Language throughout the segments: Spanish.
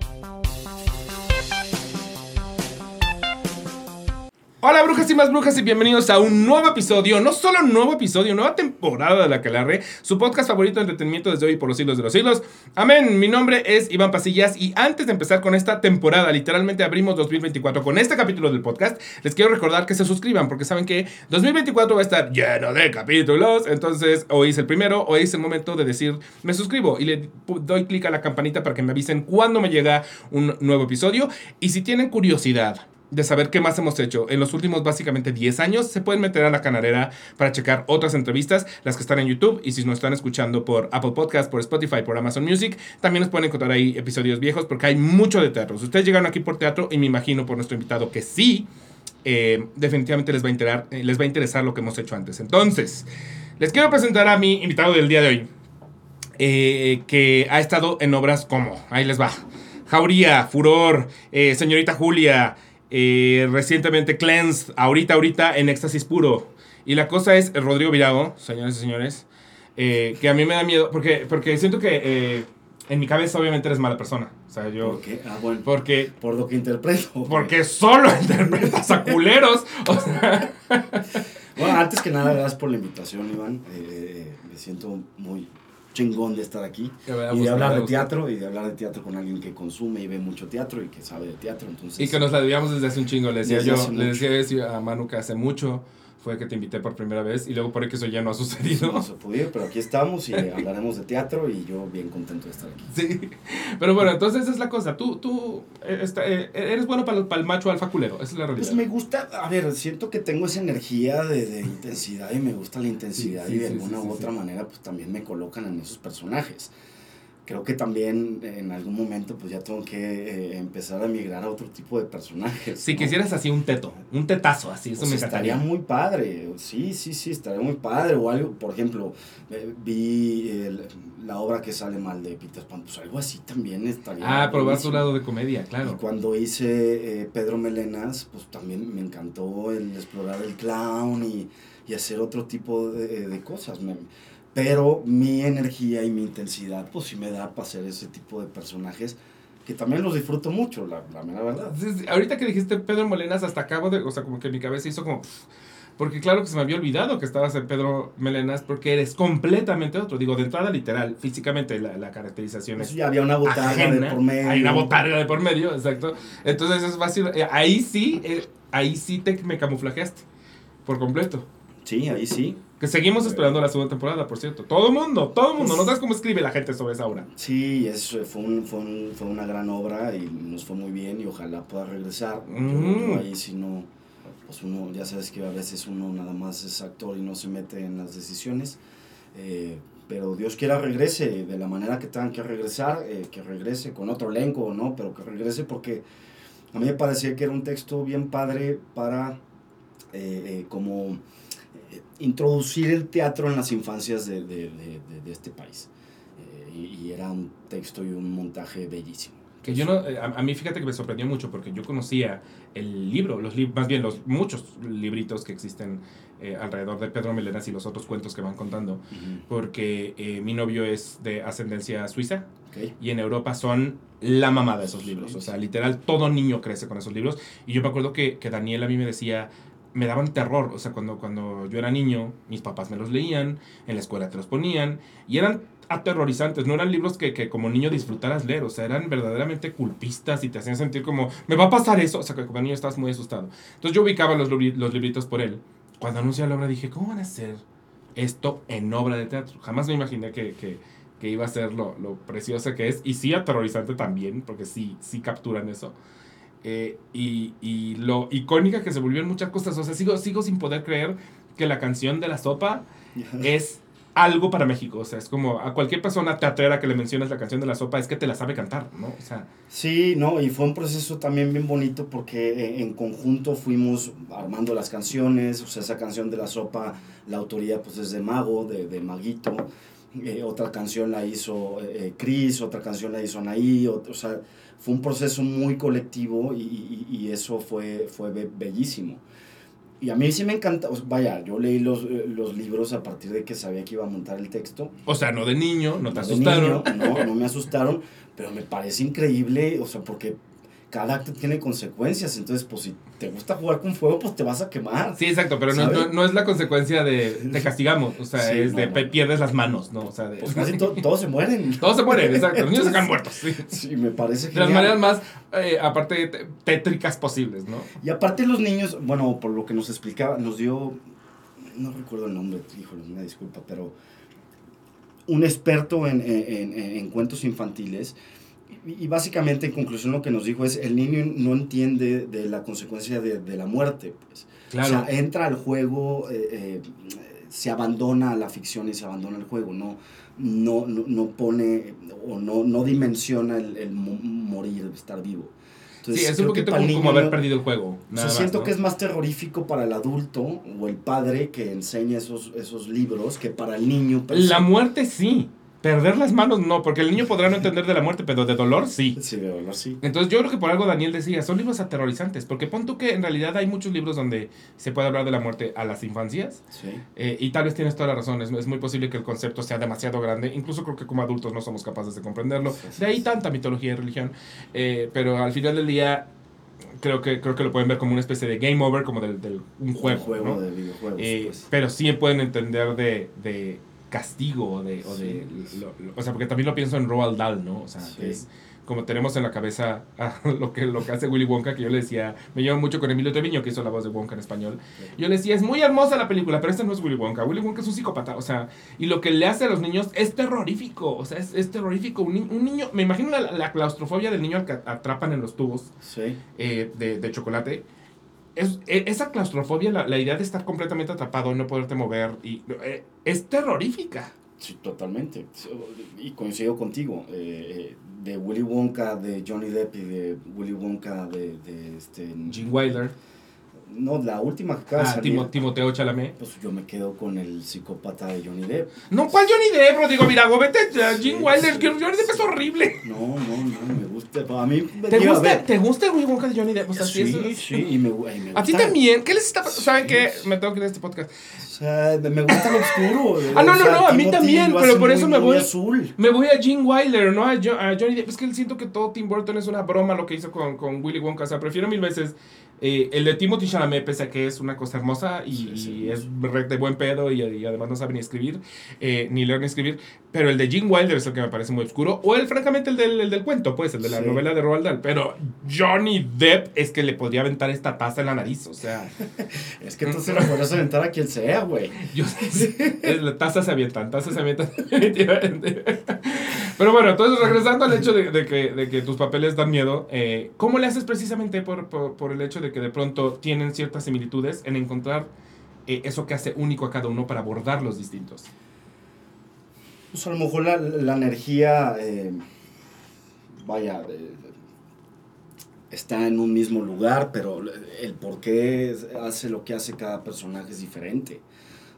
Bye. Hola brujas y más brujas y bienvenidos a un nuevo episodio, no solo un nuevo episodio, nueva temporada de La Calarre, su podcast favorito de entretenimiento desde hoy por los siglos de los siglos. Amén, mi nombre es Iván Pasillas y antes de empezar con esta temporada, literalmente abrimos 2024 con este capítulo del podcast, les quiero recordar que se suscriban porque saben que 2024 va a estar lleno de capítulos, entonces hoy es el primero, hoy es el momento de decir me suscribo y le doy clic a la campanita para que me avisen cuando me llega un nuevo episodio y si tienen curiosidad de saber qué más hemos hecho en los últimos básicamente 10 años, se pueden meter a la canarera para checar otras entrevistas, las que están en YouTube, y si nos están escuchando por Apple Podcast, por Spotify, por Amazon Music, también nos pueden encontrar ahí episodios viejos porque hay mucho de teatro. Si ustedes llegaron aquí por teatro, y me imagino por nuestro invitado que sí, eh, definitivamente les va, a eh, les va a interesar lo que hemos hecho antes. Entonces, les quiero presentar a mi invitado del día de hoy, eh, que ha estado en obras como, ahí les va, Jauría, Furor, Señorita Julia, eh, recientemente Cleansed, ahorita, ahorita en éxtasis puro. Y la cosa es, Rodrigo Virago, señores y señores, eh, que a mí me da miedo, porque, porque siento que eh, en mi cabeza obviamente eres mala persona. O sea, yo... ¿Por qué? Ah, bueno. Porque... Por lo que interpreto. Porque solo interpretas a culeros. O sea... Bueno, antes que nada, gracias por la invitación, Iván. me siento muy chingón de estar aquí y de hablar de teatro y de hablar de teatro con alguien que consume y ve mucho teatro y que sabe de teatro entonces y que nos la debíamos desde hace un chingo le decía yo le decía a Manu que hace mucho fue que te invité por primera vez y luego por eso ya no ha sucedido. No se pudo, pero aquí estamos y hablaremos de teatro y yo bien contento de estar aquí. Sí, pero bueno, entonces esa es la cosa. Tú, tú eh, eh, eres bueno para el, macho alfa culero, esa es la realidad. Pues me gusta, a ver, siento que tengo esa energía de, de intensidad y me gusta la intensidad y de alguna u otra manera pues también me colocan en esos personajes creo que también en algún momento pues ya tengo que eh, empezar a migrar a otro tipo de personajes. Si quisieras así un teto, un tetazo así, eso pues me estaría muy padre, sí, sí, sí, estaría muy padre. O algo, por ejemplo, eh, vi la obra que sale mal de Peter Pan, pues algo así también estaría. Ah, probar su lado de comedia, claro. Y cuando hice eh, Pedro Melenas, pues también me encantó el explorar el clown y, y hacer otro tipo de, de cosas. Me, pero mi energía y mi intensidad, pues sí me da para hacer ese tipo de personajes que también los disfruto mucho, la, la mera verdad. ahorita que dijiste Pedro Melenas, hasta acabo de, o sea, como que mi cabeza hizo como... Porque claro que se me había olvidado que estabas en Pedro Melenas porque eres completamente otro. Digo, de entrada literal, físicamente la, la caracterización es. ya había una botarga de por medio. Hay una botarga de por medio, exacto. Entonces es fácil. Eh, ahí sí, eh, ahí sí te me camuflajeaste por completo. Sí, ahí sí. Que seguimos esperando la segunda temporada, por cierto. Todo mundo, todo mundo. ¿No sabes cómo escribe la gente sobre esa obra? Sí, eso fue, un, fue, un, fue una gran obra y nos fue muy bien y ojalá pueda regresar. ahí si no, pues uno, ya sabes que a veces uno nada más es actor y no se mete en las decisiones. Eh, pero Dios quiera regrese de la manera que tengan que regresar, eh, que regrese con otro elenco o no, pero que regrese porque a mí me parecía que era un texto bien padre para eh, como introducir el teatro en las infancias de, de, de, este país. Eh, y, era un texto y un montaje bellísimo. Que yo no, eh, a, mí fíjate que me sorprendió mucho porque yo conocía el libro, los más bien los muchos libritos que existen eh, alrededor de Pedro Melenas y los otros cuentos que van contando, porque mi novio es de ascendencia suiza y en Europa son la mamá de esos libros, o sea, literal todo niño crece con esos libros. Y yo me acuerdo que, que Daniel a mí me decía, me daban terror. O sea, cuando, cuando yo era niño, mis papás me los leían, en la escuela te los ponían, y eran aterrorizantes, no eran libros que, que, como niño disfrutaras leer, o sea, eran verdaderamente culpistas y te hacían sentir como, me va a pasar eso, o sea, que como niño estabas muy asustado. Entonces yo ubicaba los, los libritos por él. Cuando anunció la obra dije, ¿cómo van a hacer esto en obra de teatro? Jamás me imaginé que, que, que iba a ser lo, lo precioso que es, y sí aterrorizante también, porque sí, sí capturan eso. Eh, y, y, lo icónica que se volvió en muchas cosas. O sea, sigo, sigo sin poder creer que la canción de la sopa es algo para México. O sea, es como a cualquier persona teatrera que le menciones la canción de la sopa, es que te la sabe cantar, ¿no? O sea. Sí, no, y fue un proceso también bien bonito porque eh, en conjunto fuimos armando las canciones. O sea, esa canción de la sopa, la autoría pues es de Mago, de, de Maguito. Eh, otra canción la hizo Chris, otra canción la hizo Anaí, o, o sea fue un proceso muy colectivo y, y, eso fue, fue bellísimo. Y a mí sí me encanta, vaya, yo leí los, eh, los libros a partir de que sabía que iba a montar el texto. O sea, no de niño, no te de asustaron. niño, no, no me asustaron, pero me parece increíble, o sea, porque cada acto tiene consecuencias, entonces, pues si te gusta jugar con fuego, pues te vas a quemar. Sí, exacto, pero no, no, no es la consecuencia de te castigamos, o sea, Sí, es no, de no. pierdes las manos, ¿no? O sea, de... Pues casi to- todos se mueren. Todos se mueren, exacto, los niños se quedan muertos, sí. Sí, me parece De las maneras más, eh, aparte, te- tétricas posibles, ¿no? Y aparte los niños, bueno, por lo que nos explicaba, nos dio, no recuerdo el nombre, híjole, una disculpa, pero un experto en, en- en- en cuentos infantiles. Y, básicamente, en conclusión, lo que nos dijo es, el niño no entiende de la consecuencia de, de la muerte. Pues. Claro. O sea, entra al juego, eh, eh, se abandona la ficción y se abandona el juego, no, no, no, no pone o no, no dimensiona el, el mo- morir, el estar vivo. sí, es un poquito como, el como niño haber perdido el juego. o sea, Nada más, siento ¿no? que es más terrorífico para el adulto o el padre que enseña esos, esos libros que para el niño. per La muerte sí. Perder las manos no, porque el niño podrá no entender de la muerte, pero de dolor sí. Sí, de dolor, sí. Entonces yo creo que por algo Daniel decía, son libros aterrorizantes, porque pon tú que en realidad hay muchos libros donde se puede hablar de la muerte a las infancias, Sí. eh, y tal vez tienes toda la razón, es, es muy posible que el concepto sea demasiado grande, incluso creo que como adultos no somos capaces de comprenderlo, Sí, sí, de ahí tanta mitología y religión, eh, pero al final del día creo que, creo que lo pueden ver como una especie de game over, como del, del- un juego, Un juego ¿no? de videojuegos. Eh, pues. Pero sí pueden entender de, de castigo o de, o, de lo- lo- o sea, porque también lo pienso en Roald Dahl, ¿no? O sea, Sí. que es como tenemos en la cabeza ah, lo que, lo que hace Willy Wonka, que yo le decía, me llevo mucho con Emilio Treviño, que hizo la voz de Wonka en español. Yo le decía, es muy hermosa la película, pero esta no es Willy Wonka. Willy Wonka es un psicópata, o sea, y lo que le hace a los niños es terrorífico, o sea, es, es terrorífico. Un, un niño, me imagino la, la claustrofobia del niño al que atrapan en los tubos Sí. eh, de, de chocolate. Es, e- esa claustrofobia, la, la idea de estar completamente atrapado y no poderte mover, y, eh, es terrorífica. Sí, totalmente. Y coincido contigo. eh, eh, de Willy Wonka, de Johnny Depp y de Willy Wonka de, de este... Gene Wilder, No, la última que acaba de ah, salir. Timo- Timoteo Chalamet. Pues yo me quedo con el psicópata de Johnny Depp. No, ¿cuál Johnny Depp? Rodrigo Virago, vete a Gene Wilder, que Johnny Depp es horrible. No, no, no, me gusta. A mí ¿Te digo, a gusta, ¿Te gusta el Willy Wonka de Johnny Depp? O sea, sí, sí, es- sí, y me, y me A ti gusta- también. ¿Qué les está pasando? ¿Saben Sí. qué? Me tengo que ir a este podcast. O sea, me gusta lo oscuro. Ah, no, no, no, a mí Timothy también, pero por muy, eso me voy- azul. Me voy a Gene Wilder, ¿no? A, Jo- a Johnny Depp. Es que siento que todo Tim Burton es una broma lo que hizo con, con Willy Wonka. O sea, prefiero mil veces eh, el de Timothy Chalamet, pese a que es una cosa hermosa y, Sí, sí, y es de buen pedo y, y además no sabe ni escribir, eh, ni leer ni escribir. Pero el de Gene Wilder es el que me parece muy oscuro. O el, francamente, el del, el del cuento, pues, el de la Sí. novela de Roald Dahl. Pero Johnny Depp es que le podría aventar esta taza en la nariz. O sea, Es que tú se la podrías aventar a quien sea, güey. yo, tazas se avientan, tazas se avientan. Pero bueno, entonces regresando al hecho de, de que, de que tus papeles dan miedo, eh, ¿cómo le haces precisamente por, por, por el hecho de que de pronto tienen ciertas similitudes en encontrar eh, eso que hace único a cada uno para abordarlos distintos? Pues a lo mejor la, la energía, eh, vaya, está en un mismo lugar, pero el por qué hace lo que hace cada personaje es diferente.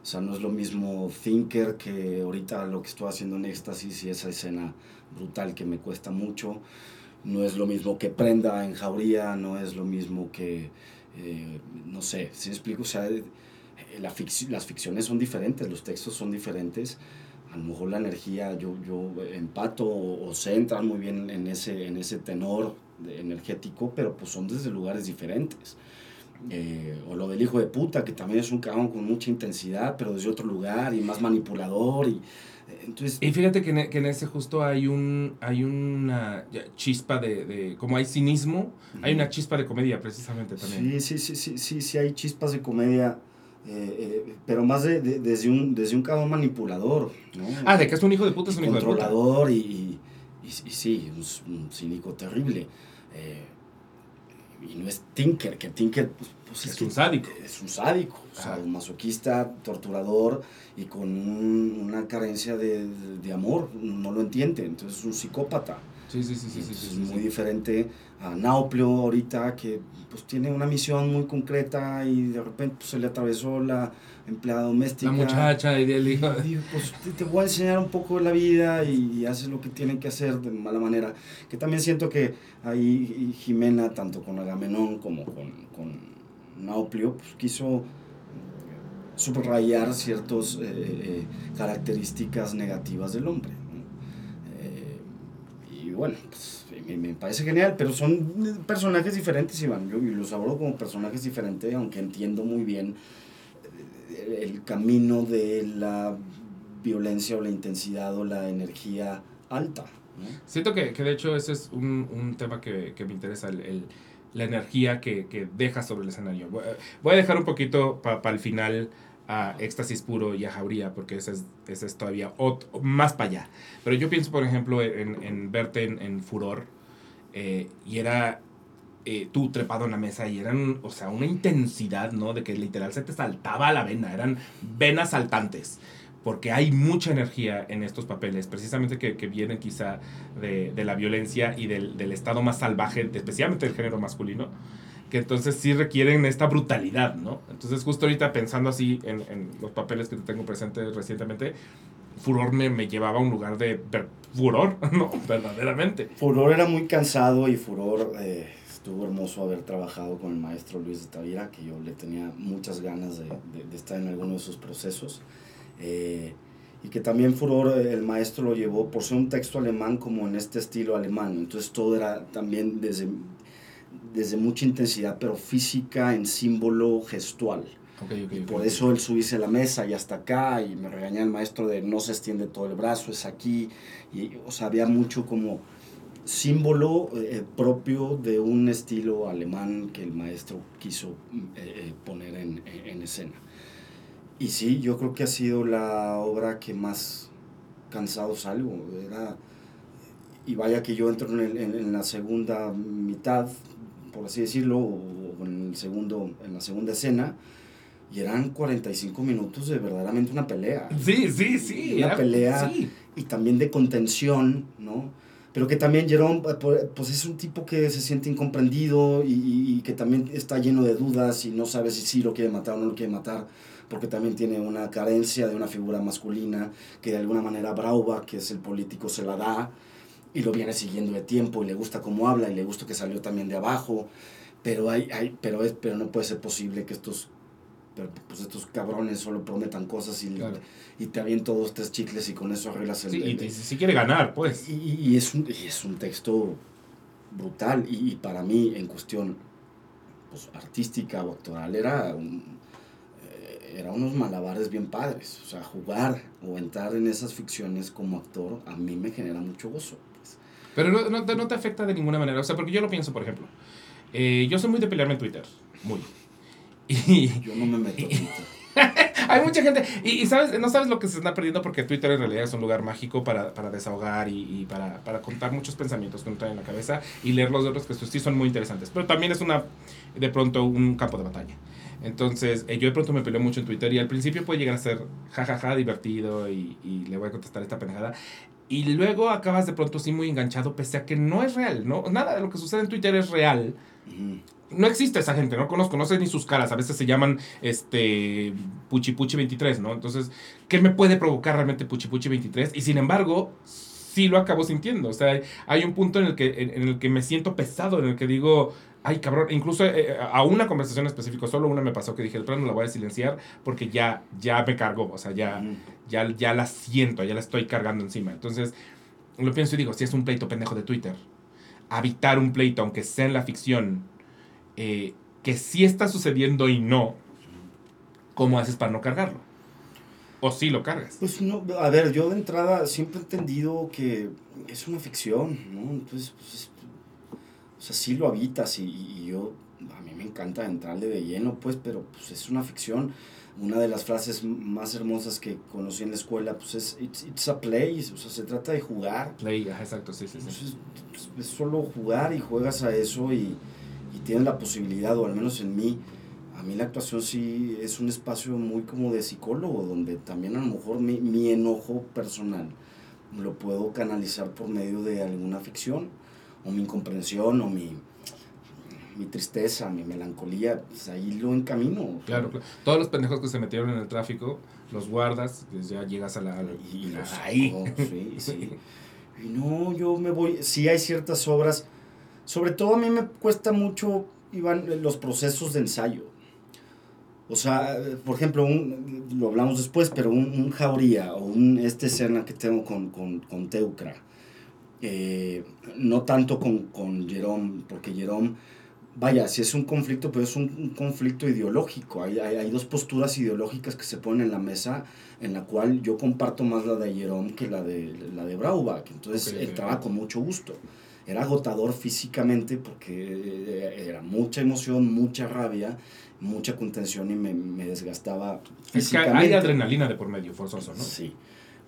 O sea, no es lo mismo Thinker que ahorita lo que estoy haciendo en Éxtasis y esa escena brutal que me cuesta mucho. No es lo mismo que Prenda en Jauría, no es lo mismo que, eh, no sé, si explico? O sea, eh, las ficciones son diferentes, los textos son diferentes. A lo mejor la energía, yo, yo empato o, o sé entrar muy bien en ese, en ese tenor energético, pero pues son desde lugares diferentes. Eh, o lo del hijo de puta, que también es un cabrón con mucha intensidad, pero desde otro lugar y más manipulador. Y, entonces, Y fíjate que en, e- que en ese justo hay un hay una chispa de, de- como hay cinismo, hay una chispa de comedia precisamente también. Sí, sí, sí, sí, sí, sí, hay chispas de comedia, eh, eh, pero más de, de- desde, un, desde un cabrón manipulador, ¿no? Ah, de que es un hijo de puta, es un hijo de puta. controlador y, y, y- y sí, un, un cínico terrible. Eh, y no es Tinker, que Tinker pues, pues Es que un sádico. Es un sádico, o sea, un masoquista, torturador y con un- una carencia de, de- de amor, no lo entiende, entonces es un psicópata. Sí, sí, sí, sí, sí, sí, es muy sí. diferente a Nauplio ahorita, que pues tiene una misión muy concreta y de repente pues, se le atravesó la empleada doméstica. La muchacha y el hijo. Y digo, pues te, te voy a enseñar un poco de la vida y, y haces lo que tienen que hacer de mala manera. Que también siento que ahí Jimena, tanto con Agamenón como con, con Nauplio pues, quiso subrayar ciertas eh, eh, características negativas del hombre. Eh, y bueno, pues, me, parece genial, pero son personajes diferentes, Iván. Yo, los abordo como personajes diferentes, aunque entiendo muy bien el camino de la violencia o la intensidad o la energía alta. Siento que, de hecho ese es un, tema que, me interesa, la energía que, que, deja sobre el escenario. Voy a dejar un poquito para pa el final a Éxtasis Puro y a Jauría, porque ese es, ese es todavía más para allá. Pero yo pienso, por ejemplo, en, en verte en, en Furor, eh, y era eh, tú trepado en la mesa y eran, o sea, una intensidad, ¿no? De que literal se te saltaba la vena, eran venas saltantes porque hay mucha energía en estos papeles, precisamente que, que vienen quizá de, de, la violencia y del, del, estado más salvaje, especialmente del género masculino, que entonces sí requieren esta brutalidad, ¿no? Entonces justo ahorita pensando así en, en los papeles que tengo presentes recientemente, Furor me, me, llevaba a un lugar de furor, ¿no? Verdaderamente. Furor era muy cansado y Furor... Eh estuvo hermoso haber trabajado con el maestro Luis de Tavira, que yo le tenía muchas ganas de, de, de estar en alguno de sus procesos. Eh, y que también Furor, el maestro lo llevó por ser un texto alemán como en este estilo alemán. Entonces todo era también desde, desde mucha intensidad, pero física en símbolo gestual. Okay, okay, y por okay, eso él subirse a la mesa y hasta acá, y me regañaba el maestro de no se extiende todo el brazo, es aquí. Y, o sea, había mucho como símbolo eh, propio de un estilo alemán que el maestro quiso eh, poner en, en escena. Y sí, yo creo que ha sido la obra que más cansado salgo. Era, y vaya que yo entro en, el, en, en, la segunda mitad, por así decirlo, o en, el segundo, en la segunda escena, y eran 45 minutos de verdaderamente una pelea. Sí, sí, sí. Una era, pelea sí. y también de contención, ¿no? Pero que también Jerome, pues es un tipo que se siente incomprendido y, y, y que también está lleno de dudas y no sabe si sí lo quiere matar o no lo quiere matar porque también tiene una carencia de una figura masculina que de alguna manera Brauba, que es el político, se la da y lo viene siguiendo de tiempo y le gusta cómo habla y le gusta que salió también de abajo, pero, hay, hay, pero, es, pero no puede ser posible que estos, pues estos cabrones solo prometan cosas y, claro. y te avientan todos tres chicles y con eso arreglas el... Sí, el, y, si quiere ganar, pues. Y, y, es, un, y es un texto brutal y, y para mí en cuestión pues, artística o actoral era un, era unos malabares bien padres. O sea, jugar o entrar en esas ficciones como actor a mí me genera mucho gozo. Pues. Pero no, no, te, no, te, afecta de ninguna manera. O sea, porque yo lo pienso, por ejemplo. Eh, yo soy muy de pelearme en Twitter. Muy. Y, yo no me meto en Twitter. Hay mucha gente. Y, y, sabes, no sabes lo que se está perdiendo porque Twitter en realidad es un lugar mágico para, para desahogar y, y, para, para contar muchos pensamientos que uno trae en la cabeza y leer los otros que sí son muy interesantes. Pero también es una, de pronto, un campo de batalla. Entonces, eh, yo de pronto me peleo mucho en Twitter y al principio puede llegar a ser jajaja, ja, ja, divertido y, y, le voy a contestar esta pendejada. Y luego acabas de pronto sí muy enganchado, pese a que no es real, ¿no? Nada de lo que sucede en Twitter es real. No existe esa gente, no conozco, no sé ni sus caras, a veces se llaman este Puchi Puchi 23, ¿no? Entonces, ¿qué me puede provocar realmente Puchi Puchi 23? Y sin embargo, sí lo acabo sintiendo. O sea, hay un punto en el que, en, en el que me siento pesado, en el que digo, ay cabrón, incluso eh, a una conversación específica, solo una me pasó que dije, el plano la voy a silenciar porque ya, ya me cargó, o sea, ya, mm. ya, ya la siento, ya la estoy cargando encima. Entonces, lo pienso y digo, si es un pleito pendejo de Twitter, habitar un pleito, aunque sea en la ficción, eh, que sí está sucediendo y no, ¿cómo haces para no cargarlo? ¿O sí lo cargas? Pues no, a ver, yo de entrada siempre he entendido que es una ficción, ¿no? Entonces, pues, o sea, sí lo habitas y, y, yo, a mí me encanta entrarle de lleno, pues, pero pues es una ficción. Una de las frases más hermosas que conocí en la escuela, pues es, it's, it's a play, o sea, se trata de jugar. Play, exacto, sí, sí, sí. Pues, es solo jugar y juegas a eso y, y tienes la posibilidad, o al menos en mí, a mí la actuación sí es un espacio muy como de psicólogo, donde también a lo mejor mi, mi enojo personal lo puedo canalizar por medio de alguna ficción o mi incomprensión o mi, mi tristeza, mi melancolía, pues ahí lo encamino. Claro, claro, todos los pendejos que se metieron en el tráfico, los guardas, pues ya llegas a la... A la y los ahí. Oh, sí, sí. Y no, yo me voy, sí hay ciertas obras, sobre todo a mí me cuesta mucho, Iván, los procesos de ensayo. O sea, por ejemplo, un, lo hablamos después, pero un, un Jauría o un, esta escena que tengo con, con, con Teucra, eh, no tanto con, con Jerome, porque Jerome, vaya, si es un conflicto, pero es un, un conflicto ideológico. Hay, hay, hay, dos posturas ideológicas que se ponen en la mesa, en la cual yo comparto más la de Jerome que la de, la de Braubach. Entonces, okay, él okay. trabaja con mucho gusto. Era agotador físicamente porque era mucha emoción, mucha rabia, mucha contención y me, me desgastaba es que hay adrenalina de por medio, forzoso, ¿no? Sí.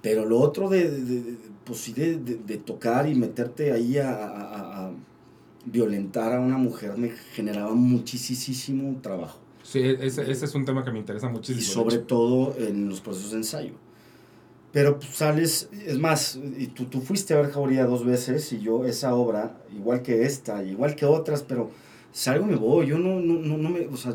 Pero lo otro de, de, de pues sí, de, de, tocar y meterte ahí a, a, a, violentar a una mujer me generaba muchísimo trabajo. Sí, ese, ese es un tema que me interesa muchísimo. Y sobre todo en los procesos de ensayo. Pero pues, sales, es más, y tú, tú fuiste a ver Jauría dos veces y yo esa obra, igual que esta, igual que otras, pero salgo y me voy, yo no, no, no, no me, o sea,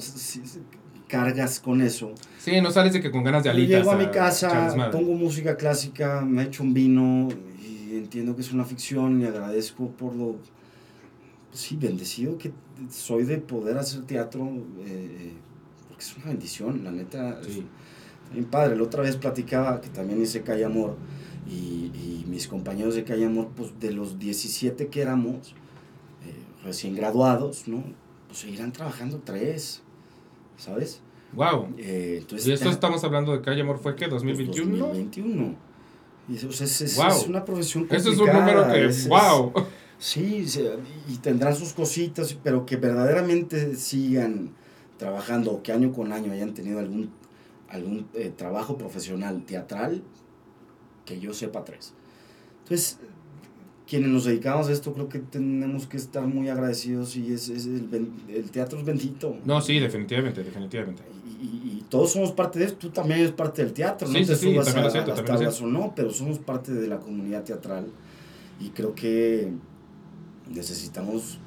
cargas con eso. Sí, no sales de que con ganas de alitas. Llego a, a mi casa, pongo música clásica, me echo un vino y entiendo que es una ficción y agradezco por lo, pues, sí, bendecido que soy de poder hacer teatro, eh, porque es una bendición, la neta. Sí. Bien padre, la otra vez platicaba que también hice Calle Amor y, y mis compañeros de Calle Amor, pues de los 17 que éramos, eh, recién graduados, ¿no? Pues seguirán trabajando tres, ¿sabes? Wow. Eh, entonces, y esto estamos hablando de Calle Amor, ¿fue qué? ¿2021? Pues 2021. Y, o sea, es, wow. es, una profesión complicada. Eso es un número que, es, wow. sí, y tendrán sus cositas, pero que verdaderamente sigan trabajando o que año con año hayan tenido algún, algún eh, trabajo profesional teatral, que yo sepa tres. Entonces, quienes nos dedicamos a esto creo que tenemos que estar muy agradecidos y es, es el, el, teatro es bendito. No, sí, definitivamente, definitivamente. Y, y, y, todos somos parte de esto, tú también eres parte del teatro, sí, no te sí, subas sí, a, lo siento, a las tablas o no, pero somos parte de la comunidad teatral y creo que necesitamos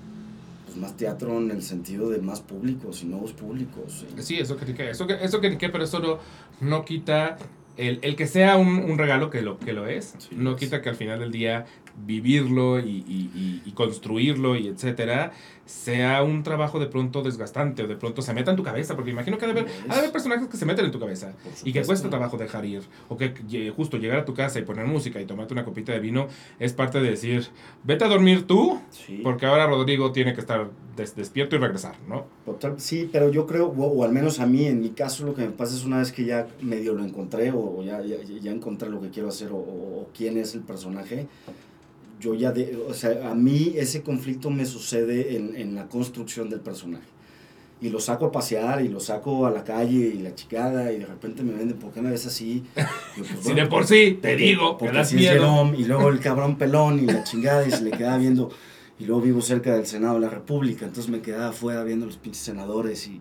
pues, más teatro en el sentido de más públicos y nuevos públicos. Sí, sí eso que eso eso que pero eso no, no quita el, el, que sea un, un, regalo que lo, que lo es, sí, no quita que al final del día vivirlo y, y, y, construirlo y etcétera, sea un trabajo de pronto desgastante o de pronto se meta en tu cabeza, porque imagino que ha de haber, ha de haber personajes que se meten en tu cabeza y que cuesta trabajo dejar ir, o que justo llegar a tu casa y poner música y tomarte una copita de vino es parte de decir, vete a dormir tú, sí. porque ahora Rodrigo tiene que estar des despierto y regresar, ¿no? Sí, pero yo creo, o, o, al menos a mí, en mi caso, lo que me pasa es una vez que ya medio lo encontré, o ya, ya, ya encontré lo que quiero hacer, o, o quién es el personaje, yo ya, de, o sea, a mí ese conflicto me sucede en, en, la construcción del personaje. Y lo saco a pasear y lo saco a la calle y la chicada y de repente me venden, ¿por qué me ves así? Yo, pues, si de por sí, te digo, porque das miedo. Jerome, y luego el cabrón pelón y la chingada y se le quedaba viendo, y luego vivo cerca del Senado de la República, entonces me quedaba afuera viendo los pinches senadores y,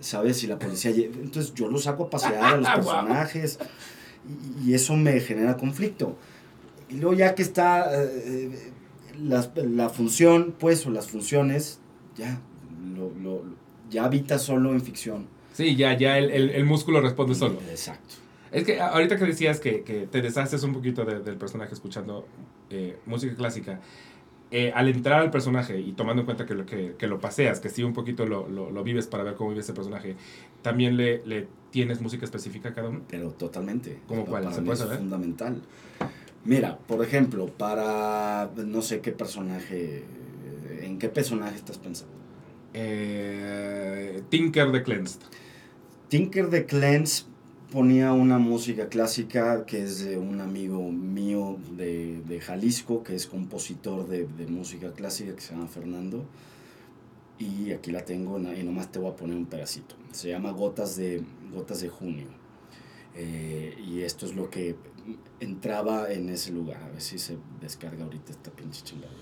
¿sabes? Y la policía, entonces yo lo saco a pasear a los personajes y, y eso me genera conflicto y luego ya que está eh, la, la, función, pues, o las funciones, ya, lo, lo, ya habita solo en ficción. Sí, ya, ya el, el, el músculo responde solo. Exacto. Es que ahorita que decías que, que te deshaces un poquito de, del personaje escuchando eh, música clásica, eh, al entrar al personaje y tomando en cuenta que lo, que, que lo paseas, que sí un poquito lo, lo, lo, vives para ver cómo vive ese personaje, ¿también le, le tienes música específica a cada uno? Pero totalmente. ¿Cómo cuál? ¿Se puede es saber? fundamental. Mira, por ejemplo, para no sé qué personaje, ¿en qué personaje estás pensando? Eh, Tinker de Cleansed. Tinker de Cleansed ponía una música clásica que es de un amigo mío de, de Jalisco, que es compositor de, de, música clásica, que se llama Fernando. Y aquí la tengo y nomás te voy a poner un pedacito. Se llama Gotas de, Gotas de Junio. Eh, y esto es lo que entraba en ese lugar. A ver si se descarga ahorita esta pinche chingadera.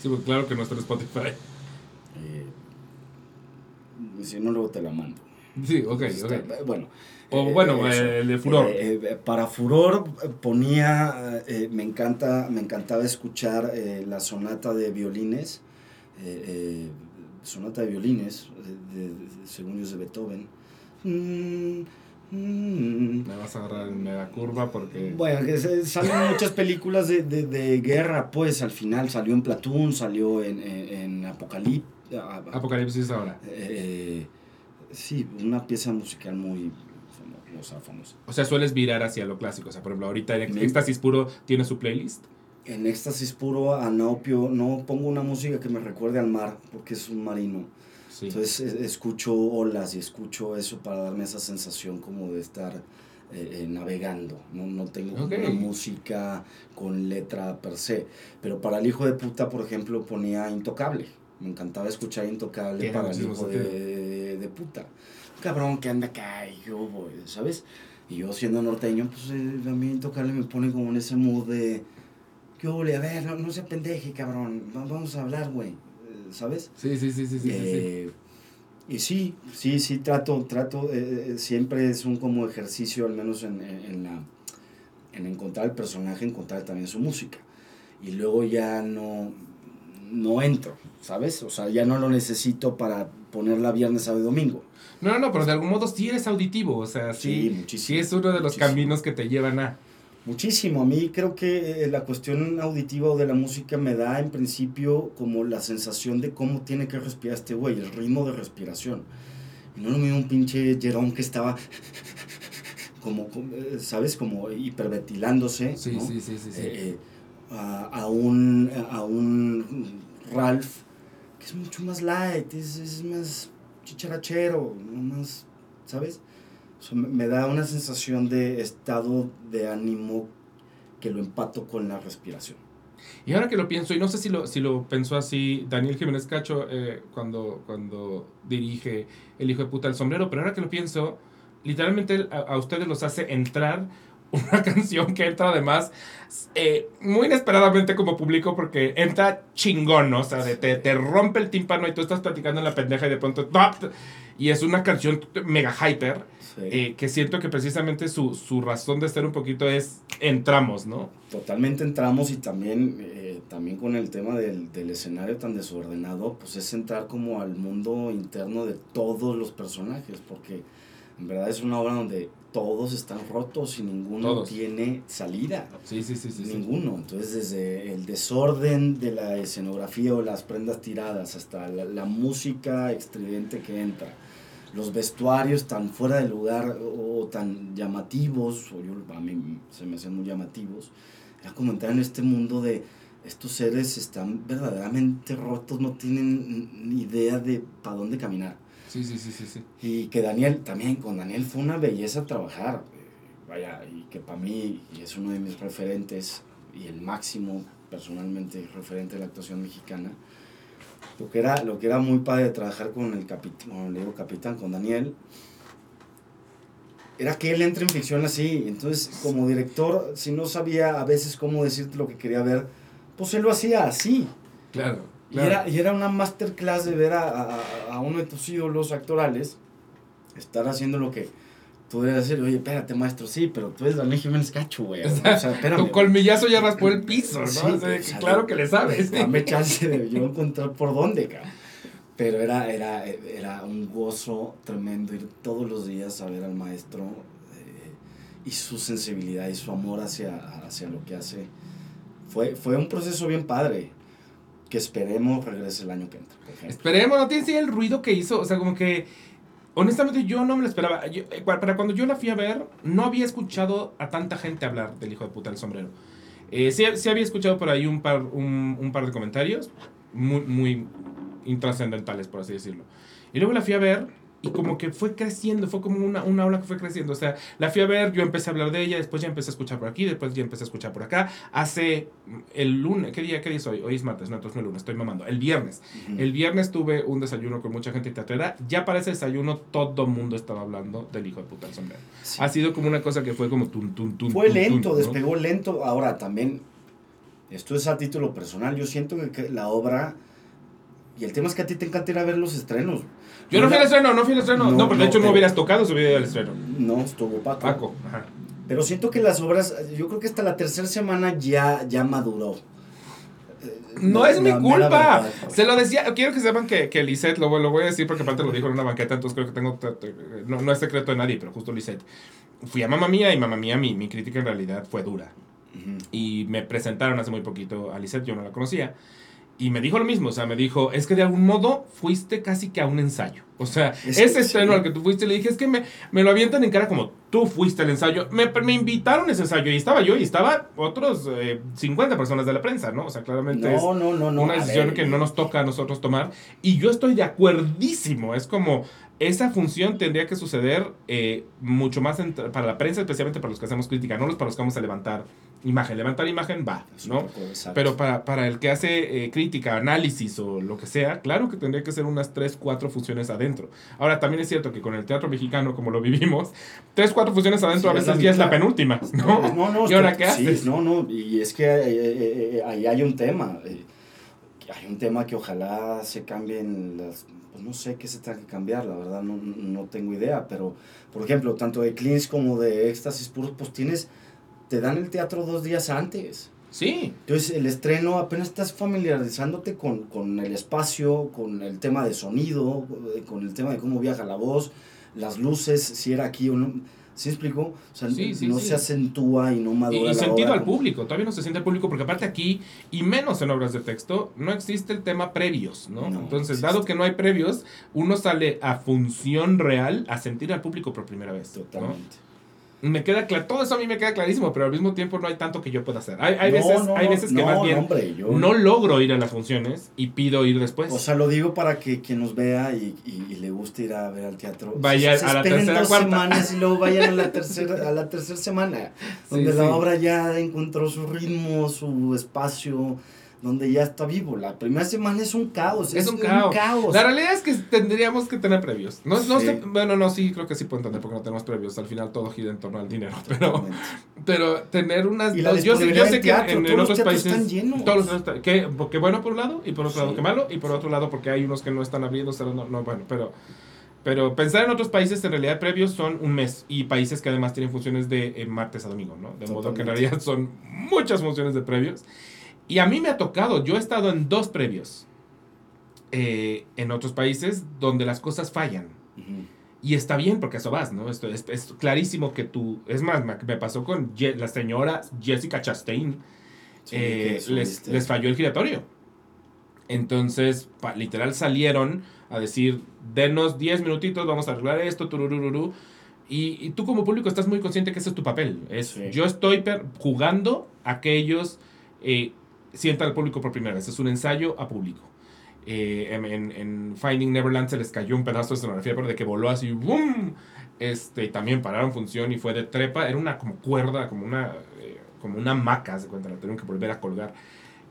Sí, pues claro que no está en Spotify. Eh, si no, luego te la mando. Sí, ok, está, ok. Bueno. O eh, bueno, el de Furor. Eh, para Furor ponía, me, encanta, me encantaba escuchar la sonata de violines, sonata de violines, de, de, según Dios de Beethoven. Mm, Mm. Me vas a agarrar en mega curva porque... Bueno, que salen muchas películas de, de, de, guerra, pues al final salió en Platoon, salió en, en, en Apocalipsis. Apocalipsis ahora. Eh, sí, una pieza musical muy famosa, famosa. O sea, sueles virar hacia lo clásico. O sea, por ejemplo, ahorita en Éxtasis Puro tiene su playlist. En Éxtasis Puro, Anopio, no pongo una música que me recuerde al mar, porque es un marino. Entonces escucho olas y escucho eso para darme esa sensación como de estar eh, eh, navegando. No, no tengo una música con letra per se. Pero para el hijo de puta, por ejemplo, ponía Intocable. Me encantaba escuchar Intocable para el hijo de, de, puta. cabrón que anda acá y yo voy, ¿sabes? Y yo siendo norteño, pues eh, a mí Intocable me pone como en ese mood de... ¿Qué a ver, no, no se pendeje, cabrón. Vamos a hablar, güey. ¿Sabes? Sí, sí, sí, sí, sí. sí. Y sí, sí, sí, trato, trato, eh, eh, siempre es un como ejercicio, al menos en, en, la, en encontrar el personaje, encontrar también su música. Y luego ya no, no entro, ¿sabes? O sea, ya no lo necesito para ponerla viernes, sábado y domingo. No, no, pero de algún modo sí eres auditivo, o sea, sí, muchísimo, sí es uno de los caminos que te llevan a... Muchísimo. A mí creo que eh, la cuestión auditiva o de la música me da en principio como la sensación de cómo tiene que respirar este güey, el ritmo de respiración. Y no lo mismo un pinche Jerón que estaba como, eh, ¿sabes? Como hiperventilándose. Sí, sí, sí, sí. Eh, a, un, a un Ralph que es mucho más light, es, es más chicharachero, más, ¿sabes? Me da una sensación de estado de ánimo que lo empato con la respiración. Y ahora que lo pienso, y no sé si lo, si lo pensó así Daniel Jiménez Cacho eh, cuando, cuando dirige El hijo de puta del sombrero, pero ahora que lo pienso, literalmente a, ustedes los hace entrar una canción que entra además eh, muy inesperadamente como público porque entra chingón, ¿no? O sea, te, te, rompe el tímpano y tú estás platicando en la pendeja y de pronto... Y es una canción mega hyper eh, que siento que precisamente su, su, razón de estar un poquito es entramos, ¿no? Totalmente entramos y también, eh, también con el tema del, del, escenario tan desordenado, pues es entrar como al mundo interno de todos los personajes, porque en verdad es una obra donde todos están rotos y ninguno tiene salida. Sí, sí, sí, sí. Ninguno. Entonces, desde el desorden de la escenografía o las prendas tiradas hasta la, la música estridente que entra los vestuarios tan fuera de lugar o, tan llamativos, o yo, a mí se me hacen muy llamativos, era como entrar en este mundo de estos seres están verdaderamente rotos, no tienen ni idea de para dónde caminar. Sí, sí, sí, sí, sí. Y que Daniel, también con Daniel fue una belleza trabajar, vaya, y que para mí y es uno de mis referentes y el máximo personalmente referente de la actuación mexicana lo que era, lo que era muy padre de trabajar con el capitán, le digo capitán, con Daniel, era que él entra en ficción así. Entonces, como director, si no sabía a veces cómo decirte lo que quería ver, pues él lo hacía así. Claro. Y, era, y era una masterclass de ver a, a, a uno de tus ídolos actorales estar haciendo lo que tú debes decir, oye, espérate, maestro, sí, pero tú eres Daniel Jiménez Cacho, güey. O sea, espérame. Tu colmillazo ya raspó el piso, ¿no? claro que le sabes. Dame chance de yo encontrar por dónde, cabrón. Pero era, era, era un gozo tremendo ir todos los días a ver al maestro eh, y su sensibilidad y su amor hacia, hacia lo que hace. Fue, fue un proceso bien padre que esperemos regrese el año que entra. Esperemos, no tienes el ruido que hizo, o sea, como que Honestamente, yo no me lo esperaba. Eh, para cuando yo la fui a ver, no había escuchado a tanta gente hablar del hijo de puta del sombrero. Eh, sí, sí, había escuchado por ahí un par, un, un par de comentarios muy, muy intrascendentales, por así decirlo. Y luego la fui a ver y como que fue creciendo, fue como una, una ola que fue creciendo. O sea, la fui a ver, yo empecé a hablar de ella, después ya empecé a escuchar por aquí, después ya empecé a escuchar por acá. Hace el lunes, ¿qué día, qué día es hoy? Hoy es martes, no, entonces no el lunes, estoy mamando. El viernes. El viernes tuve un desayuno con mucha gente teatrera. Ya para ese desayuno todo mundo estaba hablando del hijo de puta del sombrero. Ha sido como una cosa que fue como tun, tun, tun. Fue lento, despegó lento. Ahora también, esto es a título personal, yo siento que la obra... Y el tema es que a ti te encanta ir a ver los estrenos. Yo no fui al estreno, no fui al estreno. No, pero de hecho no hubieras tocado si hubiera al estreno. No, estuvo Paco. Paco, ajá. Pero siento que las obras, yo creo que hasta la tercera semana ya, ya maduró. No es mi culpa. Se lo decía. Quiero que sepan que, que Lisette, lo, lo voy a decir porque aparte lo dijo en una banqueta, entonces creo que tengo. No, no es secreto de nadie, pero justo Lisette. Fui a Mamá Mía y Mamá Mía, mi, mi crítica en realidad fue dura. Y me presentaron hace muy poquito a Lisette, yo no la conocía. Y me dijo lo mismo, o sea, me dijo, es que de algún modo fuiste casi que a un ensayo. O sea, ese estreno al que tú fuiste, le dije, es que me, me lo avientan en cara como tú fuiste al ensayo. Me, me invitaron a ese ensayo y estaba yo y estaba otros 50 eh, personas de la prensa, ¿no? O sea, claramente es una decisión que no nos toca a nosotros tomar. Y yo estoy de acuerdísimo. Es como, esa función tendría que suceder eh, mucho más para la prensa, especialmente para los que hacemos crítica, no los para los que vamos a levantar imagen. Levantar imagen va, ¿no? Pero para, para, el que hace eh, crítica, análisis o lo que sea, claro que tendría que ser unas 3, 4 funciones adentro. Ahora, también es cierto que con el teatro mexicano, como lo vivimos, 3, 4 funciones adentro a veces ya es la penúltima, ¿no? No, no, ¿Y ahora qué haces? Sí, no, no, y es que eh, eh, ahí hay un tema. hay un tema que ojalá se cambien las pues no sé qué se tenga que cambiar, la verdad no, no tengo idea, pero por ejemplo, tanto de Cleans como de Éxtasis Puros, pues tienes te dan el teatro dos días antes. Sí. Entonces el estreno apenas estás familiarizándote con, con, el espacio, con el tema de sonido, eh, con el tema de cómo viaja la voz, las luces, si era aquí o no. ¿Sí explico? O sea, no se acentúa y no madura. Y, sentido al público, todavía no se siente al público, porque aparte aquí, y menos en obras de texto, no existe el tema previos, ¿no? Entonces, dado que no hay previos, uno sale a función real a sentir al público por primera vez. Totalmente me queda claro, todo eso a mí me queda clarísimo, pero al mismo tiempo no hay tanto que yo pueda hacer. Hay, hay veces, hay veces que más bien no logro ir a las funciones y pido ir después. O sea, lo digo para que quien nos vea y, y, le guste ir a ver al teatro. Vaya a la tercera dos semanas y luego vayan a la tercera, a la tercera semana, donde la obra ya encontró su ritmo, su espacio donde ya está vivo. La primera semana es un caos. Es, un, caos. La realidad es que tendríamos que tener previos. No, no sé, bueno, no, sí, creo que sí puedo entender porque no tenemos previos. Al final todo gira en torno al dinero. Pero, pero tener unas. Y la yo, sé, yo sé que en, en otros países. Están llenos. Todos los están, que, porque bueno por un lado y por otro lado que malo. Y por otro lado porque hay unos que no están abriendo. No, no, bueno, pero. Pero pensar en otros países, en realidad previos son un mes y países que además tienen funciones de eh, martes a domingo, ¿no? De modo que en realidad son muchas funciones de previos. Y a mí me ha tocado, yo he estado en dos previos eh, en otros países donde las cosas fallan. Y está bien porque eso vas, ¿no? Esto es, clarísimo que tú, es más, me pasó con la señora Jessica Chastain, eh, les, les, falló el giratorio. Entonces, literal salieron a decir, denos 10 minutitos, vamos a arreglar esto, tururururu. Y, y tú como público estás muy consciente que ese es tu papel. Es, Yo estoy jugando a que ellos eh, sienta al público por primera vez. Es un ensayo a público. Eh, en, Finding Neverland se les cayó un pedazo de escenografía, pero de que voló así, ¡boom! Este, también pararon función y fue de trepa. Era una como cuerda, como una, eh, como una maca, se cuenta, la tuvieron que volver a colgar.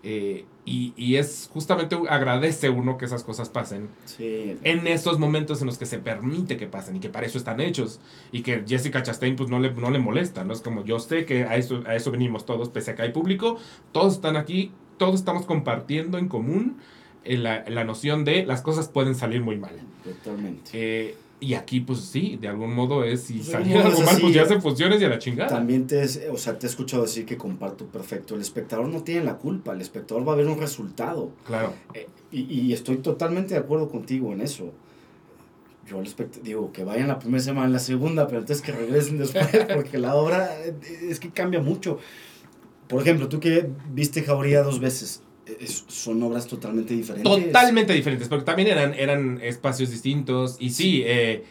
Eh, y, y, es justamente agradece uno que esas cosas pasen en esos momentos en los que se permite que pasen y que para eso están hechos y que Jessica Chastain pues no le, no le molesta, ¿no? Es como yo sé que a eso, a eso venimos todos, pese a que hay público, todos están aquí, todos estamos compartiendo en común la, la noción de las cosas pueden salir muy mal. Totalmente. Eh, y aquí, pues sí, de algún modo es, si pues, saliera algo mal, pues ya hacen funciones y a la chingada. También te, o sea, te he escuchado decir que comparto perfecto. El espectador no tiene la culpa, el espectador va a ver un resultado. Claro. Eh, y, y, estoy totalmente de acuerdo contigo en eso. Yo digo que vayan la primera semana, la segunda, pero entonces que regresen después, porque la obra eh, es que cambia mucho. Por ejemplo, tú que viste Jauría dos veces, son obras totalmente diferentes. Totalmente diferentes, porque también eran, eran espacios distintos. Y sí, eh,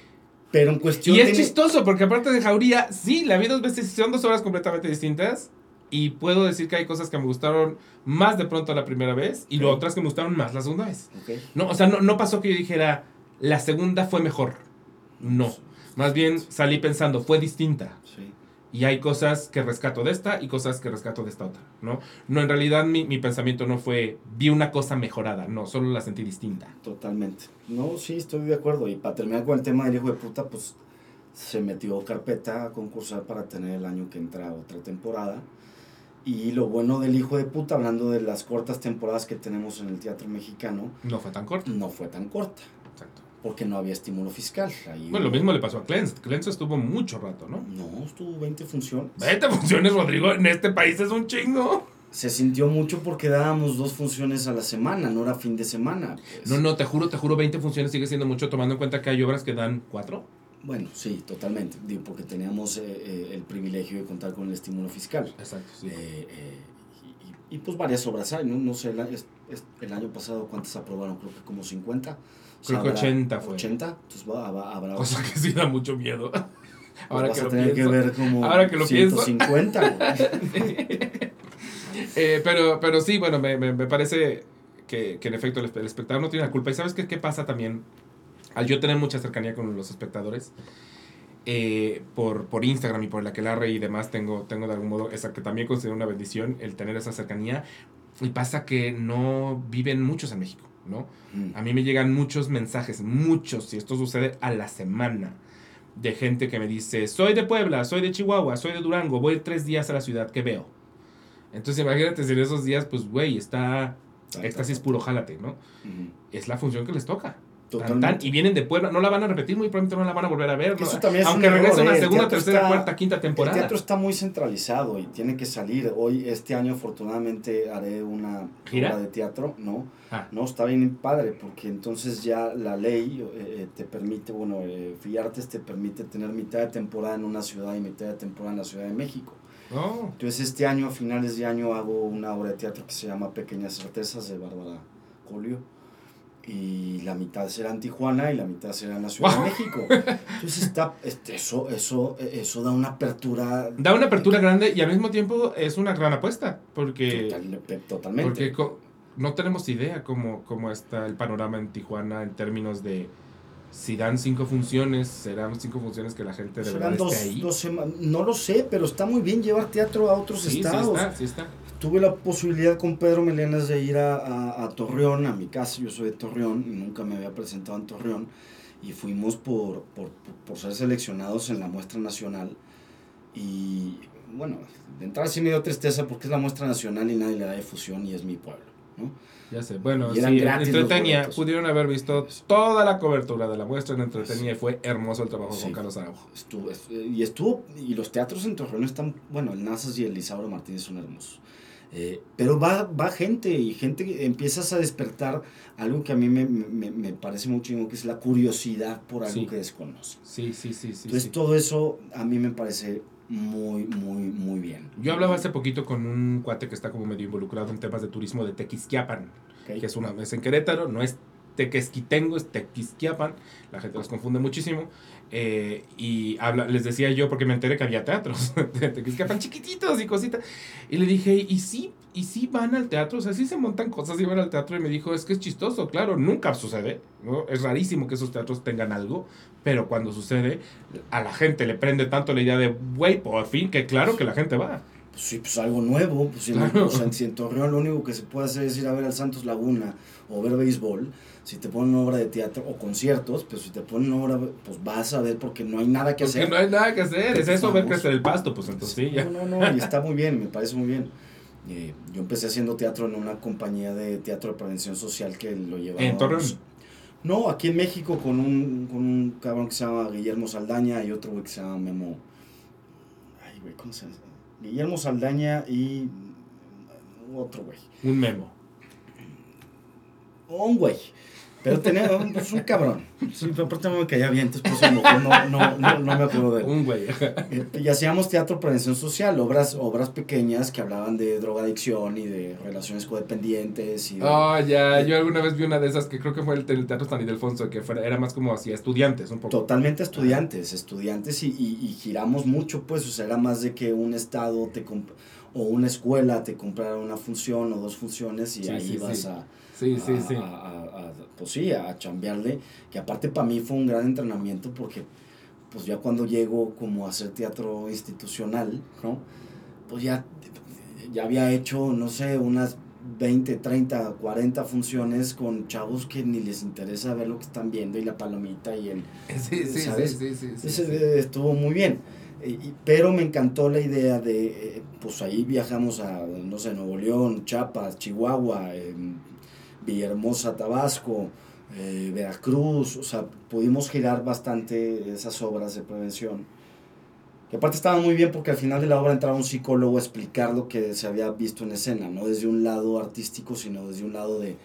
pero en cuestión. Y es chistoso, porque aparte de Jauría, sí, la vi dos veces, son dos obras completamente distintas. Y puedo decir que hay cosas que me gustaron más de pronto la primera vez y lo otras que me gustaron más la segunda vez. No, o sea, no, no pasó que yo dijera, la segunda fue mejor. No. Más bien salí pensando, fue distinta. Sí. Y hay cosas que rescato de esta y cosas que rescato de esta otra, ¿no? No, en realidad mi, mi, pensamiento no fue, vi una cosa mejorada, no, solo la sentí distinta. Totalmente. No, sí, estoy de acuerdo. Y para terminar con el tema del hijo de puta, pues se metió carpeta a concursar para tener el año que entra otra temporada. Y lo bueno del hijo de puta, hablando de las cortas temporadas que tenemos en el teatro mexicano. No fue tan corta. No fue tan corta porque no había estímulo fiscal. bueno, lo mismo le pasó a Clens. Clens estuvo mucho rato, ¿no? No, estuvo 20 funciones. 20 funciones, Rodrigo, en este país es un chingo. Se sintió mucho porque dábamos dos funciones a la semana, no era fin de semana. Pues. No, no, te juro, te juro, 20 funciones sigue siendo mucho tomando en cuenta que hay obras que dan cuatro. Bueno, sí, totalmente. Digo, porque teníamos eh, eh, el privilegio de contar con el estímulo fiscal. Exacto, sí. Eh, y pues varias obras hay, ¿no? No sé, el, el año pasado cuántas aprobaron, creo que como 50. Creo que 80 fue. 80, entonces va, va, habrá... Cosa que sí da mucho miedo. Pues ahora que lo tener pienso. que ver como ahora que lo 150. eh, pero, pero sí, bueno, me, me, me parece que, que, en efecto el, el, espectador no tiene la culpa. ¿Y sabes qué, qué pasa también? Al yo tener mucha cercanía con los espectadores, eh, por, por Instagram y por la que la y demás, tengo, tengo de algún modo, esa que también considero una bendición el tener esa cercanía. Y pasa que no viven muchos en México, ¿no? Mm. A mí me llegan muchos mensajes, muchos, y esto sucede a la semana, de gente que me dice, soy de Puebla, soy de Chihuahua, soy de Durango, voy tres días a la ciudad, ¿qué veo? Entonces imagínate si en esos días, pues, güey, está éxtasis puro, jálate, ¿no? Es la función que les toca y vienen de Puebla, no la van a repetir, muy pronto no la van a volver a ver. Aunque regresen a la segunda, tercera, cuarta, quinta temporada. El teatro está muy centralizado y tiene que salir. Hoy, este año, afortunadamente, haré una obra de teatro, ¿no? Ah. No, está bien padre, porque entonces ya la ley eh, eh, te permite, bueno, eh, te permite tener mitad de temporada en una ciudad y mitad de temporada en la Ciudad de México. Oh. Entonces, este año, a finales de año, hago una obra de teatro que se llama Pequeñas Certezas de Bárbara Colio y la mitad será en Tijuana y la mitad será en la Ciudad de México. Entonces está, este, eso, eso, eso da una apertura. Da una apertura grande y al mismo tiempo es una gran apuesta, porque... totalmente. Porque no tenemos idea cómo, cómo está el panorama en Tijuana en términos de si dan cinco funciones, serán cinco funciones que la gente de verdad dos, esté ahí. Dos no lo sé, pero está muy bien llevar teatro a otros estados. Sí está, sí está tuve la posibilidad con Pedro Melenas de ir a, a, Torreón, a mi casa, yo soy de Torreón y nunca me había presentado en Torreón, y fuimos por, por, por ser seleccionados en la muestra nacional. Y bueno, de entrada sí me dio tristeza porque es la muestra nacional y nadie le da difusión y es mi pueblo, ¿no? Ya sé, bueno, sí, entretenía, pudieron haber visto toda la cobertura de la muestra en entretenía y fue hermoso el trabajo con Carlos Araujo. Estuvo, y estuvo, y los teatros en Torreón están, bueno, el Nazas y el Isauro Martínez son hermosos. Eh, pero va, va gente y gente empiezas a despertar algo que a mí me, me, me parece mucho que es la curiosidad por algo que desconoce. Sí, sí, sí, sí. Entonces todo eso a mí me parece muy, muy, muy bien. Yo hablaba hace poquito con un cuate que está como medio involucrado en temas de turismo de Tequisquiapan, que es una vez en Querétaro, no es Tequesquitengo, es Tequisquiapan, la gente los confunde muchísimo. Eh, y habla, les decía yo, porque me enteré que había teatros que van chiquititos y cositas. Y le dije, ¿y sí? ¿Y sí van al teatro? O sea, sí se montan cosas y van al teatro. Y me dijo, es que es chistoso, claro, nunca sucede. ¿no? Es rarísimo que esos teatros tengan algo. Pero cuando sucede, a la gente le prende tanto la idea de, güey, por fin, que claro que la gente va. Pues sí, pues algo nuevo. Pues si, en Torreón lo único que se puede hacer es ir a ver al Santos Laguna o ver béisbol si te ponen obra de teatro o conciertos, pues si te ponen obra, pues vas a ver porque no hay nada que hacer. no hay nada que hacer, es eso, ver crecer el pasto, pues entonces sí, ya. No, no, no, y está muy bien, me parece muy bien. Eh, yo empecé haciendo teatro en una compañía de teatro de prevención social que lo llevaba. ¿En Torreón? No, aquí en México con un, con un cabrón que se llama Guillermo Saldaña y otro güey que se llama Memo. Ay, güey, ¿cómo se llama? Guillermo Saldaña y otro güey. Un Memo. Un güey. Pero tenía pues, un cabrón. Sí, pero aparte me caía bien, entonces no, no, no, no, me acuerdo de él. Un güey. Y hacíamos teatro prevención social, obras, obras pequeñas que hablaban de drogadicción y de relaciones codependientes. Y oh, ya, yo alguna vez vi una de esas que creo que fue el, Teatro San Ildefonso, que era más como hacia estudiantes, un poco. Totalmente estudiantes, estudiantes y, y, giramos mucho, pues, o sea, era más de que un estado te o una escuela te comprara una función o dos funciones y ahí ibas a Sí, sí, sí. A, pues sí, a chambearle, que aparte para mí fue un gran entrenamiento porque pues ya cuando llego como a hacer teatro institucional, ¿no? Pues ya, ya había hecho, no sé, unas 20, 30, 40 funciones con chavos que ni les interesa ver lo que están viendo y la palomita y el... Sí, sí, ¿sabes? sí, sí, sí, Estuvo muy bien. pero me encantó la idea de, eh, pues ahí viajamos a, no sé, Nuevo León, Chiapas, Chihuahua, Villahermosa, Tabasco, eh, Veracruz, o sea, pudimos girar bastante esas obras de prevención. Que aparte estaba muy bien porque al final de la obra entraba un psicólogo a explicar lo que se había visto en escena, no desde un lado artístico, sino desde un lado de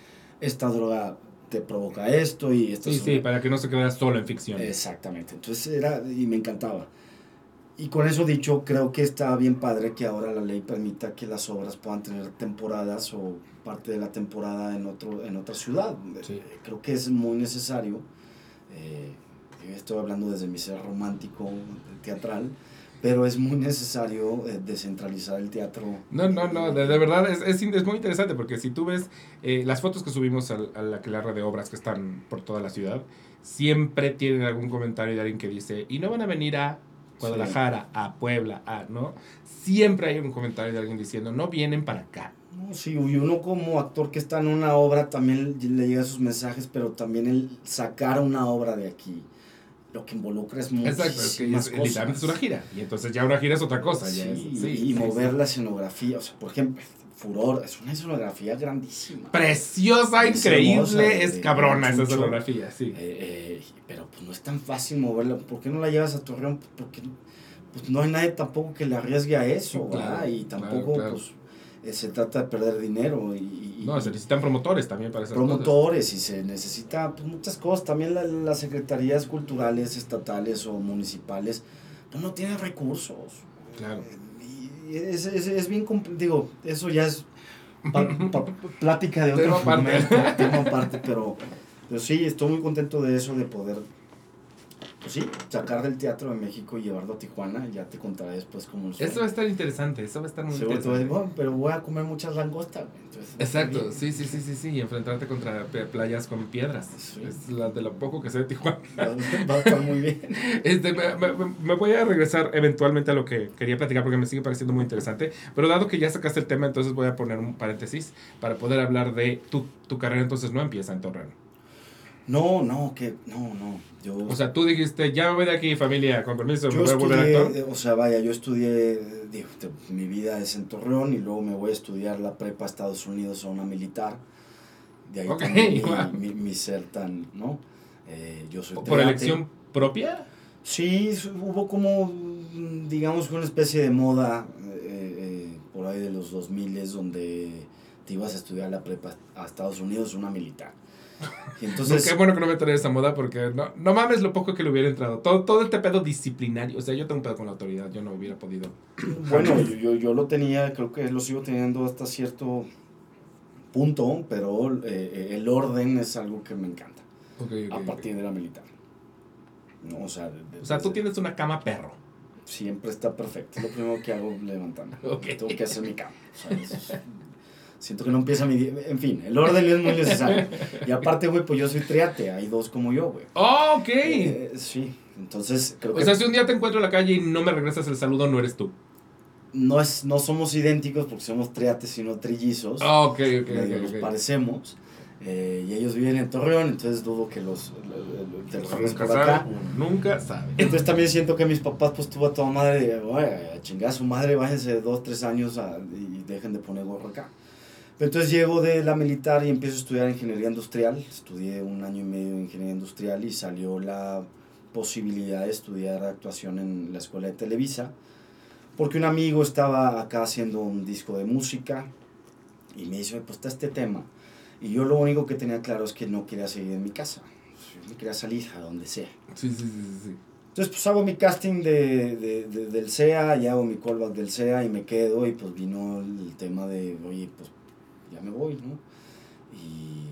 esta droga te provoca esto y esto. Sí, sí, para que no se quedara solo en ficción. Exactamente, entonces era, y me encantaba. Y con eso dicho, creo que está bien padre que ahora la ley permita que las obras puedan tener temporadas o parte de la temporada en, otro, en otra ciudad. Sí. Creo que es muy necesario. eh, estoy hablando desde mi ser romántico, teatral, pero es muy necesario eh, descentralizar el teatro. No, no, no, de, de verdad es, es, es muy interesante porque si tú ves eh, las fotos que subimos al- a, la aquelarre de obras que están por toda la ciudad, siempre tienen algún comentario de alguien que dice, y no van a venir a Guadalajara, a Puebla, a, ¿no? Siempre hay un comentario de alguien diciendo, no vienen para acá. No, sí, y uno como actor que está en una obra también le llega sus mensajes, pero también el sacar una obra de aquí, lo que involucra es Exacto, es que muchísimas es, literalmente es una gira. Y entonces ya una gira es otra cosa. ya es- Sí, sí, y sí, mover sí. la escenografía, o sea, por ejemplo, Furor, es una escenografía grandísima. Preciosa, Es increíble, hermosa, es de- cabrona esa escenografía, sí. Eh, eh, pero pues no es tan fácil moverla. ¿Por qué no la llevas a Torreón? Porque pues, no hay nadie tampoco que le arriesgue a eso, Claro, ¿verdad? Y tampoco claro. pues eh, se trata de perder dinero y, y- No, se necesitan promotores también para esas cosas. promotores y se necesita pues, muchas cosas. También la- las secretarías culturales estatales o municipales pues, no tienen recursos. Claro. Es, es, es bien digo, eso ya es pa- pa- plática de otro tema aparte, pero, pero sí, estoy muy contento de eso, de poder, pues sí, sacar del Teatro de México y llevarlo a Tijuana, ya te contaré después cómo fue. Eso va a estar interesante, eso va a estar muy Seguro voy interesante. "Bueno, pero voy a comer muchas langostas, güey", entonces, Exacto, sí, sí, sí, sí, sí, y enfrentarte contra playas con piedras. Sí. Es la de lo poco que sé de Tijuana. Va a estar muy bien. Este, me, me- me voy a regresar eventualmente a lo que quería platicar porque me sigue pareciendo muy interesante. Pero dado que ya sacaste el tema, entonces voy a poner un paréntesis para poder hablar de tu, tu carrera. Entonces no empieza en Torreón. No, no, que, no, no, yo... O sea, tú dijiste, ya me voy de aquí, familia, con permiso, me Yo voy a volver actor. o sea, vaya, yo estudié, digo, mi vida es en Torreón y luego me voy a estudiar la prepa a Estados Unidos a una militar. De ahí Ok, también mi, mi, mi ser tan, ¿no? Eh, yo soy ¿Por triate. elección propia? Sí, hubo como, digamos, una especie de moda eh, eh, por ahí de los 2000 donde te ibas a estudiar la prepa a Estados Unidos, una militar. Y entonces... Qué bueno que no me trae esa moda porque no, no mames lo poco que le hubiera entrado. Todo, todo este pedo disciplinario. O sea, yo tengo un pedo con la autoridad. Yo no hubiera podido. Bueno, yo, yo, yo lo tenía, creo que lo sigo teniendo hasta cierto punto, pero eh, el orden es algo que me encanta a partir de la militar. No, o sea, de- de- O sea, tú tienes una cama perro. siempre está perfecto. Es lo primero que hago levantarme. Tengo que hacer mi cama. O sea, eso es- siento que no empieza mi día. En fin, el orden es muy necesario. Y aparte, güey, pues yo soy triate. Hay dos como yo, güey. Oh, ok. Eh, sí, entonces creo O que sea, si un día te encuentro en la calle y no me regresas el saludo, no eres tú. no, es, no somos idénticos porque somos triates, sino trillizos. Oh, ok, ok, medio ok, nos ok. parecemos. eh, y ellos viven en Torreón, entonces dudo que los, los veas Nunca por acá. sabe, uno nunca sabe. Entonces también siento que mis papás pues tuvo a toda madre de, "Oye, a chingar a su madre, bájense dos, tres años a- y dejen de poner gorro acá. Pero entonces llego de la militar y empiezo a estudiar ingeniería industrial. Estudié un año y medio de ingeniería industrial y salió la posibilidad de estudiar actuación en la escuela de Televisa. Porque un amigo estaba acá haciendo un disco de música y me dice, "Oye, pues está este tema. Y yo lo único que tenía claro es que no quería seguir en mi casa. Yo me quería salir a donde sea. Sí, sí, sí, sí, sí. Entonces, pues hago mi casting de, de- de- del SEA, y hago mi callback del SEA y me quedo. Y pues vino el tema de, oye, pues ya me voy, ¿no? Y,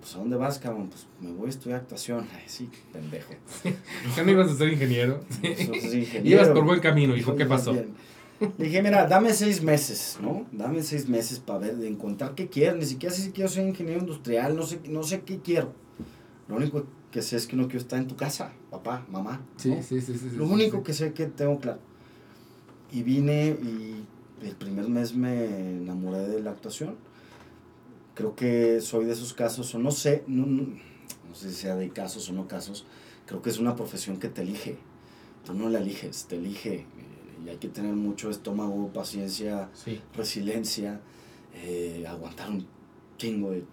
pues, ¿a dónde vas, cabrón? Pues me voy a estudiar actuación. Ay, sí, pendejo. ¿Qué no ibas a ser ingeniero? Sos ingeniero. Ibas por buen camino, hijo. ¿Qué pasó? bien. Le dije, mira, dame seis meses, ¿no? Dame seis meses para ver, de encontrar qué quiero. Ni siquiera sé si quiero ser ingeniero industrial, no sé, no sé qué quiero. Lo único que sé es que no quiero estar en tu casa, papá, mamá. Sí, ¿no? sí, sí, sí. sí, Lo sí, único sí. que sé que tengo claro. Y vine y el primer mes me enamoré de la actuación. Creo que soy de esos casos, o no sé, no, no, no sé si sea de casos o no casos, creo que es una profesión que te elige. Tú no la eliges, te elige. Y hay que tener mucho estómago, paciencia, Sí. resiliencia, eh, aguantar un chingo de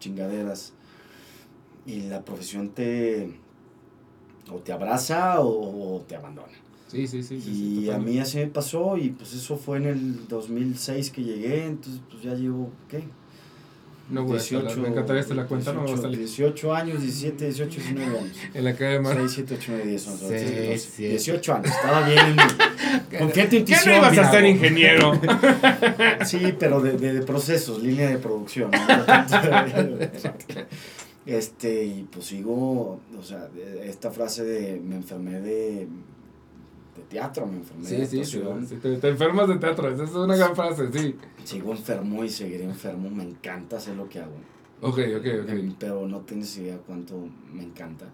chingaderas. Y la profesión te o te abraza o, o te abandona. Sí, sí, sí. y a mí así me pasó y pues eso fue en el 2006 que llegué, entonces pues ya llevo, ¿qué? No voy 18, a Me encantaría hacer la cuenta, 18, no me va a 18 años, 17, 18, 19 años. En la calle de Mar. 6, 7, 8, 9, 10, 11, 12, 18 años. Estaba bien. Confía en tu intuición. ¿Qué no ibas a ser ingeniero? sí, pero de, de, de, procesos, línea de producción. este, y pues sigo, o sea, esta frase de me enfermé de de teatro, me enfermé sí, de sí, sí, te, te, enfermas de teatro, esa es una gran frase, sí. Sigo enfermo y seguiré enfermo, me encanta hacer lo que hago. Ok, ok, ok. Em, pero no tienes idea cuánto me encanta.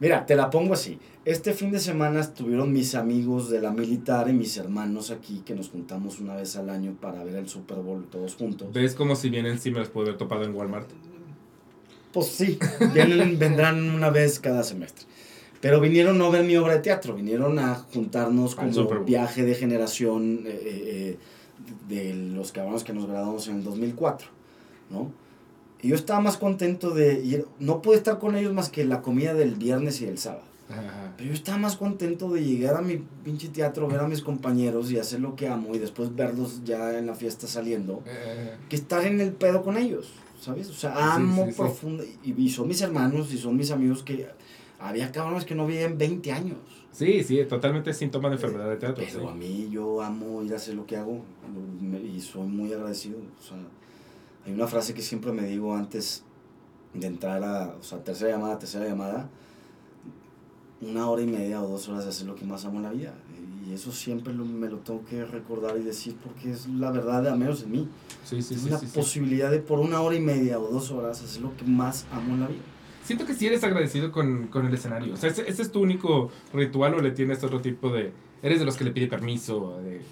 Mira, te la pongo así. Este fin de semana estuvieron mis amigos de la militar y mis hermanos aquí, que nos juntamos una vez al año para ver el Super Bowl todos juntos. ¿Ves como si vienen sí me los puedo haber topado en Walmart? Pues sí, vienen, vendrán una vez cada semestre. Pero vinieron no a ver mi obra de teatro, vinieron a juntarnos como viaje de generación eh, eh, eh, de los cabrones que nos graduamos en el 2004, ¿no? Y yo estaba más contento de no pude estar con ellos más que la comida del viernes y el sábado. Pero yo estaba más contento de llegar a mi pinche teatro, ver a mis compañeros y hacer lo que amo y después verlos ya en la fiesta saliendo, que estar en el pedo con ellos, ¿sabes? O sea, amo profundo. Y, y, son mis hermanos y son mis amigos que había cabrones que no vivían 20 años. Sí, sí, totalmente síntoma de enfermedad de teatro. Pero a mí yo amo ir a hacer lo que hago y soy muy agradecido. O sea, hay una frase que siempre me digo antes de entrar a, o sea, tercera llamada, tercera llamada, una hora y media o dos horas de hacer lo que más amo en la vida. Y eso siempre me lo tengo que recordar y decir porque es la verdad, de menos en mí. Sí, sí, es sí, una posibilidad de por una hora y media o dos horas hacer lo que más amo en la vida siento que sí eres agradecido con, con el escenario. O sea, ¿ese, es tu único ritual o le tienes otro tipo de... ¿Eres de los que le pide permiso? De...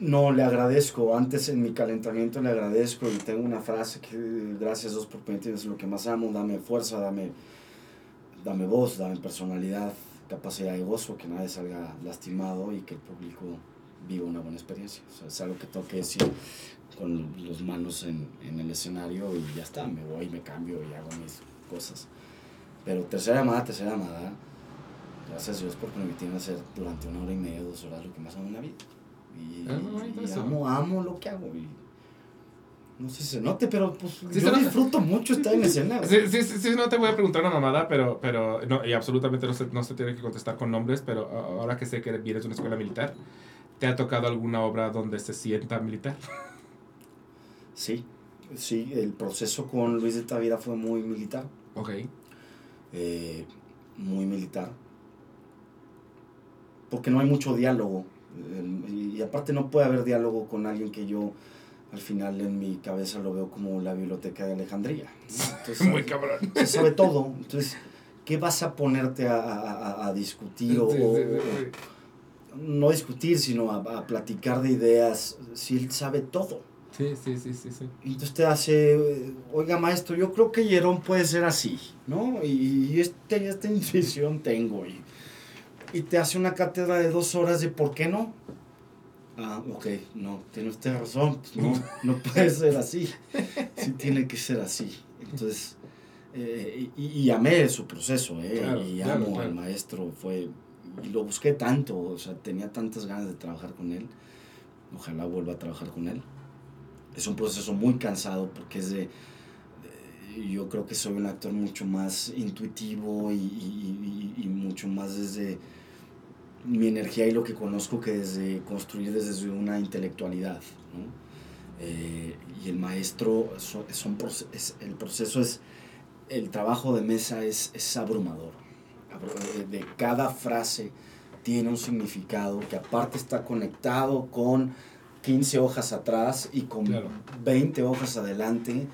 No, le agradezco. Antes en mi calentamiento le agradezco y tengo una frase que gracias Dios por permitirme lo que más amo. Dame fuerza, dame, dame voz, dame personalidad, capacidad y gozo, que nadie salga lastimado y que el público viva una buena experiencia. O sea, es algo que tengo que decir con las manos en, en el escenario y ya está, me voy, me cambio y hago mis cosas. Pero tercera llamada, tercera llamada, gracias a Dios por permitirme hacer durante una hora y media, dos horas lo que más amo en la vida. Y, ah, amo, amo lo que hago. Y, no sé si se note, pero pues yo disfruto mucho estar en escena. Sí, sí, sí, no te voy a preguntar una mamada, pero, pero no, y absolutamente no se, no se tiene que contestar con nombres, pero ahora que sé que vienes de una escuela militar, ¿te ha tocado alguna obra donde se sienta militar? Sí, sí, el proceso con Luis de Tavira fue muy militar. Ok. Eh, muy militar. Porque no hay mucho diálogo. y, aparte no puede haber diálogo con alguien que yo al final en mi cabeza lo veo como la biblioteca de Alejandría. muy cabrón. Se sabe todo. Entonces, ¿qué vas a ponerte a, a, discutir o, no discutir, sino a, a platicar de ideas si él sabe todo? Sí, sí, sí, sí, sí. Entonces te hace, oiga maestro, yo creo que Jerón puede ser así, ¿no? Y, este, esta intuición tengo. Y, y te hace una cátedra de dos horas de por qué no. Ah, ok, no, tiene usted razón, pues no, no puede ser así. Sí tiene que ser así. Entonces, eh, y, y, amé su proceso, ¿eh? y amo al maestro, fue, y lo busqué tanto, o sea, tenía tantas ganas de trabajar con él. Ojalá vuelva a trabajar con él es un proceso muy cansado porque es de, yo creo que soy un actor mucho más intuitivo y, y, mucho más desde mi energía y lo que conozco que desde construir desde una intelectualidad. ¿no? Eh, y el maestro, son, el proceso es, el trabajo de mesa es, es abrumador. De cada frase tiene un significado que aparte está conectado con 15 hojas atrás y con 20 hojas adelante,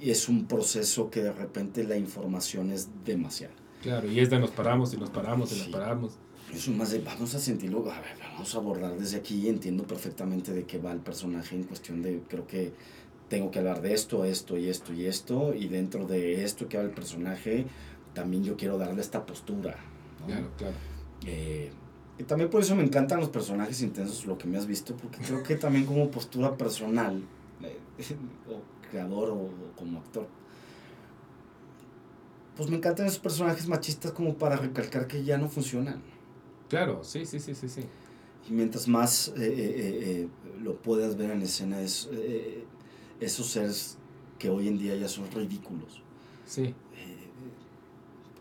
es un proceso que de repente la información es demasiada. Claro, y es de nos paramos y nos paramos y nos paramos. Es más de vamos a sentirlo, a ver, vamos a abordar desde aquí, entiendo perfectamente de qué va el personaje en cuestión de, creo que tengo que hablar de esto, esto y esto y esto, y dentro de esto que va el personaje, también yo quiero darle esta postura. Claro, claro. Eh, y también por eso me encantan los personajes intensos, lo que me has visto, porque creo que también como postura personal, eh, o creador o, como actor, pues me encantan esos personajes machistas como para recalcar que ya no funcionan. Claro, sí, sí, sí, sí, sí. Y mientras más eh, eh, lo puedas ver en escena es... esos seres que hoy en día ya son ridículos. Sí.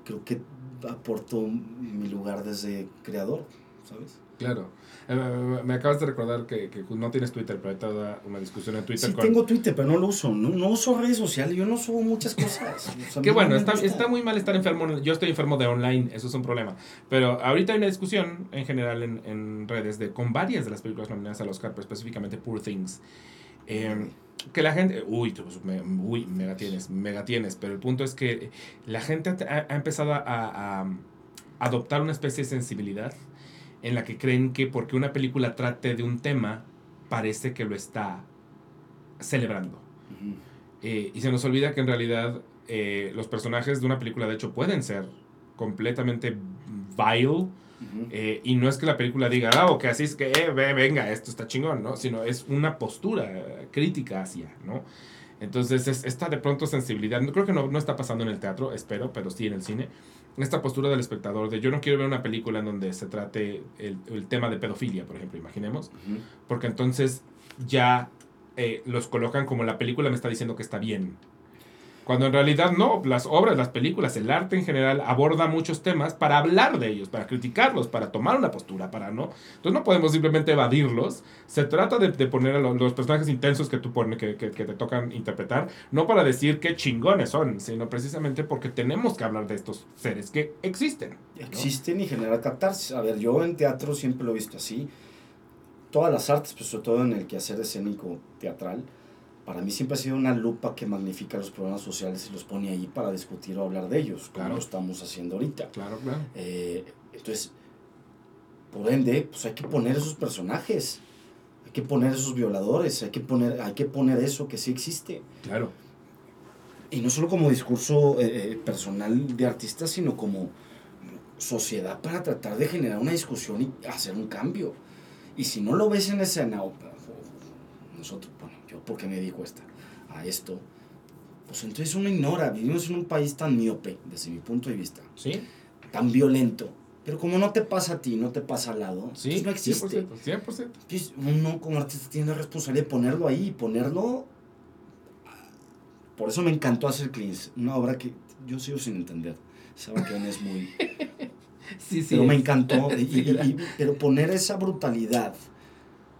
Creo que aportó mi lugar desde creador, ¿sabes? Claro. Eh, me acabas de recordar que, que, no tienes Twitter, pero hay toda una discusión en Twitter. Sí, tengo Twitter, pero no lo uso. No, no, uso redes sociales, yo no subo muchas cosas. Qué bueno, está, está, muy mal estar enfermo. Yo estoy enfermo de online, eso es un problema. Pero ahorita hay una discusión en general en, en redes de, con varias de las películas nominadas al Oscar, pero específicamente Poor Things. Eh, que la gente, uy, me, uy, mega tienes, mega tienes, pero el punto es que la gente ha, ha empezado a, a, adoptar una especie de sensibilidad en la que creen que porque una película trate de un tema, parece que lo está celebrando. eh, y se nos olvida que en realidad eh, los personajes de una película, de hecho, pueden ser completamente vile. Eh, y no es que la película diga, ah, o que así es que, eh, venga, esto está chingón, ¿no? Sino es una postura crítica hacia, ¿no? Entonces, es, esta de pronto sensibilidad, creo que no, no está pasando en el teatro, espero, pero sí en el cine, esta postura del espectador de yo no quiero ver una película en donde se trate el, el tema de pedofilia, por ejemplo, imaginemos, uh -huh. porque entonces ya eh, los colocan como la película me está diciendo que está bien. Cuando en realidad no, las obras, las películas, el arte en general aborda muchos temas para hablar de ellos, para criticarlos, para tomar una postura, para no. Entonces no podemos simplemente evadirlos. Se trata de, de poner a los, los, personajes intensos que tú pones, que, que, que, te tocan interpretar, no para decir qué chingones son, sino precisamente porque tenemos que hablar de estos seres que existen. ¿no? Existen y generan catarsis. A ver, yo en teatro siempre lo he visto así. Todas las artes, pues sobre todo en el quehacer escénico teatral, para mí siempre ha sido una lupa que magnifica los problemas sociales y los pone ahí para discutir o hablar de ellos, claro. como lo estamos haciendo ahorita. Claro, claro. Eh, entonces, por ende, pues hay que poner esos personajes, hay que poner esos violadores, hay que poner, hay que poner eso que sí existe. Claro. Y no solo como discurso eh, personal de artistas, sino como sociedad para tratar de generar una discusión y hacer un cambio. Y si no lo ves en escena, nosotros, yo porque me dedico a, esta, a esto, pues entonces uno ignora, vivimos en un país tan miope, desde mi punto de vista, ¿Sí? tan violento, pero como no te pasa a ti, no te pasa al lado, sí, pues no existe. 100%. 100%. Entonces uno como artista tiene la responsabilidad de ponerlo ahí, ponerlo... Por eso me encantó hacer Cleans, una obra que yo sigo sin entender. Saben que es muy... sí, sí. Pero me encantó. Y, y, y, pero poner esa brutalidad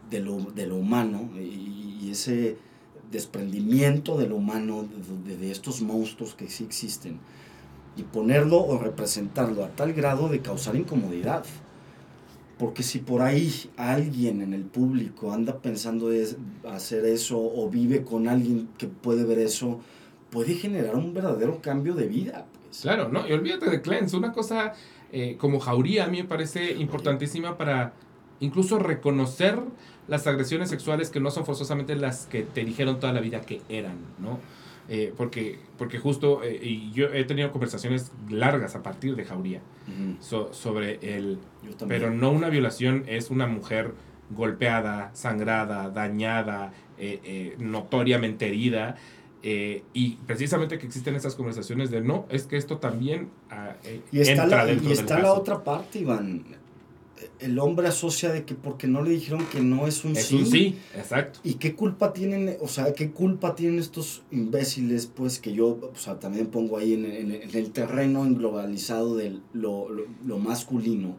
de lo, de lo humano y, ese desprendimiento de lo humano, de, estos monstruos que sí existen, y ponerlo o representarlo a tal grado de causar incomodidad. Porque si por ahí alguien en el público anda pensando es hacer eso o vive con alguien que puede ver eso, puede generar un verdadero cambio de vida. Pues. Claro, no, y olvídate de Cleanse, una cosa eh, como Jauría a mí me parece importantísima para incluso reconocer las agresiones sexuales que no son forzosamente las que te dijeron toda la vida que eran, ¿no? Eh, porque, porque justo, eh, y yo he tenido conversaciones largas a partir de Jauría uh -huh. so, sobre el... Pero no una violación, es una mujer golpeada, sangrada, dañada, eh, notoriamente herida. y precisamente que existen esas conversaciones de no, es que esto también y está entra la, dentro Y está del la otra parte, Iván el hombre asocia de que porque no le dijeron que no es un es sí. un sí, exacto. ¿Y qué culpa tienen, o sea, qué culpa tienen estos imbéciles, pues, que yo, o sea, también pongo ahí en, en, en el terreno globalizado de lo, lo, lo, masculino,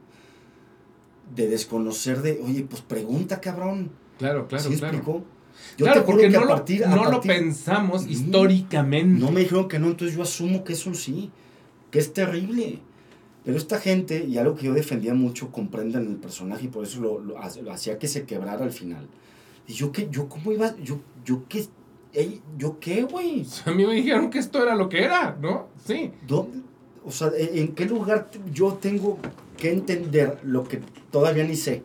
de desconocer de, oye, pues pregunta, cabrón. Claro, claro, ¿Sí claro. Yo claro, porque que no, a partir, lo, a no partir, lo pensamos no, históricamente. No me dijeron que no, entonces yo asumo que es un sí, que es terrible. Pero esta gente, y algo que yo defendía mucho, comprenden el personaje y por eso lo, lo, lo hacía que se quebrara al final. Y yo qué, yo cómo iba, yo, yo qué, ey, yo qué, güey. A mí me dijeron que esto era lo que era, ¿no? Sí. ¿Dónde? O sea, ¿en qué lugar yo tengo que entender lo que todavía ni sé?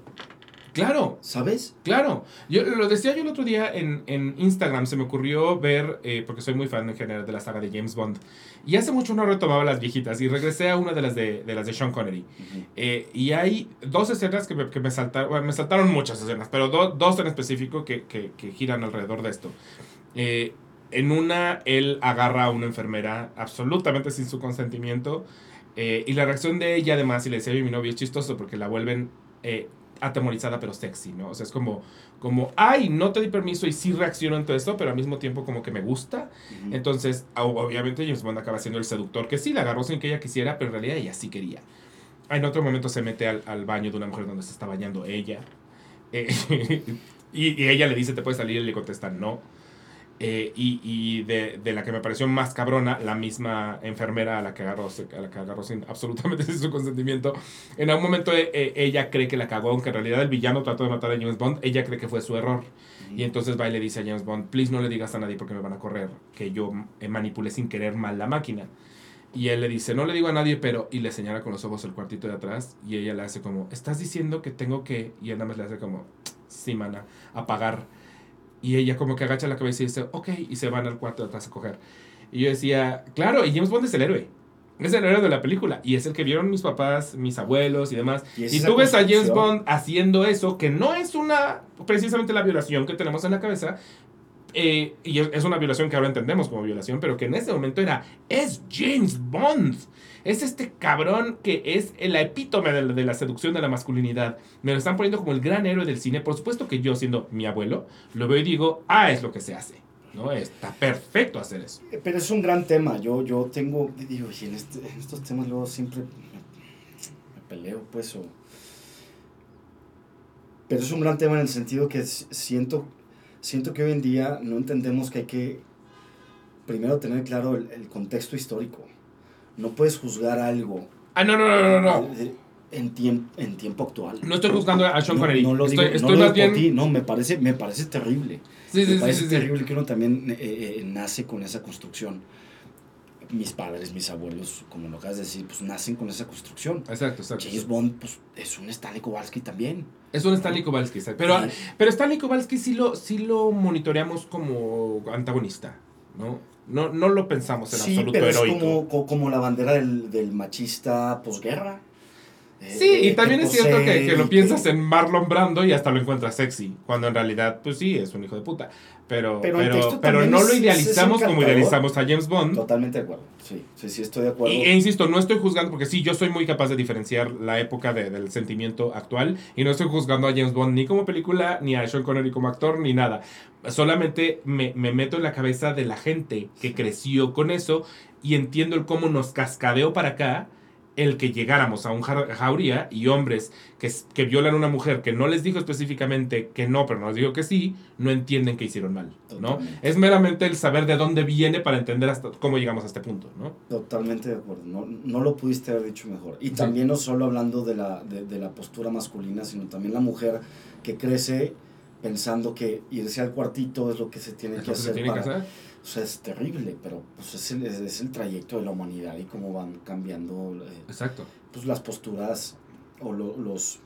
Claro. ¿Sabes? Claro. Yo lo decía yo el otro día en, en Instagram, se me ocurrió ver, eh, porque soy muy fan en general de la saga de James Bond, y hace mucho no retomaba las viejitas y regresé a una de las de, de las de Sean Connery. Uh -huh. eh, y hay dos escenas que me, que me saltaron, bueno, me saltaron muchas escenas, pero do, dos en específico que, que, que, giran alrededor de esto. Eh, en una, él agarra a una enfermera absolutamente sin su consentimiento, eh, y la reacción de ella además, y le decía a mi novio, es chistoso porque la vuelven atemorizada pero sexy, ¿no? O sea, es como, como, ay, no te di permiso y sí reacciono ante esto, pero al mismo tiempo como que me gusta. Entonces, obviamente James Bond acaba siendo el seductor, que sí, la agarró sin que ella quisiera, pero en realidad ella sí quería. En otro momento se mete al, al baño de una mujer donde se está bañando ella. Eh, y, y, ella le dice, ¿te puedes salir? Y le contesta, no. Eh, y, y de, de, la que me pareció más cabrona, la misma enfermera a la que agarró, a la que agarró sin absolutamente sin su consentimiento. En algún momento eh, ella cree que la cagó, aunque en realidad el villano trató de matar a James Bond, ella cree que fue su error. Y entonces va y le dice a James Bond, please no le digas a nadie porque me van a correr, que yo manipulé sin querer mal la máquina. Y él le dice, no le digo a nadie, pero... Y le señala con los ojos el cuartito de atrás. Y ella le hace como, ¿estás diciendo que tengo que...? Y él nada más le hace como, sí, mana, apagar. Y ella como que agacha la cabeza y dice, ok, y se van al cuarto atrás a coger. Y yo decía, claro, y James Bond es el héroe. Es el héroe de la película. Y es el que vieron mis papás, mis abuelos y demás. Y, tú ves a James Bond haciendo eso, que no es una, precisamente la violación que tenemos en la cabeza, eh, y es una violación que ahora entendemos como violación, pero que en ese momento era, es James Bond. Es este cabrón que es el epítome de la, seducción de la masculinidad. Me lo están poniendo como el gran héroe del cine. Por supuesto que yo, siendo mi abuelo, lo veo y digo, ah, es lo que se hace. ¿no? Está perfecto hacer eso. Eh, pero es un gran tema. Yo, yo tengo, digo, en, este, estos temas luego siempre me, me peleo, pues, o... Pero es un gran tema en el sentido que siento siento que hoy en día no entendemos que hay que primero tener claro el, contexto histórico. No puedes juzgar algo. Ah, no, no, no, no, no. En, tiempo en tiempo actual. No estoy juzgando a Sean Connery. No, lo digo, estoy, no Ti, no, me parece, me parece terrible. Sí, me parece terrible que uno también eh, eh, nace con esa construcción mis padres, mis abuelos, como lo acabas de decir, pues nacen con esa construcción. Exacto, exacto. James Bond, pues es un Stanley Kowalski también. Es un Stanley Kowalski, pero, pero Stanley Kowalski sí lo, sí lo monitoreamos como antagonista, ¿no? No, no lo pensamos en sí, absoluto pero Es como, como la bandera del, del machista posguerra. Sí, y eh, también es cierto que, que, lo piensas en Marlon Brando y hasta lo encuentras sexy, cuando en realidad, pues sí, es un hijo de puta. Pero, pero, pero, no lo idealizamos como idealizamos a James Bond. Totalmente de acuerdo, sí, sí, sí, estoy de acuerdo. Y, e insisto, no estoy juzgando, porque sí, yo soy muy capaz de diferenciar la época de, del sentimiento actual, y no estoy juzgando a James Bond ni como película, ni a Sean Connery como actor, ni nada. Solamente me, me meto en la cabeza de la gente que creció con eso, y entiendo el cómo nos cascadeó para acá, el que llegáramos a un jauría y hombres que, que violan a una mujer que no les dijo específicamente que no, pero nos dijo que sí, no entienden que hicieron mal, ¿no? Es meramente el saber de dónde viene para entender hasta cómo llegamos a este punto, ¿no? Totalmente de acuerdo, no, no lo pudiste haber dicho mejor. Y también no solo hablando de la, de, de la postura masculina, sino también la mujer que crece pensando que irse al cuartito es lo que se tiene, que, hacer que hacer o sea, es terrible, pero pues es el, es, el trayecto de la humanidad y cómo van cambiando eh, Exacto. Pues, las posturas o los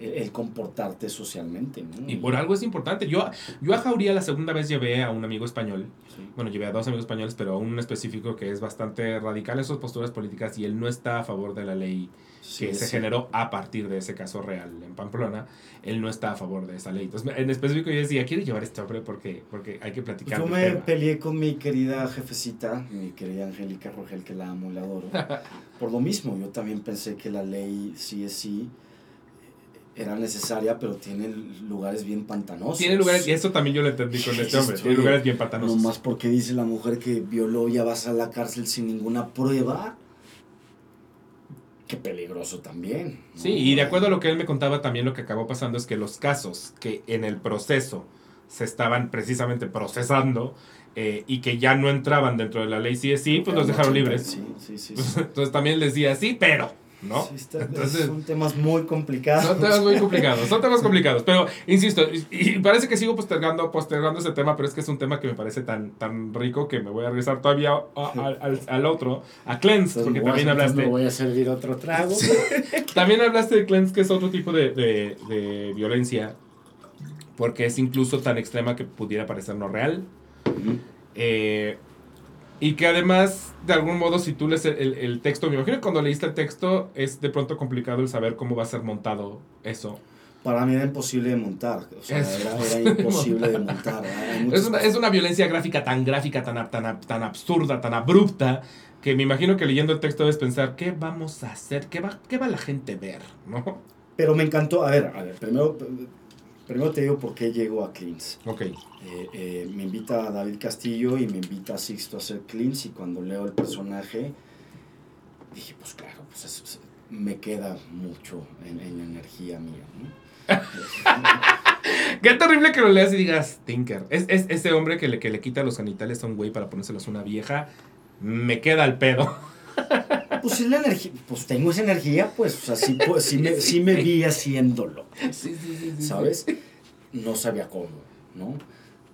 el comportarte socialmente. Y por algo es importante. Yo, yo a Jauría la segunda vez llevé a un amigo español. Bueno, llevé a dos amigos españoles, pero a un específico que es bastante radical en sus posturas políticas y él no está a favor de la ley que se generó a partir de ese caso real en Pamplona, él no está a favor de esa ley. Entonces, en específico yo decía, quiero llevar este hombre porque, porque hay que platicar. Yo me peleé con mi querida jefecita, mi querida Angélica Rogel, que la amo y la adoro, por lo mismo. Yo también pensé que la ley sí es sí era necesaria, pero tiene lugares bien pantanosos. Tiene lugares, y eso también yo lo entendí con este hombre, tiene lugares bien pantanosos. No más porque dice la mujer que violó ya vas a la cárcel sin ninguna prueba qué peligroso también. Sí, y de acuerdo a lo que él me contaba, también lo que acabó pasando es que los casos que en el proceso se estaban precisamente procesando eh, y que ya no entraban dentro de la ley CSI, pues los dejaron libres. Sí, sí, sí, Entonces también les decía sí, pero ¿no? Entonces, son temas muy complicados. Son temas muy complicados, son temas complicados. Pero, insisto, y, parece que sigo postergando, postergando ese tema, pero es que es un tema que me parece tan, tan rico que me voy a regresar todavía al, al, otro, a Cleanse, porque también hablaste... Me voy a servir otro trago. también hablaste de Cleanse, que es otro tipo de, de, de, violencia, porque es incluso tan extrema que pudiera parecer no real. eh, y que además, de algún modo, si tú lees el, el, texto, me imagino que cuando leíste el texto es de pronto complicado el saber cómo va a ser montado eso. Para mí era imposible de montar. O sea, era, imposible de montar. Es una, es una, violencia gráfica tan gráfica, tan, tan, tan absurda, tan abrupta, que me imagino que leyendo el texto debes pensar, ¿qué vamos a hacer? ¿Qué va, qué va la gente a ver? ¿No? pero me encantó, a ver, a ver, primero, primero te digo por qué llego a Cleans. Ok. Eh, eh, me invita David Castillo y me invita a Sixto a hacer Cleans y cuando leo el personaje dije, pues claro, pues es- es- me queda mucho en, en la energía mía. ¿no? Qué terrible que lo leas y digas Tinker. Es, es ese hombre que le, que le quita los genitales a un güey para ponérselos a una vieja. Me queda el pedo. Pues es la energía, pues tengo esa energía, pues, o sea, sí, pues, sí, me, sí me vi haciéndolo. Sí, sí, sí. sí, ¿sabes? No sabía cómo, ¿no?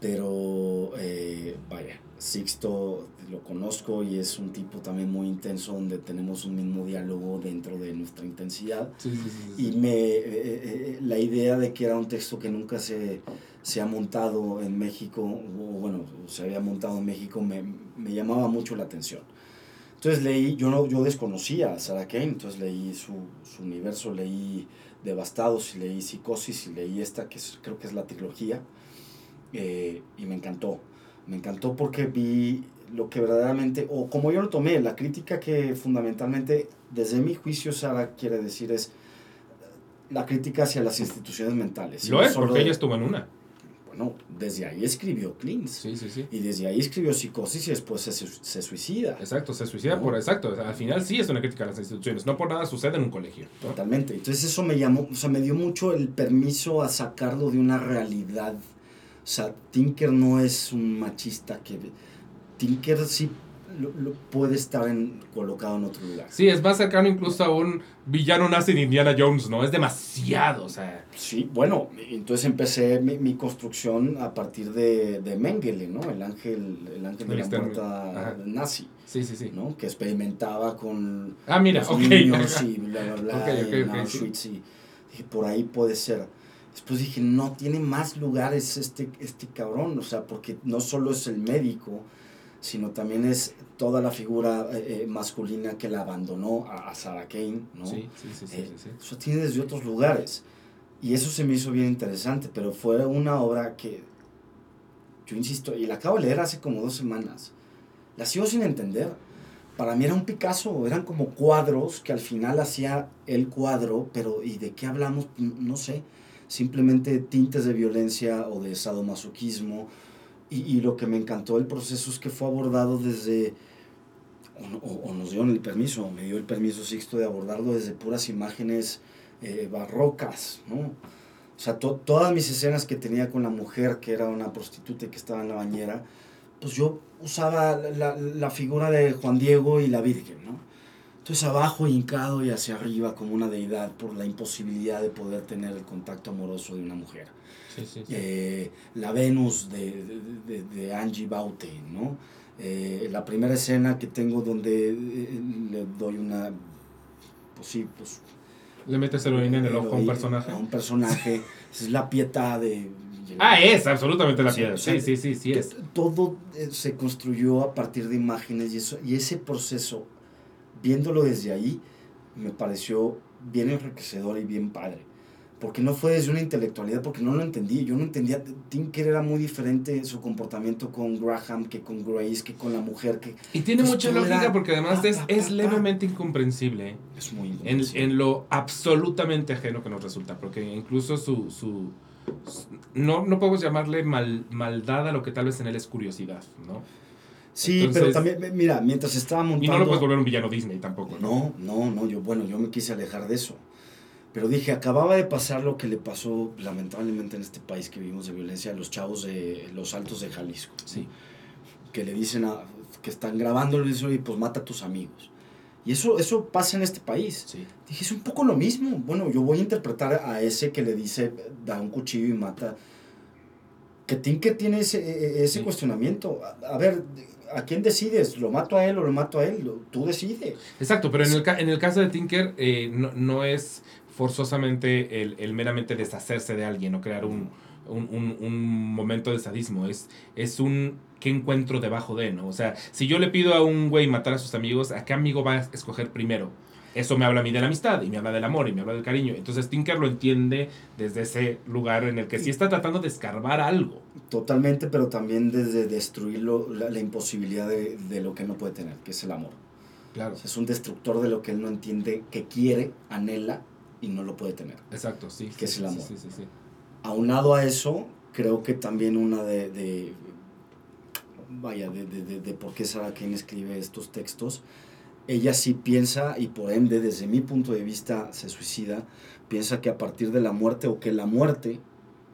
Pero, eh, vaya, Sixto lo conozco y es un tipo también muy intenso donde tenemos un mismo diálogo dentro de nuestra intensidad. Sí, sí, sí, sí, Y me, eh, eh, la idea de que era un texto que nunca se, se ha montado en México, o bueno, se había montado en México, me, me llamaba mucho la atención. Entonces leí, yo, no, yo desconocía a Sarah Kane, entonces leí su, su universo, leí Devastados, y leí Psicosis y leí esta, que es- creo que es la trilogía, eh, y me encantó. Me encantó porque vi lo que verdaderamente, o como yo lo tomé, la crítica que fundamentalmente, desde mi juicio, Sara quiere decir es la crítica hacia las instituciones mentales. Lo no es, porque de- ella estuvo en una. Bueno, desde ahí escribió Cleans. Sí, sí, sí. Y desde ahí escribió Psicosis y después se, se suicida. Exacto, se suicida ¿No? por exacto. o sea, al final sí es una crítica a las instituciones. No por nada sucede en un colegio. ¿no? Totalmente. Entonces eso me llamó, o sea, me dio mucho el permiso a sacarlo de una realidad. O sea, Tinker no es un machista que... Tinker sí lo, lo puede estar en, colocado en otro lugar. Sí, es más cercano incluso a un villano nazi de Indiana Jones, ¿no? Es demasiado, o sea. Sí, bueno, entonces empecé mi, mi construcción a partir de, de Mengele, ¿no? El ángel, el ángel de la puerta Ajá. nazi, Sí, sí, sí. ¿no? Que experimentaba con Ah, mira, los ok. niños y bla, bla, bla, Ok, ok, en Auschwitz y dije, por ahí puede ser. Después dije, no, tiene más lugares este, este cabrón, o sea, porque no solo es el médico, sino también es toda la figura eh, eh, masculina que la abandonó a, a Sarah Kane, ¿no? Sí, sí, sí, sí, Eh, sí, sí. Eso tiene desde otros lugares. Y eso se me hizo bien interesante, pero fue una obra que, yo insisto, y la acabo de leer hace como dos semanas, la sigo sin entender. Para mí era un Picasso, eran como cuadros que al final hacía el cuadro, pero ¿y de qué hablamos? No sé, simplemente tintes de violencia o de sadomasoquismo. Y, y lo que me encantó del proceso es que fue abordado desde, o, o- o nos dieron el permiso, me dio el permiso Sixto de abordarlo desde puras imágenes eh, barrocas, ¿no? O sea, to- todas mis escenas que tenía con la mujer, que era una prostituta y que estaba en la bañera, pues yo usaba la, la figura de Juan Diego y la Virgen, ¿no? Entonces abajo hincado y hacia arriba como una deidad por la imposibilidad de poder tener el contacto amoroso de una mujer. Sí, sí, sí. Eh, la Venus de, de, de- Angie Baute, ¿no? Eh, la primera escena que tengo donde eh, le doy una, pues sí, pues... Le metes heroína en el ojo a un personaje. A un personaje, es la pietad de... Ah, es absolutamente la piedra. Sí, sí, sí, sí es. Todo se construyó a partir de imágenes y, eso, y ese proceso, viéndolo desde ahí, me pareció bien enriquecedor y bien padre. Porque no fue desde una intelectualidad, porque no lo entendí. Yo no entendía. Tinker era muy diferente su comportamiento con Graham que con Grace, que con la mujer. que Y tiene Pues mucha lógica era porque además pa, es, pa, pa, es levemente incomprensible ¿eh? Es muy en, lo absolutamente ajeno que nos resulta. Porque incluso su. su su- no, no podemos llamarle mal, maldad a lo que tal vez en él es curiosidad, ¿no? Sí, Entonces- pero también, mira, mientras estaba montando... Y no lo puedes volver un villano Disney tampoco, ¿no? No, no, no, yo, bueno, yo me quise alejar de eso. Pero dije, acababa de pasar lo que le pasó lamentablemente en este país que vivimos de violencia a los chavos de los altos de Jalisco. Sí. Que le dicen a, que están grabando, le dicen, oye, pues mata a tus amigos. Y eso, eso pasa en este país. Sí. Dije, es un poco lo mismo. Bueno, yo voy a interpretar a ese que le dice, da un cuchillo y mata. Que Tinker tiene ese, e- ese Sí. cuestionamiento. A, a ver, ¿a quién decides? ¿Lo mato a él o lo mato a él? Tú decides. Exacto, pero en el, en el caso de Tinker eh, no, no es forzosamente el, el meramente deshacerse de alguien o crear un, un, un- un momento de sadismo. Es, es un qué encuentro debajo de, ¿no? O sea, si yo le pido a un güey matar a sus amigos, ¿a qué amigo va a escoger primero? Eso me habla a mí de la amistad y me habla del amor y me habla del cariño. Entonces Tinker lo entiende desde ese lugar en el que sí está tratando de escarbar algo. Totalmente, pero también desde destruirlo, la, la imposibilidad de, de lo que no puede tener, que es el amor. Claro. O sea, es un destructor de lo que él no entiende, que quiere, anhela y no lo puede tener. Exacto, sí. Que es el amor. Sí, sí, sí. Aunado a eso, creo que también una de, de vaya, de, de, de, por qué Sarah Kane escribe estos textos, ella sí piensa, y por ende, desde mi punto de vista, se suicida, piensa que a partir de la muerte o que la muerte,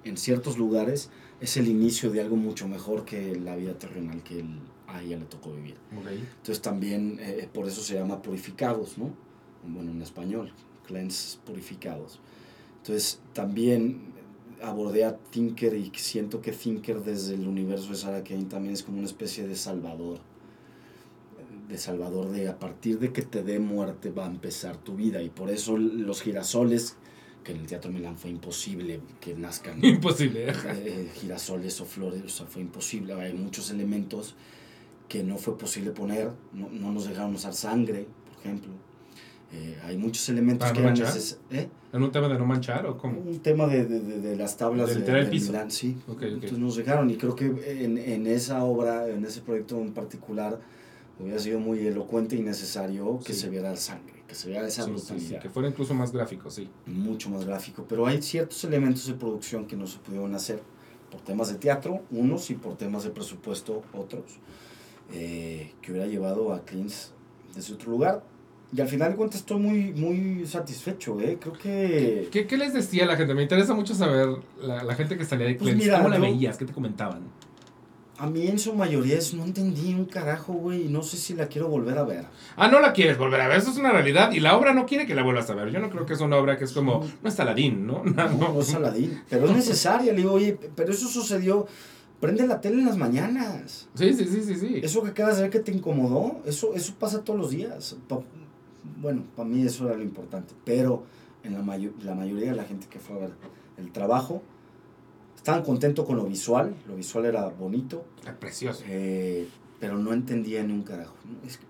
en ciertos lugares, es el inicio de algo mucho mejor que la vida terrenal que a ella le tocó vivir. Entonces también, eh, por eso se llama purificados, ¿no? Bueno, en español, cleanse purificados. Entonces también abordé a Tinker y siento que Tinker desde el universo de Sarah Kane también es como una especie de salvador. De salvador de a partir de que te dé muerte va a empezar tu vida. Y por eso los girasoles, que en el Teatro Milán fue imposible que nazcan. Imposible. Eh, girasoles o flores, o sea, fue imposible. Hay muchos elementos que no fue posible poner. No, no nos dejaron usar sangre, por ejemplo eh, hay muchos elementos que eran ¿eh? ¿En un tema de no manchar o cómo? Un tema de, de, de, las tablas de, de, piso. sí. Entonces nos dejaron y creo que en, en, esa obra, en ese proyecto en particular, hubiera sido muy elocuente y necesario que se viera sangre, que se viera esa brutalidad. que fuera incluso más gráfico, sí. Mucho más gráfico, pero hay ciertos elementos de producción que no se pudieron hacer por temas de teatro, unos, y por temas de presupuesto, otros, eh, que hubiera llevado a Clint desde otro lugar y al final de cuentas estoy muy, muy satisfecho, ¿eh? Creo que... ¿Qué, qué les decía la gente? Me interesa mucho saber la, la gente que salía de pues ¿Cómo la veías? ¿Qué te comentaban? A mí en su mayoría es, no entendí un carajo, güey, y no sé si la quiero volver a ver. Ah, no la quieres volver a ver, eso es una realidad, y la obra no quiere que la vuelvas a ver. Yo no creo que es una obra que es como, no es Saladín, ¿no? No, no, es Saladín, pero es necesaria. Le digo, oye, pero eso sucedió, prende la tele en las mañanas. Sí, sí, sí, sí, sí. Eso que acabas de ver que te incomodó, eso, eso pasa todos los días bueno, para mí eso era lo importante, pero en la, la mayoría de la gente que fue a ver el trabajo, estaban contentos con lo visual, lo visual era bonito. Era precioso. Eh, pero no entendía ni un carajo. Es que,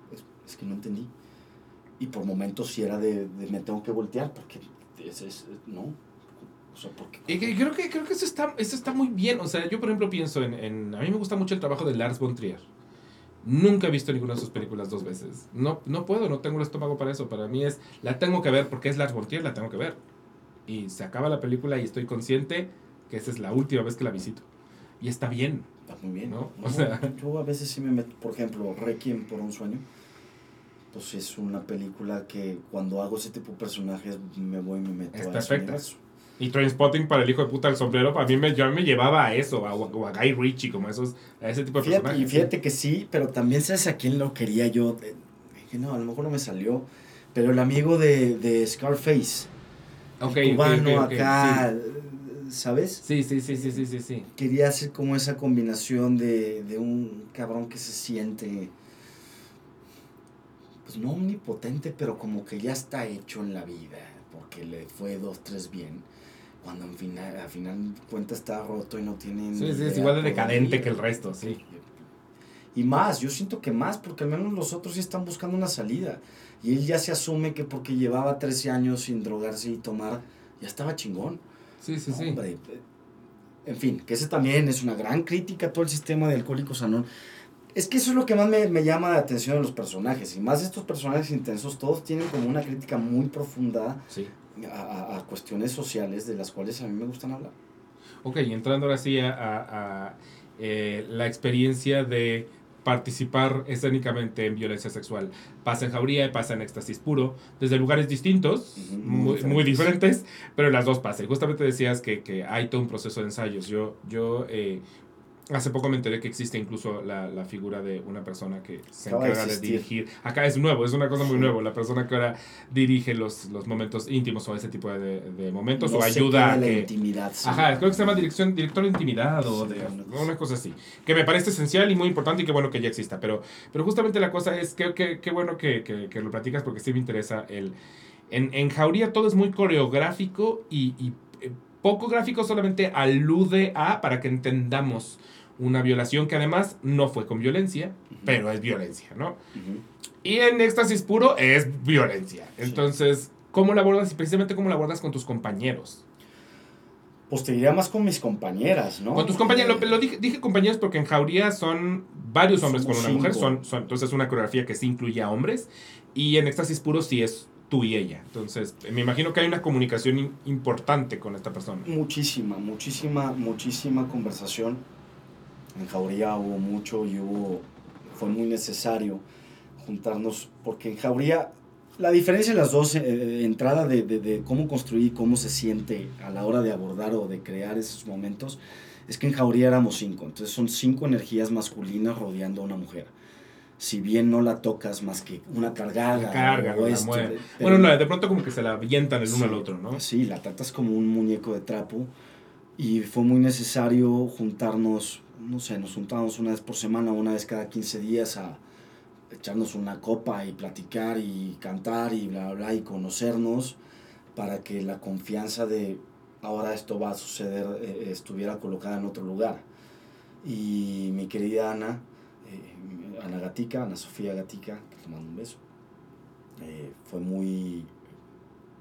es, que, no entendí. Y por momentos sí era de, me tengo que voltear, porque es, no. O sea, porque, y creo que, creo que eso, está, eso está muy bien. O sea, yo por ejemplo pienso en, en, A mí me gusta mucho el trabajo de Lars von Trier. Nunca he visto ninguna de sus películas dos veces. No, no puedo, no tengo el estómago para eso. Para mí es, la tengo que ver porque es Lars von la tengo que ver. Y se acaba la película y estoy consciente que esa es la última vez que la visito. Y está bien. Está muy bien. ¿no? o sea, yo a veces sí me meto, por ejemplo, Requiem por un sueño. Pues es una película que cuando hago ese tipo de personajes me voy y me meto es a perfecta. Y Trainspotting para el hijo de puta del sombrero, para mí me, yo me llevaba a eso, a, a Guy Ritchie, como esos, a ese tipo de personajes. Y fíjate que sí, pero también sabes a quién lo quería yo. Dije, no, a lo mejor no me salió, pero el amigo de, de Scarface. Ok, cubano acá, ¿sabes? Sí, sí, sí, sí, sí, sí, sí. Quería hacer como esa combinación de, de un cabrón que se siente pues no omnipotente, pero como que ya está hecho en la vida, porque le fue dos, tres bien cuando al final, al final cuenta está roto y no tiene... Sí, sí, es igual de decadente que el resto, sí. Y más, yo siento que más, porque al menos los otros sí están buscando una salida. Y él ya se asume que porque llevaba 13 años sin drogarse y tomar, ya estaba chingón. Sí, sí, sí. Eh, en fin, que ese también es una gran crítica a todo el sistema de Alcohólicos Anónimos. Es que eso es lo que más me, me, llama la atención de los personajes. Y más estos personajes intensos, todos tienen como una crítica muy profunda sí a, a, cuestiones sociales de las cuales a mí me gustan hablar. Ok, entrando ahora sí a, a eh, la experiencia de participar escénicamente en violencia sexual. Pasa en jauría y pasa en éxtasis puro, desde lugares distintos, muy, muy, diferentes. pero las dos pasan. Justamente decías que, que, hay todo un proceso de ensayos. Yo, yo eh, Hace poco me enteré que existe incluso la, la figura de una persona que se encarga de, dirigir. Acá es nuevo, es una cosa muy nueva. La persona que ahora dirige los, los momentos íntimos o ese tipo de, de momentos o ayuda a que. La intimidad, Ajá, creo que se llama dirección, director de intimidad o de una cosa así. Que me parece esencial y muy importante y qué bueno que ya exista. Pero, pero justamente la cosa es que qué bueno que, que, que, lo platicas porque sí me interesa el. En, en Jauría todo es muy coreográfico y, y eh, poco gráfico solamente alude a para que entendamos una violación que además no fue con violencia, pero es violencia, ¿no? Y en éxtasis puro es violencia. Entonces, ¿cómo la abordas y precisamente cómo la abordas con tus compañeros? Pues te diría más con mis compañeras, ¿no? Con tus compañeros, lo, dije, dije, compañeros porque en Jauría son varios hombres con una mujer, son, son, entonces es una coreografía que sí incluye a hombres y en éxtasis puro sí es tú y ella. Entonces, me imagino que hay una comunicación importante con esta persona. Muchísima, muchísima, muchísima conversación. En Jauría hubo mucho y hubo, fue muy necesario juntarnos, porque en Jauría, la diferencia de las dos, eh, entrada de, de, de, cómo construir, cómo se siente a la hora de abordar o de crear esos momentos, es que en Jauría éramos cinco, entonces son cinco energías masculinas rodeando a una mujer si bien no la tocas más que una cargada. La carga, o esto, bueno, no, de pronto como que se la avientan el uno al otro, ¿no? Sí, la tratas como un muñeco de trapo y fue muy necesario juntarnos, no sé, nos juntamos una vez por semana, una vez cada 15 días a echarnos una copa y platicar y cantar y bla, bla, bla y conocernos para que la confianza de ahora esto va a suceder eh, estuviera colocada en otro lugar. Y mi querida Ana, eh, Ana Gatica, Ana Sofía Gatica, que le mando un beso, eh, fue muy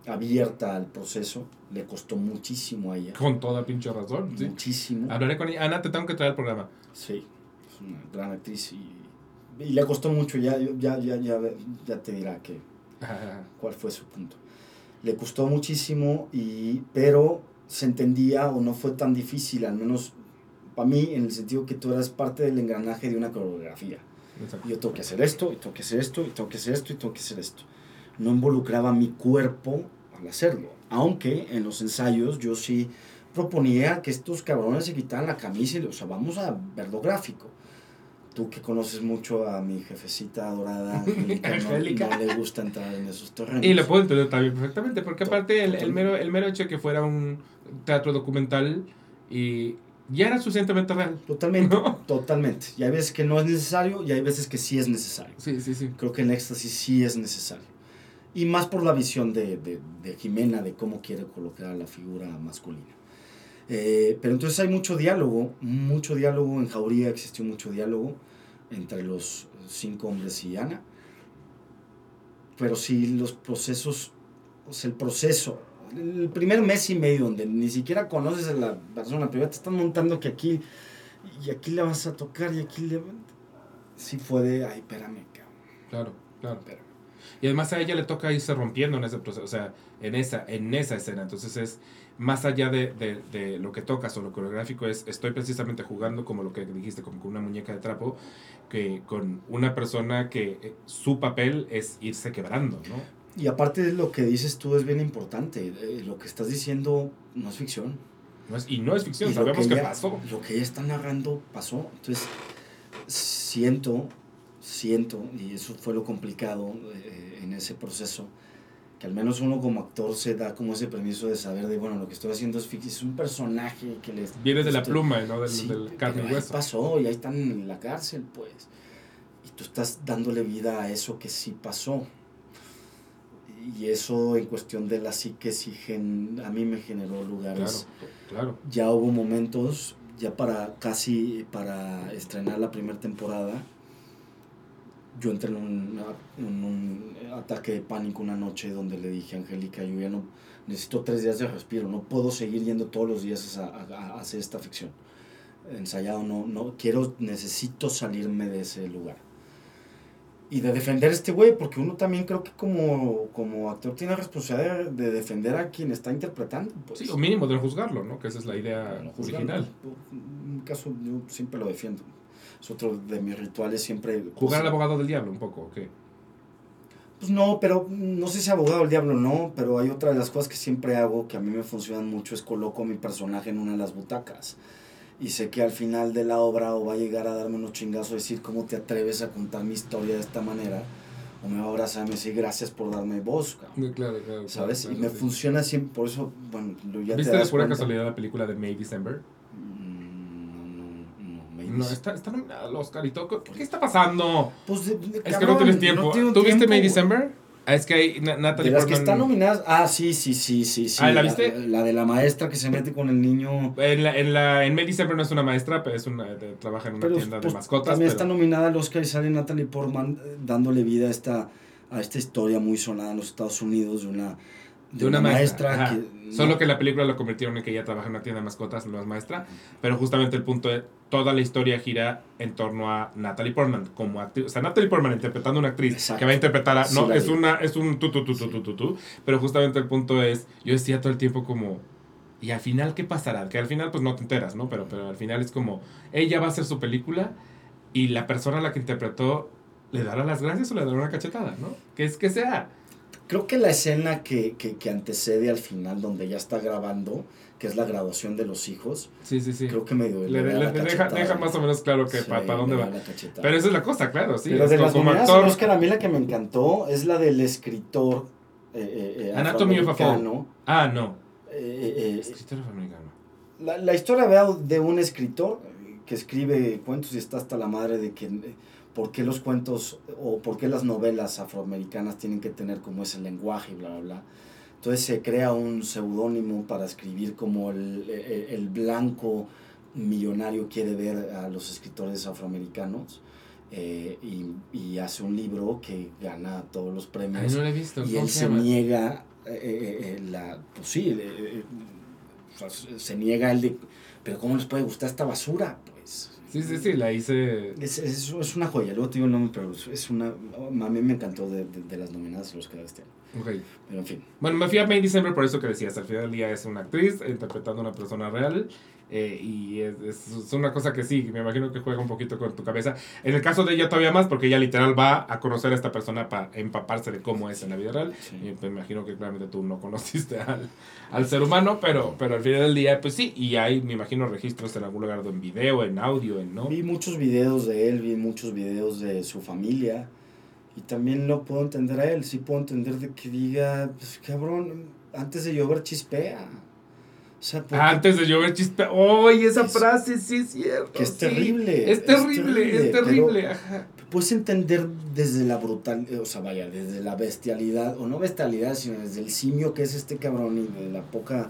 abierta al proceso, le costó muchísimo a ella. Con toda pinche razón, ¿sí? Muchísimo. Hablaré con ella. Ana, te tengo que traer el programa. Sí, es una gran actriz y, y le costó mucho, ya, ya, ya, ya, ya te dirá que, cuál fue su punto. Le costó muchísimo, y, pero se entendía o no fue tan difícil, al menos para mí, en el sentido que tú eras parte del engranaje de una coreografía. Exacto. Yo tengo que hacer esto, y tengo que hacer esto, y tengo que hacer esto, y tengo que hacer esto. No involucraba mi cuerpo al hacerlo. Aunque en los ensayos yo sí proponía que estos cabrones se quitaran la camisa y, o sea, vamos a verlo gráfico. Tú que conoces mucho a mi jefecita adorada, Angélica, no, no, le gusta entrar en esos terrenos. Y lo puedo entender también perfectamente, porque aparte el, el, mero, el mero hecho de que fuera un teatro documental y ya era suficientemente real. Totalmente, ¿no? totalmente. Y hay veces que no es necesario y hay veces que sí es necesario. Sí, sí, sí. Creo que en Éxtasis sí es necesario. Y más por la visión de, de, de Jimena, de cómo quiere colocar a la figura masculina. Eh, pero entonces hay mucho diálogo, mucho diálogo. En Jauría existió mucho diálogo entre los cinco hombres y Ana. Pero sí, los procesos, o sea, el proceso el primer mes y medio donde ni siquiera conoces a la persona, pero ya te están montando que aquí y aquí le vas a tocar y aquí le sí fue de ay espérame cabrón. claro claro espérame. Y además a ella le toca irse rompiendo en ese proceso o sea en esa en esa escena entonces es más allá de, de, de lo que tocas o lo coreográfico es estoy precisamente jugando como lo que dijiste como con una muñeca de trapo que con una persona que eh, su papel es irse quebrando no y aparte de lo que dices tú es bien importante. Eh, lo que estás diciendo no es ficción. No es, y no es ficción, sabemos que, ella, pasó. Lo que ella está narrando pasó. Entonces, siento, siento, y eso fue lo complicado eh, en ese proceso, que al menos uno como actor se da como ese permiso de saber de, bueno, lo que estoy haciendo es es un personaje que les... Viene de la pluma, ¿no? Del, sí, del carne y hueso. pasó y ahí están en la cárcel, pues. Y tú estás dándole vida a eso que sí pasó y eso en cuestión de la psique sí gen, a mí me generó lugares. Claro, claro. Ya hubo momentos, ya para casi para estrenar la primera temporada, yo entré en un, en un, ataque de pánico una noche donde le dije a Angélica, yo ya no necesito tres días de respiro, no puedo seguir yendo todos los días a, a, a hacer esta ficción. Ensayado, no, no, quiero, necesito salirme de ese lugar y de defender a este güey, porque uno también creo que como, como actor tiene la responsabilidad de, defender a quien está interpretando. Pues. Sí, o mínimo de juzgarlo, ¿no? Que esa es la idea no original. En mi caso, yo siempre lo defiendo. Es otro de mis rituales, siempre... ¿Jugar pues, al abogado del diablo un poco o qué? Pues no, pero no sé si abogado del diablo no, pero hay otra de las cosas que siempre hago que a mí me funcionan mucho, es coloco a mi personaje en una de las butacas y sé que al final de la obra o va a llegar a darme unos chingazos, decir cómo te atreves a contar mi historia de esta manera, o me va a abrazar y me decir gracias por darme voz. Claro, claro. ¿Sabes? Claro, y me sí. funciona siempre, por eso, bueno, ya ¿Viste te de das pura cuenta. casualidad la película de May December? No, no, no, No, está, está nominada al Oscar y todo. ¿Qué está pasando? Pues de- de- Es que no tienes tiempo. tengo ¿Tú viste May. December? Ah, es que hay De Natalie que Portman. están nominadas, ah, sí, sí, sí, sí, sí. Ah, ¿la viste? La, de la maestra que se mete con el niño. En, la, en, la, en May December no es una maestra, pero es una, de- trabaja en una Pero tienda pues, de mascotas. también pero- está nominada al Oscar y sale Natalie Portman eh, dándole vida a esta, a esta historia muy sonada en los Estados Unidos de una de, una, maestra. Solo que la película lo convirtieron en que ella trabaja en una tienda de mascotas, no es maestra. Pero justamente el punto de toda la historia gira en torno a Natalie Portman como actriz. O sea, Natalie Portman interpretando a una actriz que va a interpretar a. no, es una, es un tu, tu, tu, tu, tu, tu, tu. Pero justamente el punto es. Yo decía todo el tiempo como. ¿Y al final qué pasará? Que al final pues no te enteras, ¿no? Pero, pero al final es como. Ella va a hacer su película y la persona a la que interpretó le dará las gracias o le dará una cachetada, ¿no? Que es que sea. Creo que la escena que, que, que, antecede al final, donde ya está grabando, que es la graduación de los hijos. Sí, sí, sí. Creo que medio. Le, le, le deja, deja, más o menos claro que para, dónde va. Pero esa es la cosa, claro, sí. Pero de las como actor... Oscar, a mí la que me encantó es la del escritor. Eh, eh, eh Anatomy of a Ah, no. Eh, eh, escritor afroamericano. La, la historia veo de un escritor que escribe cuentos y está hasta la madre de que por qué los cuentos o por qué las novelas afroamericanas tienen que tener como ese lenguaje y bla, bla, bla. Entonces se crea un seudónimo para escribir como el, el, blanco millonario quiere ver a los escritores afroamericanos. Eh, y, y, hace un libro que gana todos los premios. no lo he visto. Y él se, niega, eh, eh, la, pues sí, se niega el de, pero ¿cómo les puede gustar esta basura? Sí, sí, sí, la hice. Es, es, es una joya, luego te digo el nombre, pero es una. A mí me encantó de, de, las nominadas los que da este año. Ok. Pero en fin. Bueno, me fui a May December por eso que decías. Al final del día es una actriz interpretando a una persona real. Eh, y es, es, una cosa que sí, me imagino que juega un poquito con tu cabeza. En el caso de ella todavía más, porque ella literal va a conocer a esta persona para empaparse de cómo es en la vida real. Y me imagino que claramente tú no conociste al, al, ser humano, pero, pero al final del día, pues sí, y hay, me imagino, registros en algún lugar en video, en audio, en no. Vi muchos videos de él, vi muchos videos de su familia. Y también lo puedo entender a él, sí puedo entender de que diga, pues cabrón, antes de llover chispea. Antes de llover chispe. ¡Oye, esa frase sí es cierto! Que es terrible. Es terrible, es terrible. Puedes entender desde la brutal, o sea, vaya, desde la bestialidad, o no bestialidad, sino desde el simio que es este cabrón y de la poca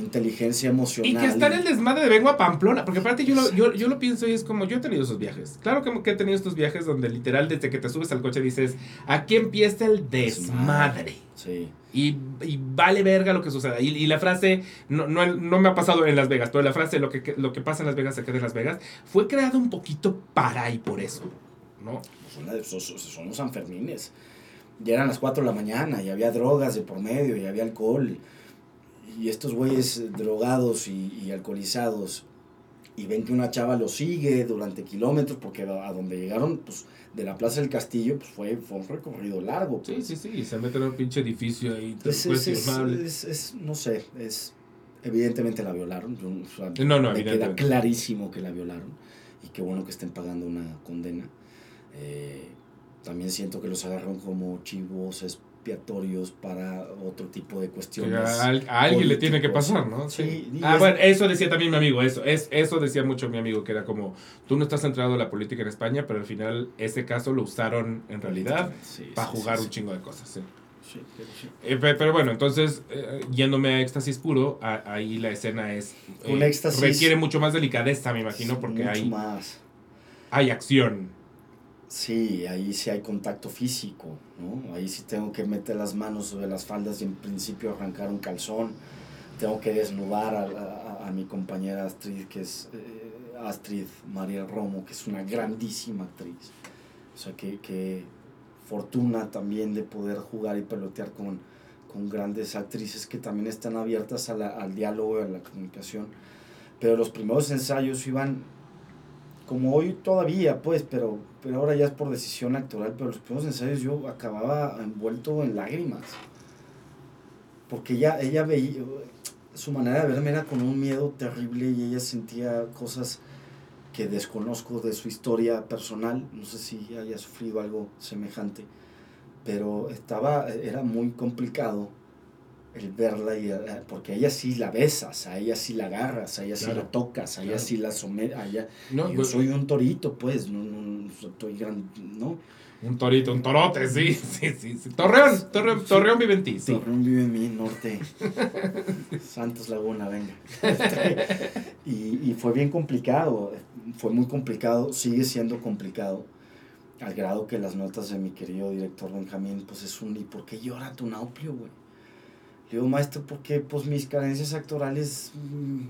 inteligencia emocional. Y que está en el desmadre de vengo a Pamplona, porque aparte yo lo, yo, yo lo pienso y es como, yo he tenido esos viajes. Claro que, que he tenido estos viajes donde literal desde que te subes al coche dices, aquí empieza el desmadre. Sí. Y, y, vale verga lo que suceda. Y, y la frase, no, no, no, me ha pasado en Las Vegas, pero la frase, lo que, lo que pasa en Las Vegas se queda en Las Vegas, fue creado un poquito para y por eso. ¿no? Son, son los Sanfermines. Ya eran las 4 de la mañana y había drogas de por medio y había alcohol y estos güeyes drogados y, alcoholizados y ven que una chava lo sigue durante kilómetros porque a, donde llegaron, pues de la Plaza del Castillo, pues fue, fue un recorrido largo. Sí, sí, sí, se meten en un pinche edificio ahí. Pues es, es, es, no sé, es evidentemente la violaron. no, no, me queda clarísimo que la violaron y qué bueno que estén pagando una condena. Eh, también siento que los agarraron como chivos expiatorios para otro tipo de cuestiones. A, alguien le tiene que pasar, ¿no? Sí. ah, bueno, eso decía también mi amigo, eso, es, eso decía mucho mi amigo, que era como, tú no estás centrado en la política en España, pero al final ese caso lo usaron en realidad para jugar un chingo de cosas, sí. Eh, pero, bueno, entonces, eh, yéndome a éxtasis puro, ahí la escena es... un eh, éxtasis requiere mucho más delicadeza, me imagino, porque hay... Más. Hay acción Sí, ahí sí hay contacto físico, ¿no? Ahí sí tengo que meter las manos sobre las faldas y en principio arrancar un calzón. Tengo que desnudar a, a, mi compañera Astrid, que es eh, Astrid María Romo, que es una grandísima actriz. O sea, que, que fortuna también de poder jugar y pelotear con, con grandes actrices que también están abiertas a la, al diálogo y a la comunicación. Pero los primeros ensayos iban como hoy todavía, pues, pero, pero ahora ya es por decisión actoral, pero los primeros ensayos yo acababa envuelto en lágrimas. Porque ella, ella veía, su manera de verme era con un miedo terrible y ella sentía cosas que desconozco de su historia personal, no sé si haya sufrido algo semejante, pero estaba, era muy complicado el verla y porque a ella sí la besas, a ella sí la agarras, a ella sí la tocas, a ella sí la sometes, no, yo pues soy un torito, pues, no, no, estoy gran, ¿no? Un torito, un torote, sí, sí, sí. sí. Torreón, Torreón, Torreón vive en ti. Sí. Torreón vive en mí, norte. Santos Laguna, venga. y, y fue bien complicado, fue muy complicado, sigue siendo complicado, al grado que las notas de mi querido director Benjamín, pues es un, ¿y por qué llora tu nauplio, güey? Le digo, maestro, porque pues mis carencias actorales mm,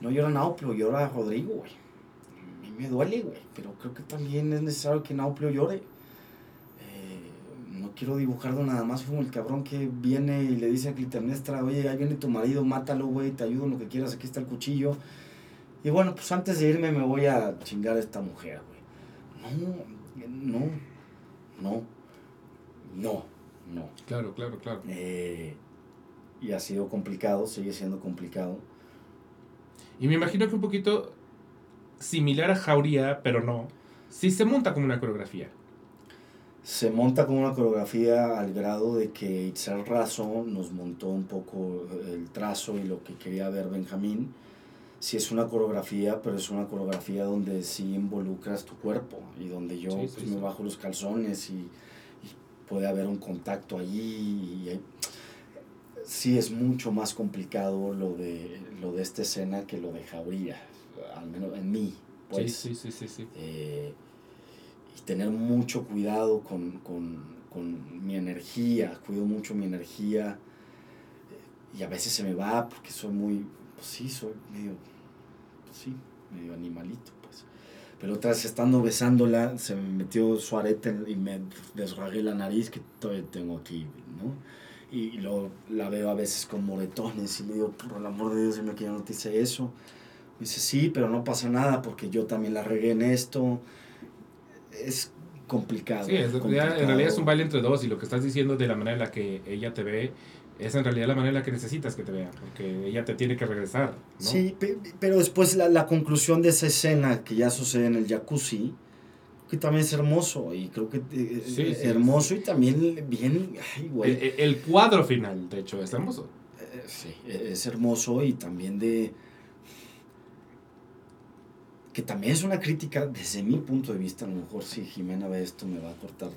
no llora Nauplio, llora Rodrigo, güey. A mí me duele, güey, pero creo que también es necesario que Nauplio llore. Eh, no quiero dibujarlo nada más como el cabrón que viene y le dice a Clitemnestra, oye, ahí viene tu marido, mátalo, güey, te ayudo en lo que quieras, aquí está el cuchillo. Y bueno, pues antes de irme me voy a chingar a esta mujer, güey. No, no, no, no, no. Claro, claro, claro. Eh, y ha sido complicado, sigue siendo complicado. Y me imagino que un poquito similar a Jauría, pero no. Sí se monta como una coreografía. Se monta como una coreografía al grado de que Itzel Razo nos montó un poco el trazo y lo que quería ver Benjamín. Sí es una coreografía, pero es una coreografía donde sí involucras tu cuerpo y donde yo Sí, sí, pues, sí. me bajo los calzones y, y puede haber un contacto allí. Y hay- sí es mucho más complicado lo de, lo de esta escena que lo de Jauría, al menos en mí. Pues, sí, sí, sí, sí, sí. eh, y tener mucho cuidado con, con, con mi energía, cuido mucho mi energía eh, y a veces se me va porque soy muy, pues sí, soy medio, pues sí, medio animalito. Pero otra vez estando besándola, se me metió su arete y me desragué la nariz que todavía tengo aquí, ¿no? Y, y luego la veo a veces con moretones y le digo, por el amor de Dios, dime que yo no te hice eso. Me dice, sí, pero no pasa nada porque yo también la regué en esto. Es complicado. Sí, es- complicado. en realidad es un baile entre dos y lo que estás diciendo de la manera en la que ella te ve es en realidad la manera en la que necesitas que te vea, porque ella te tiene que regresar, ¿no? Sí, pe- pero después la, la conclusión de esa escena que ya sucede en el jacuzzi, que también es hermoso y creo que eh, Sí, eh, sí, hermoso y también bien, ay, El, güey. el- el cuadro final, de hecho, es hermoso. Eh, sí, es hermoso y también de que también es una crítica desde mi punto de vista, a lo mejor si Jimena ve esto me va a cortar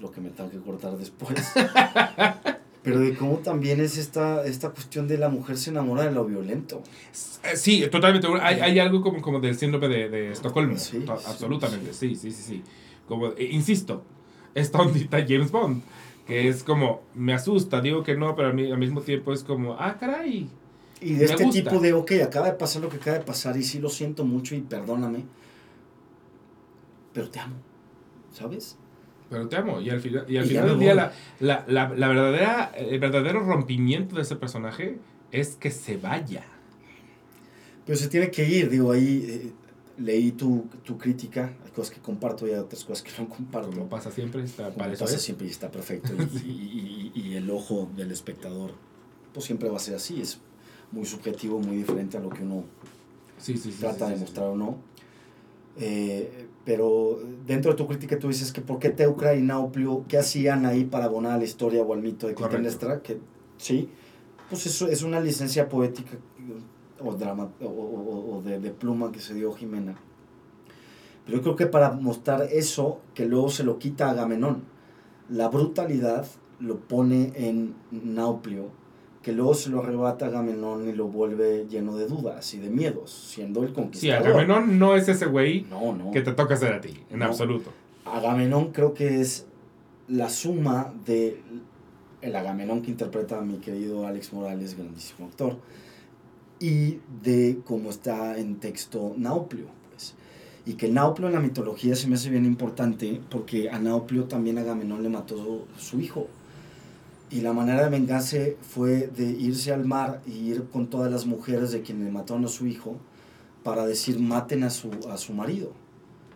lo que me tenga que cortar después. Pero de cómo también es esta, esta cuestión de la mujer se enamora de lo violento. Eh, Sí, totalmente. Hay, hay algo como, como del síndrome de, de Estocolmo. Sí, absolutamente, sí, sí, sí, sí. Como, eh, insisto, esta ondita James Bond, que es como, me asusta, digo que no, pero al, al mismo tiempo es como, ah, caray. Y de Me este gusta. tipo de, ok, acaba de pasar lo que acaba de pasar y sí lo siento mucho y perdóname, pero te amo, ¿sabes? Pero te amo. Y al, final y al Y final del día, la, la, la, la verdadera, el verdadero rompimiento de ese personaje es que se vaya. Pero se tiene que ir, digo, ahí eh, leí tu, tu crítica, hay cosas que comparto y hay otras cosas que no comparto. Como pasa siempre, está, Como para pasa siempre y está perfecto. Y, el ojo del espectador, pues siempre va a ser así, es muy subjetivo, muy diferente a lo que uno Sí, sí, sí. trata de mostrar o no. Eh, pero dentro de tu crítica tú dices que por qué Teucra y Nauplio, ¿qué hacían ahí para abonar a la historia o al mito de. Clitemnestra? Que sí, pues eso es una licencia poética o, drama, o, o- o de, de pluma que se dio Jimena. Pero yo creo que para mostrar eso, que luego se lo quita a Agamenón, la brutalidad lo pone en Nauplio, que luego se lo arrebata a Agamenón y lo vuelve lleno de dudas y de miedos, siendo el Sí, conquistador. Agamenón no es ese güey No, no. que te toca hacer a ti, en No. absoluto. Agamenón creo que es la suma de el Agamenón que interpreta a mi querido Alex Morales, grandísimo actor, y de cómo está en texto Nauplio. Pues. Y que Nauplio en la mitología se me hace bien importante porque a Nauplio también Agamenón le mató su hijo. Y la manera de vengarse fue de irse al mar y ir con todas las mujeres de quienes mataron a su hijo para decir maten a su, a su marido.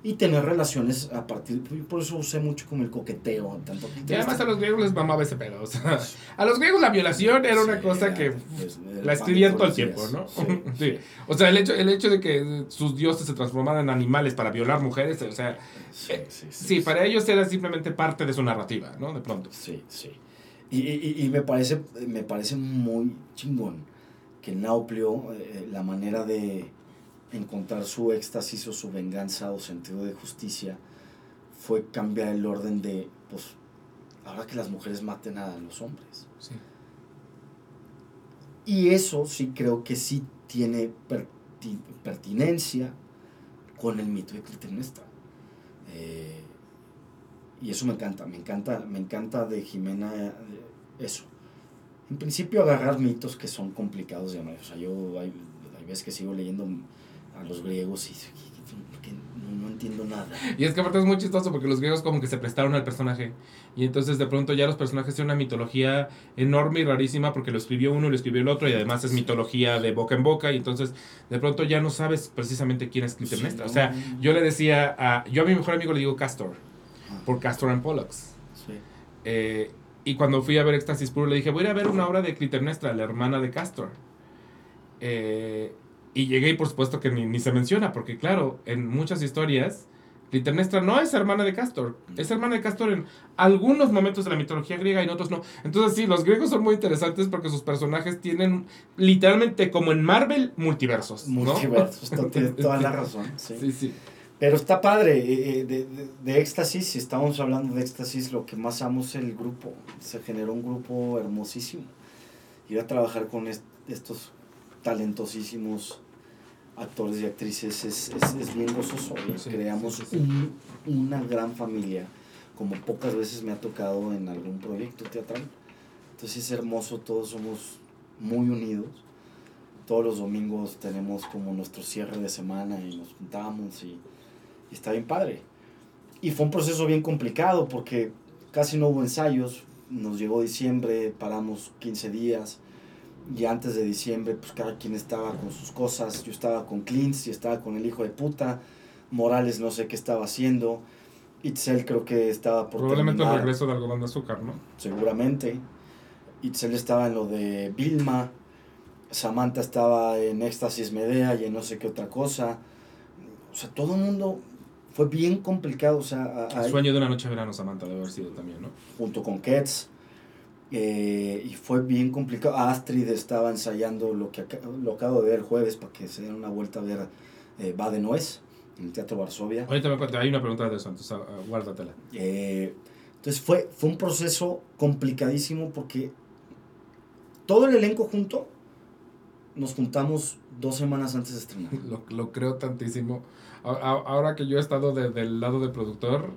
Y tener relaciones a partir, por eso usé mucho como el coqueteo. Tanto Y además a los griegos les mamaba ese pedo. o sea, a los griegos la violación era una cosa era, que pues, la escribían todo el tiempo, ¿no? Sí. O sea, el hecho, el hecho de que sus dioses se transformaran en animales para violar mujeres, o sea, Sí, sí, sí, sí, para ellos era simplemente parte de su narrativa, ¿no? De pronto. Sí, sí. Y, y, y me, parece, me parece muy chingón que Nauplio, eh, la manera de encontrar su éxtasis o su venganza o sentido de justicia fue cambiar el orden de, pues, ahora que las mujeres maten a los hombres. Sí. Y eso sí creo que sí tiene perti- pertinencia con el mito de Clitemnestra. Eh, y eso me encanta, me encanta, me encanta de Jimena eso. en principio agarrar mitos que son complicados de O sea, yo hay, hay veces que sigo leyendo a los griegos y que no, no, entiendo nada. Y es que aparte es muy chistoso porque los griegos como que se prestaron al personaje y entonces de pronto ya los personajes tienen una mitología enorme y rarísima porque lo escribió uno y lo escribió el otro y además es mitología de boca en boca y entonces de pronto ya no sabes precisamente quién es Clitemnestra. o sea, yo le decía a... Yo a mi mejor amigo le digo Castor, por Castor and Pollux. Sí. Eh, y cuando fui a ver Éxtasis Puro le dije, voy a ir a ver una obra de Clitemnestra, la hermana de Castor. Eh, y llegué y por supuesto que ni, ni, se menciona, porque claro, en muchas historias, Clitemnestra no es hermana de Castor, es hermana de Castor en algunos momentos de la mitología griega y en otros no. Entonces sí, los griegos son muy interesantes porque sus personajes tienen literalmente como en Marvel multiversos. Multiversos, tienes toda la razón. Sí, sí. Pero está padre, eh, eh, de, de, de, éxtasis, si estamos hablando de éxtasis, lo que más amo es el grupo. Se generó un grupo hermosísimo. Ir a trabajar con estos talentosísimos actores y actrices es, es, es bien gozoso. creamos una gran familia, como pocas veces me ha tocado en algún proyecto teatral. Entonces es hermoso, todos somos muy unidos. Todos los domingos tenemos como nuestro cierre de semana y nos juntamos y y está bien padre. Y fue un proceso bien complicado porque casi no hubo ensayos. Nos llegó diciembre, paramos 15 días. Y antes de diciembre, pues cada quien estaba con sus cosas. Yo estaba con Clint y estaba con el hijo de puta. Morales no sé qué estaba haciendo. Itzel creo que estaba por Probablemente el regreso de algodón de azúcar, ¿no? Seguramente. Itzel estaba en lo de Vilma. Samantha estaba en Éxtasis Medea y en no sé qué otra cosa. O sea, todo el mundo fue bien complicado. O sea, el sueño de una noche de verano, Samantha, debe haber sido también, ¿no? Junto con Ketz. Eh, y fue bien complicado. Astrid estaba ensayando lo que lo acabo de ver el jueves para que se den una vuelta a ver eh, Va de Nuez en el Teatro Varsovia. Ahorita me hay una pregunta de eso, entonces uh, guárdatela. Eh, entonces fue, fue un proceso complicadísimo porque todo el elenco junto nos juntamos dos semanas antes de estrenar. Lo, lo creo tantísimo ahora que yo he estado del lado del productor,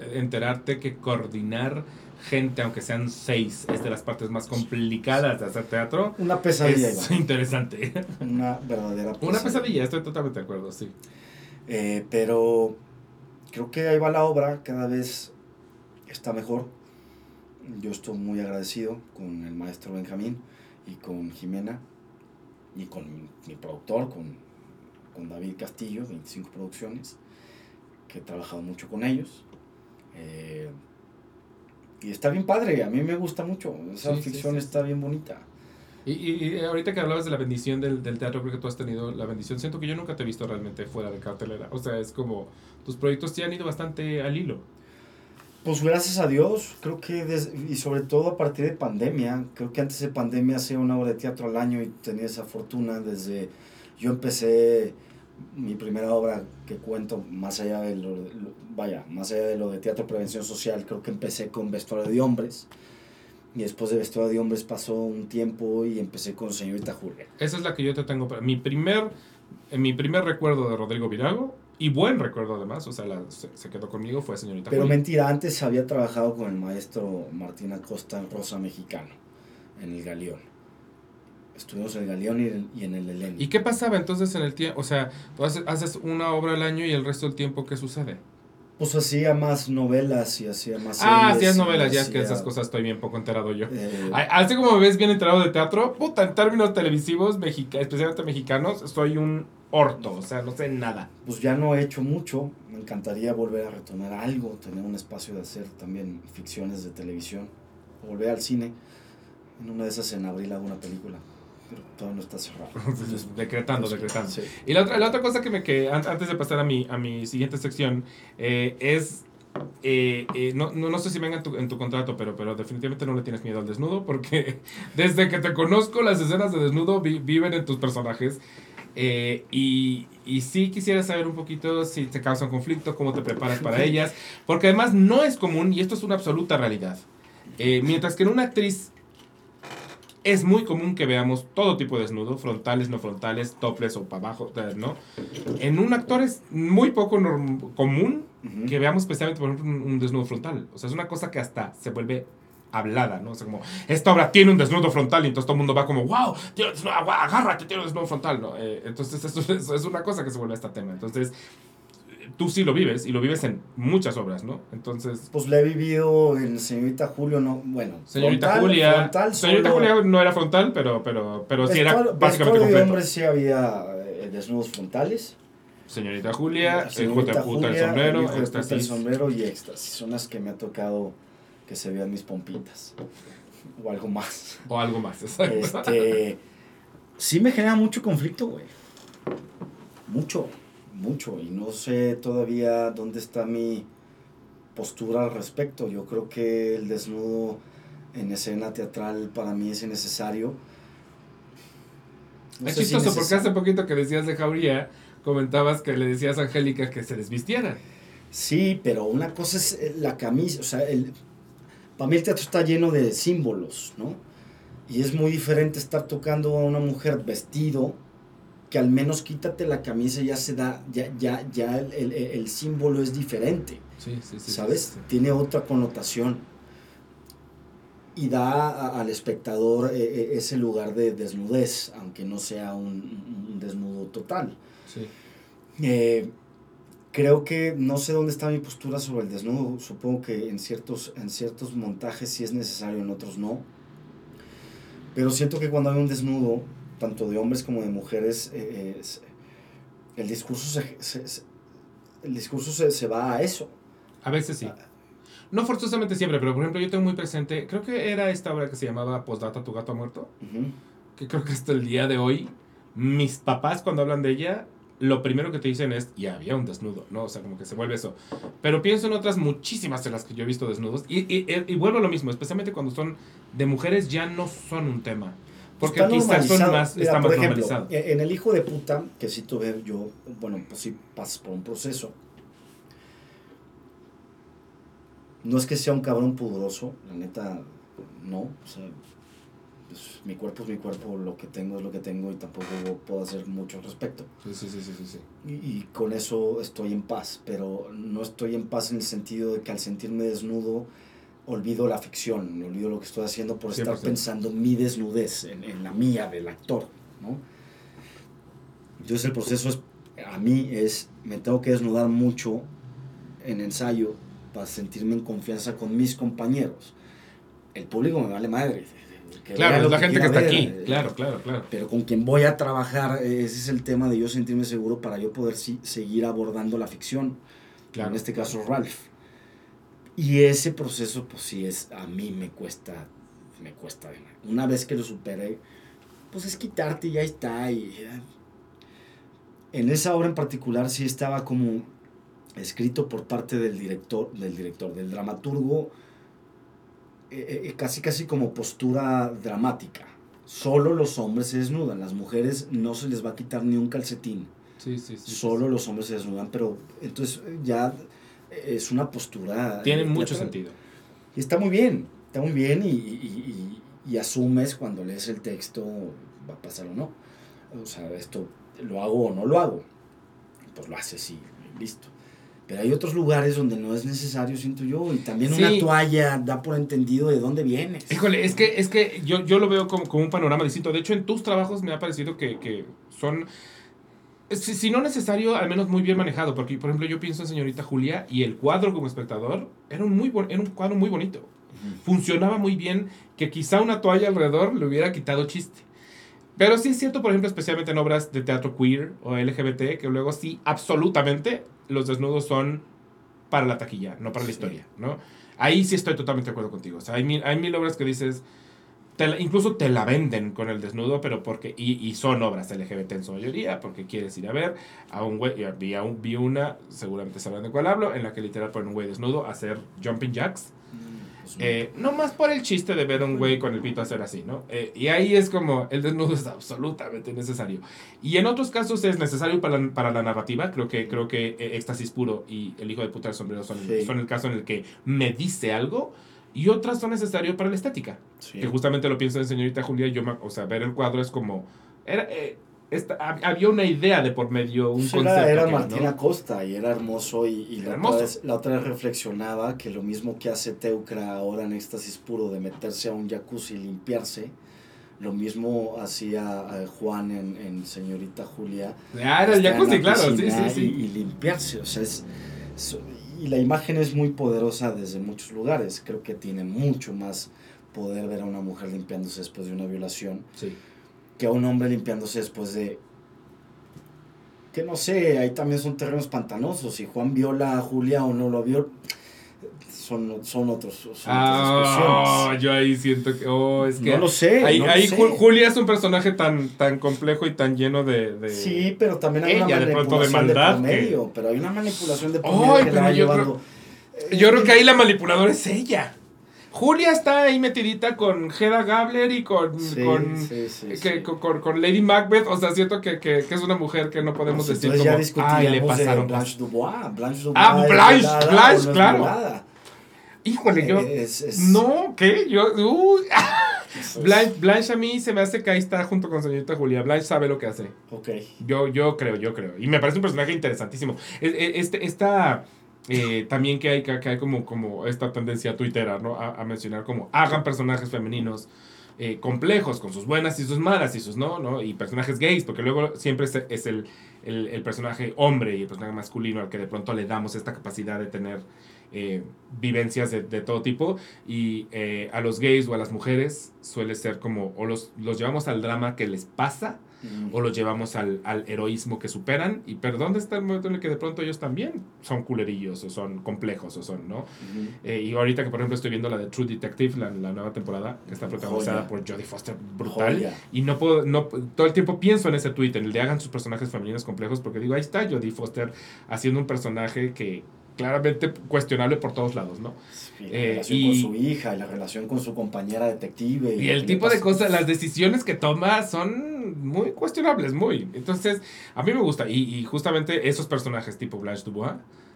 enterarte que coordinar gente, aunque sean seis, es de las partes más complicadas de hacer teatro. Una pesadilla. Es interesante. Una verdadera pesadilla. Una pesadilla, estoy totalmente de acuerdo, sí. Eh, pero creo que ahí va la obra, cada vez está mejor. Yo estoy muy agradecido con el maestro Benjamín y con Jimena y con mi productor, con con David Castillo, 25 Producciones, que he trabajado mucho con ellos. Eh, y está bien padre, a mí me gusta mucho, esa ficción está bien bonita. Y, y, ahorita que hablabas de la bendición del, del, teatro, creo que tú has tenido la bendición. Siento que yo nunca te he visto realmente fuera de cartelera. O sea, es como tus proyectos te han ido bastante al hilo. Pues gracias a Dios, creo que, y sobre todo a partir de pandemia, creo que antes de pandemia hacía una obra de teatro al año y tenía esa fortuna desde yo empecé mi primera obra que cuento, más allá de lo, vaya, más allá de lo de teatro prevención social, creo que empecé con vestuario de hombres. Y después de vestuario de hombres pasó un tiempo y empecé con Señorita Julia. Esa es la que yo te tengo. Mi primer, mi primer recuerdo de Rodrigo Virago, y buen recuerdo además, o sea, se, quedó conmigo, fue Señorita Pero mentira, antes había trabajado con el maestro Martín Acosta en Rosa Mexicano, en el Galeón. Estuvimos en el Galeón y en, el Eleni. ¿Y qué pasaba entonces en el tiempo? O sea, tú haces, una obra al año y el resto del tiempo, ¿qué sucede? Pues hacía más novelas y hacía más Ah, hacías novelas, ya es que esas cosas estoy bien poco enterado yo. Eh, así como me ves bien enterado de teatro, puta, en términos televisivos, especialmente mexicanos, soy un orto, o sea, no sé nada. Pues ya no he hecho mucho, me encantaría volver a retomar algo, tener un espacio de hacer también ficciones de televisión, volver al cine, en una de esas en abril hago una película pero todo no está cerrado. decretando, decretando. Y la otra, la otra cosa que me que antes de pasar a mi, a mi siguiente sección eh, es eh, eh, no, no, no, sé si venga en tu, en tu, contrato, pero, pero definitivamente no le tienes miedo al desnudo, porque desde que te conozco las escenas de desnudo viven en tus personajes. y, y sí quisiera saber un poquito si te causa un conflicto, cómo te preparas para ellas, porque además no es común, y esto es una absoluta realidad. mientras que en una actriz es muy común que veamos todo tipo de desnudo, frontales, no frontales, toples o para abajo, ¿no? En un actor es muy poco común que veamos especialmente, por ejemplo, un, desnudo frontal. O sea, es una cosa que hasta se vuelve hablada, ¿no? O sea, como, esta obra tiene un desnudo frontal y entonces todo el mundo va como, wow, un desnudo, agárrate, tiene un desnudo frontal, ¿no? Eh, entonces eso, eso, es una cosa que se vuelve a este tema. Entonces, tú sí lo vives y lo vives en muchas obras, ¿no? Entonces... Pues lo he vivido en Señorita Julio, no, bueno. Señorita Julia... Señorita Julia no era frontal, pero, pero, pero sí era básicamente completo. de hombres sí había eh, desnudos frontales. Señorita Julia, Señorita el Julia, el sombrero, el éxtasis. el sombrero y éxtasis. Son las que me ha tocado que se vean mis pompitas. O algo más. O algo más, exacto. Este, sí me genera mucho conflicto, güey. Mucho mucho y no sé todavía dónde está mi postura al respecto. Yo creo que el desnudo en escena teatral para mí es innecesario. es chistoso porque hace poquito que decías de Jauría, comentabas que le decías a Angélica que se desvistiera. Sí, pero una cosa es eh, la camisa, o sea, el, para mí el teatro está lleno de símbolos, ¿no? Y es muy diferente estar tocando a una mujer vestido que al menos quítate la camisa ya se da, ya, ya, ya el, el, símbolo es diferente. Sí, sí, sí, ¿Sabes? Tiene otra connotación. Y da al espectador eh, eh, ese lugar de desnudez, aunque no sea un, desnudo total. Eh, creo que no sé dónde está mi postura sobre el desnudo. Supongo que en ciertos, en ciertos montajes sí es necesario, en otros no. Pero siento que cuando hay un desnudo, tanto de hombres como de mujeres, eh, el discurso, se, el discurso se, va a eso. A veces sí. No forzosamente siempre, pero por ejemplo yo tengo muy presente, creo que era esta obra que se llamaba Postdata, tu gato ha muerto, que creo que hasta el día de hoy, mis papás cuando hablan de ella, lo primero que te dicen es, y había un desnudo, ¿no? O sea, como que se vuelve eso. Pero pienso en otras muchísimas de las que yo he visto desnudos, y, y, y vuelvo a lo mismo, especialmente cuando son de mujeres, ya no son un tema. Porque está quizás son más, está por ejemplo, En El hijo de puta, que sí tuve yo, bueno, pues sí pasas por un proceso. No es que sea un cabrón pudoroso, la neta, no. O sea, pues, mi cuerpo es mi cuerpo, lo que tengo es lo que tengo y tampoco puedo hacer mucho al respecto. Sí, sí, sí, sí, sí. Y, y, con eso estoy en paz, pero no estoy en paz en el sentido de que al sentirme desnudo olvido la ficción, olvido lo que estoy haciendo por estar pensando mi desnudez, en, la mía del actor, ¿no? Entonces el proceso es, a mí es, me tengo que desnudar mucho en ensayo para sentirme en confianza con mis compañeros. El público me vale madre. claro, es la gente que está aquí. Eh, claro, claro, claro. Pero con quien voy a trabajar, ese es el tema de yo sentirme seguro para yo poder seguir abordando la ficción. En este caso, Ralph. Y ese proceso, pues sí, es, a mí me cuesta, me cuesta. Una vez que lo superé, pues es quitarte y ya está. Y, en esa obra en particular sí estaba como escrito por parte del director, del director, del dramaturgo, eh, eh, casi casi como postura dramática. Solo los hombres se desnudan, las mujeres no se les va a quitar ni un calcetín. Sí, sí, sí. Solo los hombres se desnudan, pero entonces ya es una postura. Tiene mucho sentido. Y está muy bien, está muy bien y, y, asumes cuando lees el texto va a pasar o no. O sea, esto lo hago o no lo hago. Pues lo haces y listo. Pero hay otros lugares donde no es necesario, siento yo, y también una toalla da por entendido de dónde vienes. Híjole, es que, es que yo, yo lo veo como, como un panorama distinto. De hecho, en tus trabajos me ha parecido que, que son si, no necesario, al menos muy bien manejado. Porque, por ejemplo, yo pienso en Señorita Julia y el cuadro como espectador era un, muy era un cuadro muy bonito. Funcionaba muy bien que quizá una toalla alrededor le hubiera quitado chiste. Pero sí es cierto, por ejemplo, especialmente en obras de teatro queer o LGBT, que luego sí, absolutamente, los desnudos son para la taquilla, no para la historia, ¿no? Ahí sí estoy totalmente de acuerdo contigo. O sea, hay mil, hay mil obras que dices, incluso te la venden con el desnudo, pero porque, y, y, son obras LGBT en su mayoría, porque quieres ir a ver a un güey, vi, un, vi una, seguramente sabrán de cuál hablo, en la que literal ponen un güey desnudo a hacer jumping jacks. Mm, pues eh, no más por el chiste de ver a un güey con el pito hacer así, ¿no? Eh, y ahí es como, el desnudo es absolutamente necesario. Y en otros casos es necesario para la, para la narrativa, creo que, creo que eh, Éxtasis Puro y El Hijo de Puta del Sombrero son, son el caso en el que me dice algo, y otras son necesarias para la estética. Que justamente lo pienso en señorita Julia, yo, o sea, ver el cuadro es como... Era, eh, esta, había una idea de por medio, un Pues concepto. era, era que, Martina ¿no? Costa y era hermoso y, y Era la, hermoso. Otra vez, la otra vez reflexionaba que lo mismo que hace Teucra ahora en éxtasis puro de meterse a un jacuzzi y limpiarse, lo mismo hacía eh, Juan en, en Señorita Julia. Ah, era el jacuzzi, la claro, sí, sí, sí. Y, y limpiarse, o sea, es, es- Y la imagen es muy poderosa desde muchos lugares. Creo que tiene mucho más poder ver a una mujer limpiándose después de una violación Sí. que a un hombre limpiándose después de... Que no sé, ahí también son terrenos pantanosos. Si Juan viola a Julia o no lo viola, son, son otros. Son Ah, otras yo ahí siento que. Oh, es que. no lo sé. Ahí, no ahí sé. Ju- Julia es un personaje tan, tan complejo y tan lleno de. de- Sí, pero también hay una Ella, de pronto, de manipulación de, maldad por que- medio. Pero hay una manipulación de por Ay, medio que la va yo llevando. Yo creo que ahí la manipuladora es ella. Julia está ahí metidita con Hedda Gabler y con. Sí, con, sí, sí, que- con, con- Lady Macbeth. O sea, siento que, que, que es una mujer que no podemos Pues decir entonces como. ya Ay, le discutiríamos de pasaron Blanche cosas". Dubois. Blanche Dubois Ah, Blanche, Blanche, claro. violada. Híjole, yo. Es- es- No, ¿qué? Yo. es- Blanche, Blanche a mí se me hace que ahí está junto con señorita Julia. Blanche sabe lo que hace. Ok. Yo, yo creo, yo creo. Y me parece un personaje interesantísimo. Es- es- Este, esta, eh, también que hay, que hay como, como esta tendencia tuitera, ¿no? A, a mencionar como hagan personajes femeninos eh, complejos, con sus buenas y sus malas y sus no, ¿no? Y personajes gays, porque luego siempre es, es el, el, el personaje hombre y el personaje masculino al que de pronto le damos esta capacidad de tener eh, vivencias de, de todo tipo. Y eh, a los gays o a las mujeres suele ser como, o los, los llevamos al drama que les pasa, Mm. o los llevamos al, al heroísmo que superan. Y pero ¿dónde está el momento en el que de pronto ellos también son culerillos o son complejos o son, ¿no? Eh, y ahorita que por ejemplo estoy viendo la de True Detective, la, la nueva temporada, que está protagonizada Joya. por Jodie Foster, brutal. Joya. Y no puedo, no, todo el tiempo pienso en ese tweet, en el de hagan sus personajes femeninos complejos, porque digo, ahí está Jodie Foster haciendo un personaje que claramente cuestionable por todos lados, ¿no? La Eh, relación y- con su hija, y la relación con su compañera detective. Y el tipo de cosas, las decisiones que toma son muy cuestionables, muy. Entonces, a mí me gusta. Y, y justamente esos personajes tipo Blanche Dubois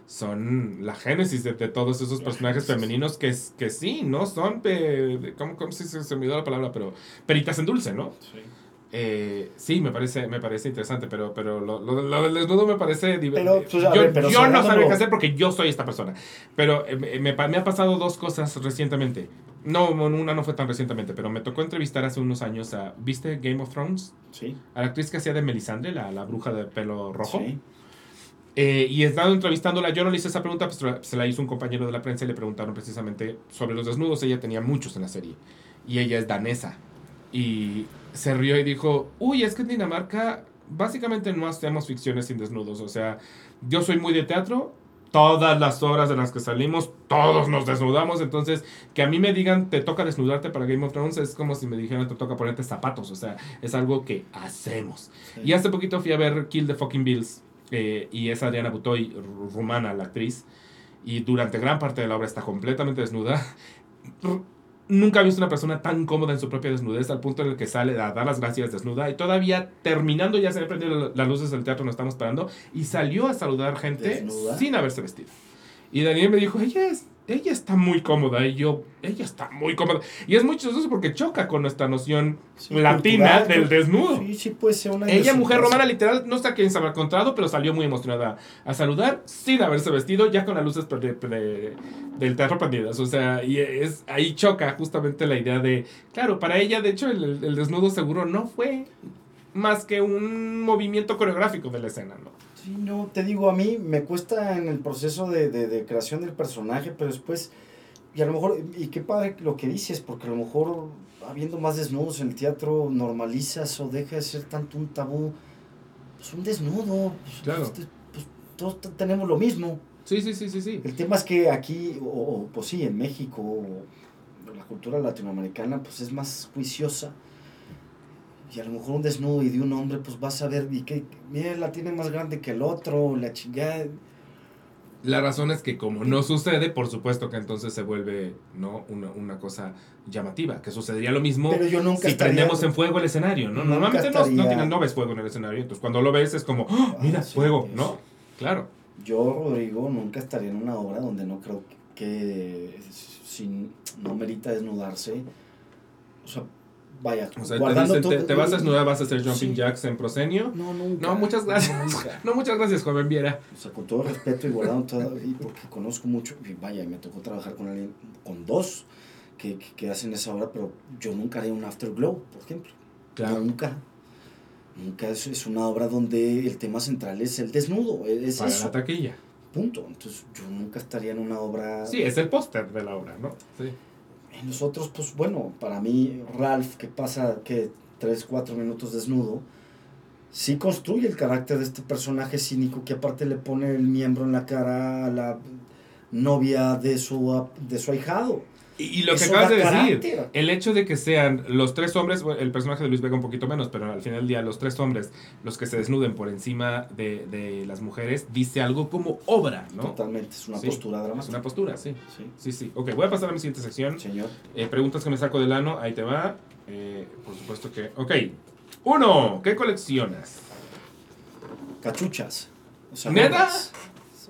son la génesis de, de todos esos personajes femeninos que, que sí, no son, pe- ¿cómo, cómo se, se, se me olvidó la palabra? Pero peritas en dulce, ¿no? Sí. Eh, sí, me parece, me parece interesante, pero, pero lo, lo- lo del desnudo me parece Pero, pues, yo ver, pero yo no sabría qué hacer porque yo soy esta persona. Pero eh, me, me pa- me ha pasado dos cosas recientemente. No, una no fue tan recientemente, pero me tocó entrevistar hace unos años a... ¿Viste Game of Thrones? Sí. A la actriz que hacía de Melisandre, la, la bruja de pelo rojo. Sí. Eh, y estando entrevistándola, yo no le hice esa pregunta, pues se la hizo un compañero de la prensa y le preguntaron precisamente sobre los desnudos. Ella tenía muchos en la serie. Y ella es danesa. Y se rió y dijo, uy, es que en Dinamarca básicamente no hacemos ficciones sin desnudos. O sea, yo soy muy de teatro. Todas las horas en las que salimos, todos nos desnudamos. Entonces, que a mí me digan, te toca desnudarte para Game of Thrones, es como si me dijeran, te toca ponerte zapatos. O sea, es algo que hacemos. Sí. Y hace poquito fui a ver Kill the Fucking Bills. eh, y es Adriana Butoy, ru- rumana, la actriz. Y durante gran parte de la obra está completamente desnuda. Nunca he visto una persona tan cómoda en su propia desnudez al punto en el que sale a dar las gracias desnuda. Y todavía terminando, ya se han prendido las luces del teatro, nos estamos esperando. Y salió a saludar gente ¿Desnuda? sin haberse vestido. Y Daniel me dijo, ella, es, ella está muy cómoda. Y yo, ella está muy cómoda. Y es muy chistoso porque choca con nuestra noción Sí, latina cultural, del desnudo. Sí, sí puede ser una Ella, mujer romana, literal, no sé a quién se habrá encontrado, pero salió muy emocionada a saludar sin haberse vestido, ya con las luces del teatro prendidas. O sea, y es, ahí choca justamente la idea de, claro, para ella, de hecho, el, el desnudo seguro no fue más que un movimiento coreográfico de la escena, ¿no? Sí, no, te digo, a mí me cuesta en el proceso de, de, de creación del personaje, pero después, y a lo mejor, y qué padre lo que dices, porque a lo mejor habiendo más desnudos en el teatro, normalizas o deja de ser tanto un tabú, pues un desnudo, pues, Claro. pues, pues, todos tenemos lo mismo. Sí, sí, sí, sí, sí. El tema es que aquí, o, o, pues sí, en México, o la cultura latinoamericana, pues es más juiciosa. Y a lo mejor un desnudo y de un hombre, pues vas a ver, y que, mira, la tiene más grande que el otro, la chingada. La razón es que como no sucede, por supuesto que entonces se vuelve no una, una cosa llamativa, que sucedería lo mismo Pero yo nunca si estaría- prendemos en fuego el escenario, ¿no? Normalmente no, no, ves fuego en el escenario, entonces cuando lo ves es como, ¡Ah, mira, Ah, sí, fuego, es- ¿no? Claro. Yo, Rodrigo, nunca estaría en una obra donde no creo que, si no merita desnudarse. O sea, vaya, O sea, te, guardando dicen, te, todo- te vas a desnudar, vas a hacer jumping Sí. jacks en proscenio. No, nunca. No, muchas gracias. nunca. No, muchas gracias, joven Viera. O sea, con todo respeto y guardando todo, y porque conozco mucho, y vaya, me tocó trabajar con alguien, con dos que, que, que hacen esa obra, pero yo nunca haría un afterglow, por ejemplo. Claro. Nunca. Nunca es, es una obra donde el tema central es el desnudo, es Para eso, la taquilla. punto. Entonces yo nunca estaría en una obra... Sí, es el póster de la obra, ¿no? Sí. En los otros, pues bueno, para mí Ralph, que pasa que 3, 4 minutos desnudo, sí construye el carácter de este personaje cínico que aparte le pone el miembro en la cara a la novia de su, de su ahijado. Y, y lo que acabas de decir, el hecho de que sean los tres hombres, bueno, el personaje de Luis Vega un poquito menos, pero al final del día los tres hombres, los que se desnuden por encima de, de las mujeres, dice algo como obra, ¿no? Totalmente, es una Sí, postura Es dramática. una postura, sí. Sí, Sí, sí. Ok, voy a pasar a mi siguiente sección. señor. Eh, preguntas que me saco del ano, ahí te va. Eh, por supuesto que... Ok. Uno, ¿qué coleccionas? Cachuchas. O sea, ¿Neta?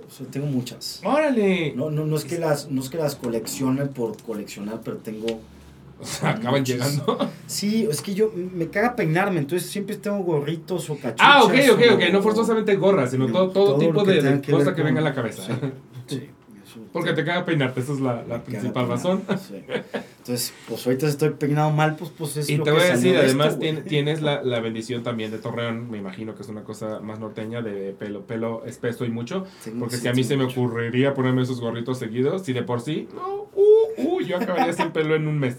O sea, tengo muchas. ¡Órale! No, no, no, es que las, no es que las coleccione por coleccionar, pero tengo... O sea, acaban Muchos. llegando. Sí, es que yo me caga peinarme, entonces siempre tengo gorritos o cachuchas. Ah, ok, ok, ok. No forzosamente gorras, sino todo, todo, Todo tipo que de, que cosa que con- venga a la cabeza. Sí, sí, Porque te caga peinarte, esa es la, la principal peinar, razón. sí. Entonces, pues ahorita estoy peinado mal, pues, pues es Y lo te que voy a decir, de además esto, güey. tien- tienes la, la bendición también de Torreón, me imagino que es una cosa más norteña, de pelo, pelo espeso y mucho. Porque sí, si a mí se me ocurriría ponerme esos gorritos seguidos, si de por sí, no, uh, uh, yo acabaría sin pelo en un mes.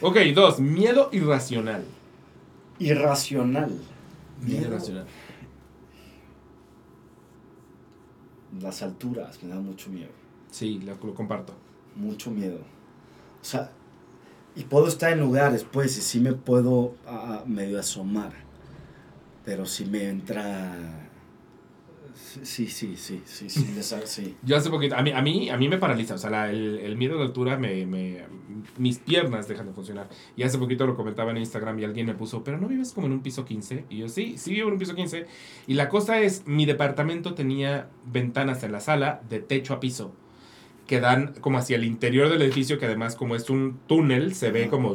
Ok, dos, miedo irracional. Irracional. Miedo Miedo. irracional. Las alturas, me da mucho miedo. Sí, lo, lo comparto. Mucho miedo. O sea, y puedo estar en lugares, pues, y sí me puedo ah, medio asomar. Pero si me entra. Sí, sí, sí, sí, sí, sí. Yo hace poquito, a mí, a mí, a mí me paraliza, o sea, la- el, el miedo a la altura me, me, mis piernas dejan de funcionar. Y hace poquito lo comentaba en Instagram y alguien me puso, pero no vives como en un piso 15. Y yo, sí, sí vivo en un piso 15. Y la cosa es, mi departamento tenía ventanas en la sala de techo a piso que dan como hacia el interior del edificio, que además como es un túnel, se ve como,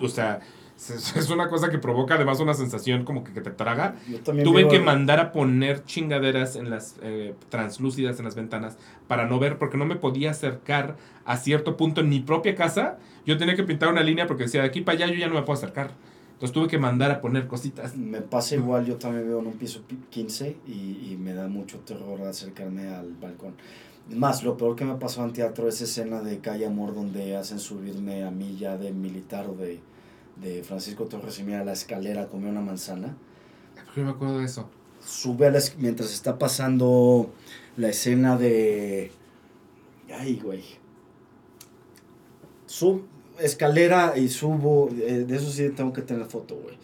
o sea, es una cosa que provoca además una sensación como que, que te traga. Tuve vivo- que mandar a poner chingaderas en las eh, translúcidas en las ventanas para no ver, porque no me podía acercar a cierto punto en mi propia casa. Yo tenía que pintar una línea porque decía de aquí para allá yo ya no me puedo acercar. Entonces tuve que mandar a poner cositas. Me pasa igual, yo también vivo en un piso pi- 15 y, y me da mucho terror acercarme al balcón. Más, lo peor que me pasó en teatro es escena de Calle Amor donde hacen subirme a mí ya de militar o de, de Francisco Torres y mira a la escalera a comer una manzana. ¿Por qué me acuerdo de eso? Sube a la, mientras está pasando la escena de... Ay, güey. Sub, escalera y subo, eh, de eso sí tengo que tener foto, güey.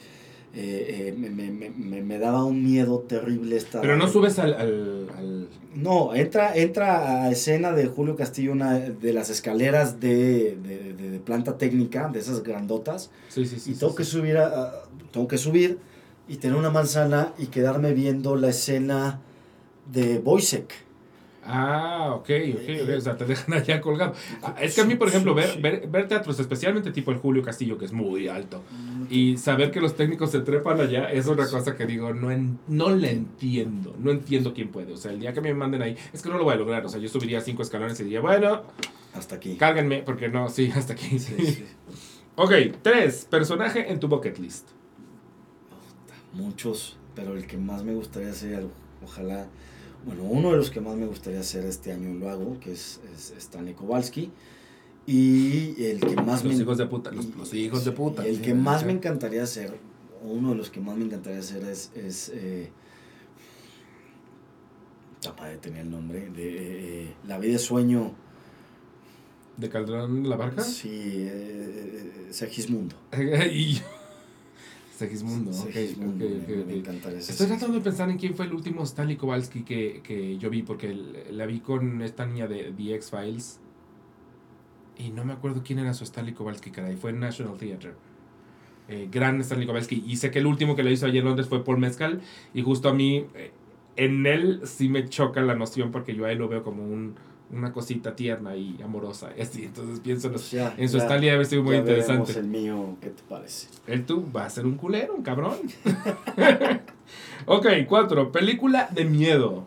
Eh, eh, me, me, me, me- daba un miedo terrible esta... Pero no subes al... al, al- No, entra, entra a escena de Julio Castillo, una de las escaleras de, de, de- de planta técnica, de esas grandotas, Sí, sí, sí. y tengo sí. que subir, a- a- tengo que subir y tener una manzana y quedarme viendo la escena de Boisek. Ah, ok, ok, ok, o sea, te dejan allá colgado. Ah, es que a mí, por ejemplo, ver, ver, ver teatros, especialmente tipo el Julio Castillo, que es muy alto, y saber que los técnicos se trepan allá es una cosa que digo, no, en- no le entiendo, no entiendo quién puede. O sea, el día que me manden ahí, es que no lo voy a lograr. O sea, yo subiría cinco escalones y diría, bueno, Hasta aquí. cárguenme, porque no, sí, hasta aquí. Sí, sí. ok, tres, personaje en tu bucket list. Muchos, pero el que más me gustaría hacer, ojalá, bueno, uno de los que más me gustaría hacer este año lo hago, que es, es Stanley Kowalski. Y el que más Los me... hijos de puta, los, hijos de puta. el sí, que más sí. me encantaría hacer, o uno de los que más me encantaría hacer es... es eh, Tapá, tenía el nombre, de eh, La vida es sueño. ¿De Calderón la barca? Sí, eh, Segismundo. y... Segismundo, ok, Segismundo, ok, me- ok, me, ok. encantaría ese Estoy tratando de pensar en quién fue el último Stanley Kowalski que, que yo vi, porque la vi con esta niña de The X-Files. Y no me acuerdo quién era su Stanley Kowalski, caray. Fue en National Theatre. Eh, gran Stanley Kowalski. Y sé que el último que lo hizo ayer en Londres fue Paul Mescal. Y justo a mí, eh, en él sí me choca la noción, porque yo a él lo veo como un una cosita tierna y amorosa. Así, entonces pienso en, los- ya, en su ya, Stanley haber sido muy ya interesante. el mío, ¿qué te parece? El tú va a ser un culero, un cabrón. ok, cuatro. Película de miedo.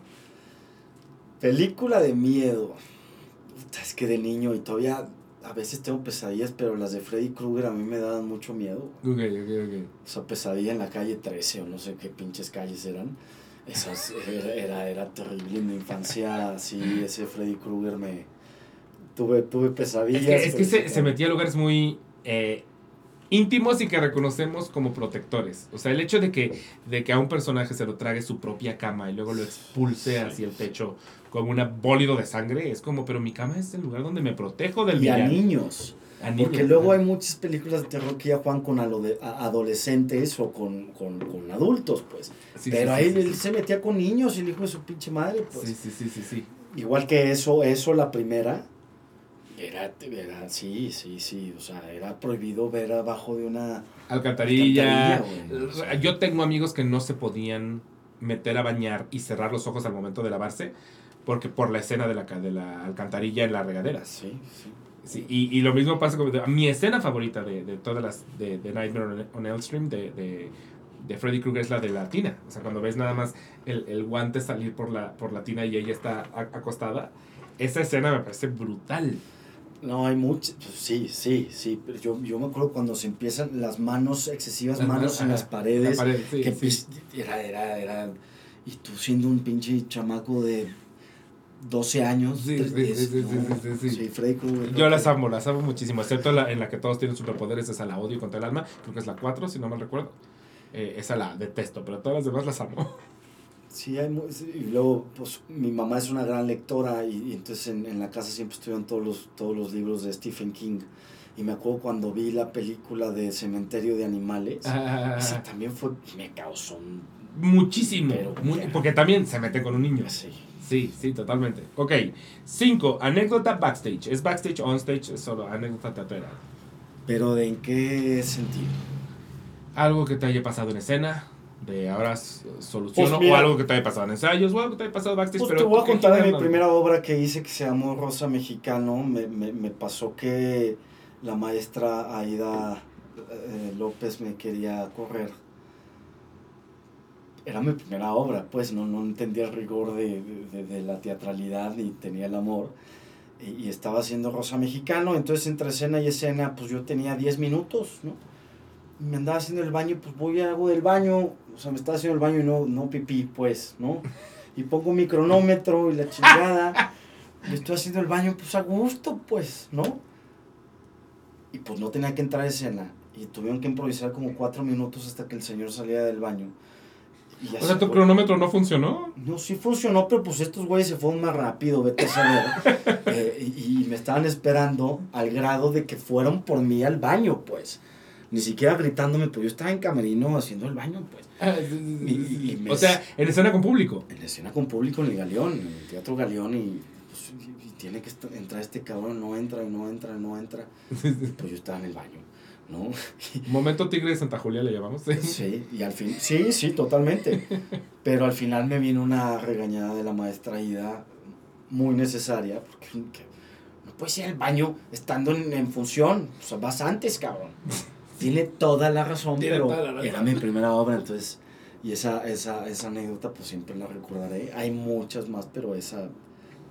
Película de miedo. Es que de niño y todavía a veces tengo pesadillas, pero las de Freddy Krueger a mí me daban mucho miedo. Ok, ok, ok. Esa pesadilla en la calle 13 o no sé qué pinches calles eran. Esas era, era, era terrible en mi infancia. Sí, ese Freddy Krueger me. Tuve, tuve pesadillas. Es que, es se, metía a lugares muy eh, íntimos y que reconocemos como protectores. O sea, el hecho de que, de que a un personaje se lo trague su propia cama y luego lo expulse hacia el techo como una bólido de sangre, es como, pero mi cama es el lugar donde me protejo del Y a villano. niños. Porque luego hay muchas películas de terror que ya juegan con adolescentes o con, con, con adultos, pues. Sí, Pero sí, ahí sí, él se metía con niños y el hijo de su pinche madre, pues. Sí, sí, sí, sí, sí. Igual que eso, eso la primera, era, era, sí, sí, sí, o sea, era prohibido ver abajo de una... Alcantarilla. Alcantarilla, güey, o sea. Yo tengo amigos que no se podían meter a bañar y cerrar los ojos al momento de lavarse porque por la escena de la, de la alcantarilla en la regadera. Sí, sí. Sí, y, y lo mismo pasa con mi escena favorita de, de todas las de, de Nightmare on, Elm Street de, de, de Freddy Krueger es la de la tina. O sea, cuando ves nada más el, el guante salir por la, por la tina y ella está a- acostada, esa escena me parece brutal. No, hay muchas, pues sí, sí, sí, pero yo, yo me acuerdo cuando se empiezan las manos, excesivas Las manos en manos, las paredes, La pared, sí, que sí. pues, era, era, era, y tú siendo un pinche chamaco de 12 años, Sí, sí, sí, sí, sí, sí, sí. Freddy Krueger, Yo las amo, las amo muchísimo, excepto la en la que todos tienen superpoderes, esa la odio contra el alma, creo que es la 4, si no mal recuerdo. Eh, esa la detesto, pero todas las demás las amo. Sí, hay y luego, pues, mi mamá es una gran lectora y, y entonces en, en la casa siempre estuvieron todos los, todos los libros de Stephen King. Y me acuerdo cuando vi la película de Cementerio de Animales, Ah, esa también fue, me causó un... muchísimo, Pero mu- ya. porque también se mete con un niño. Sí. Sí, sí, totalmente. Ok, 5. Anécdota backstage. ¿Es backstage o onstage? Es solo anécdota teatral. Pero ¿de en qué sentido? Algo que te haya pasado en escena, de ahora soluciono, Pues mira. o algo que te haya pasado en ensayos, o algo que te haya pasado backstage. Pues pero te voy a ¿qué contar de mi primera obra que hice que se llamó Rosa Mexicano. Me, me, me pasó que la maestra Aida eh, López me quería correr. Era mi primera obra, pues no, no entendía el rigor de, de- de la teatralidad ni tenía el amor. Y, y estaba haciendo Rosa Mexicano, entonces entre escena y escena, pues yo tenía 10 minutos, ¿no? Me andaba haciendo el baño, pues voy a hago del baño, o sea, me estaba haciendo el baño y no, no pipí, pues, ¿no? y pongo mi cronómetro y la chingada. y estoy haciendo el baño, pues a gusto, pues, ¿no? Y pues no tenía que entrar a escena. Y tuvieron que improvisar como cuatro minutos hasta que el señor salía del baño. Y O sea, se tu fue. cronómetro no funcionó. No, sí funcionó, pero pues estos güeyes se fueron más rápido, vete a saber. Eh, y, y me estaban esperando al grado de que fueron por mí al baño, pues. Ni siquiera gritándome, pues yo estaba en camerino haciendo el baño, pues. Y- y me- o sea, en escena con público. en escena con público en el Galeón, en el Teatro Galeón, y, pues, tiene que entrar este cabrón, no entra, no entra, no entra. Pues yo estaba en el baño, ¿no? Momento Tigre de Santa Julia le llamamos. Sí. Sí, y al fin, sí, sí, totalmente. Pero al final me vino una regañada de la maestra Ida muy necesaria, porque que no puedes ir al baño estando en, en función, o sea, vas antes, cabrón. Tiene toda la razón, Tiene pero la razón. era mi primera obra, entonces, y esa, esa, esa anécdota pues siempre la recordaré. Hay muchas más, pero esa,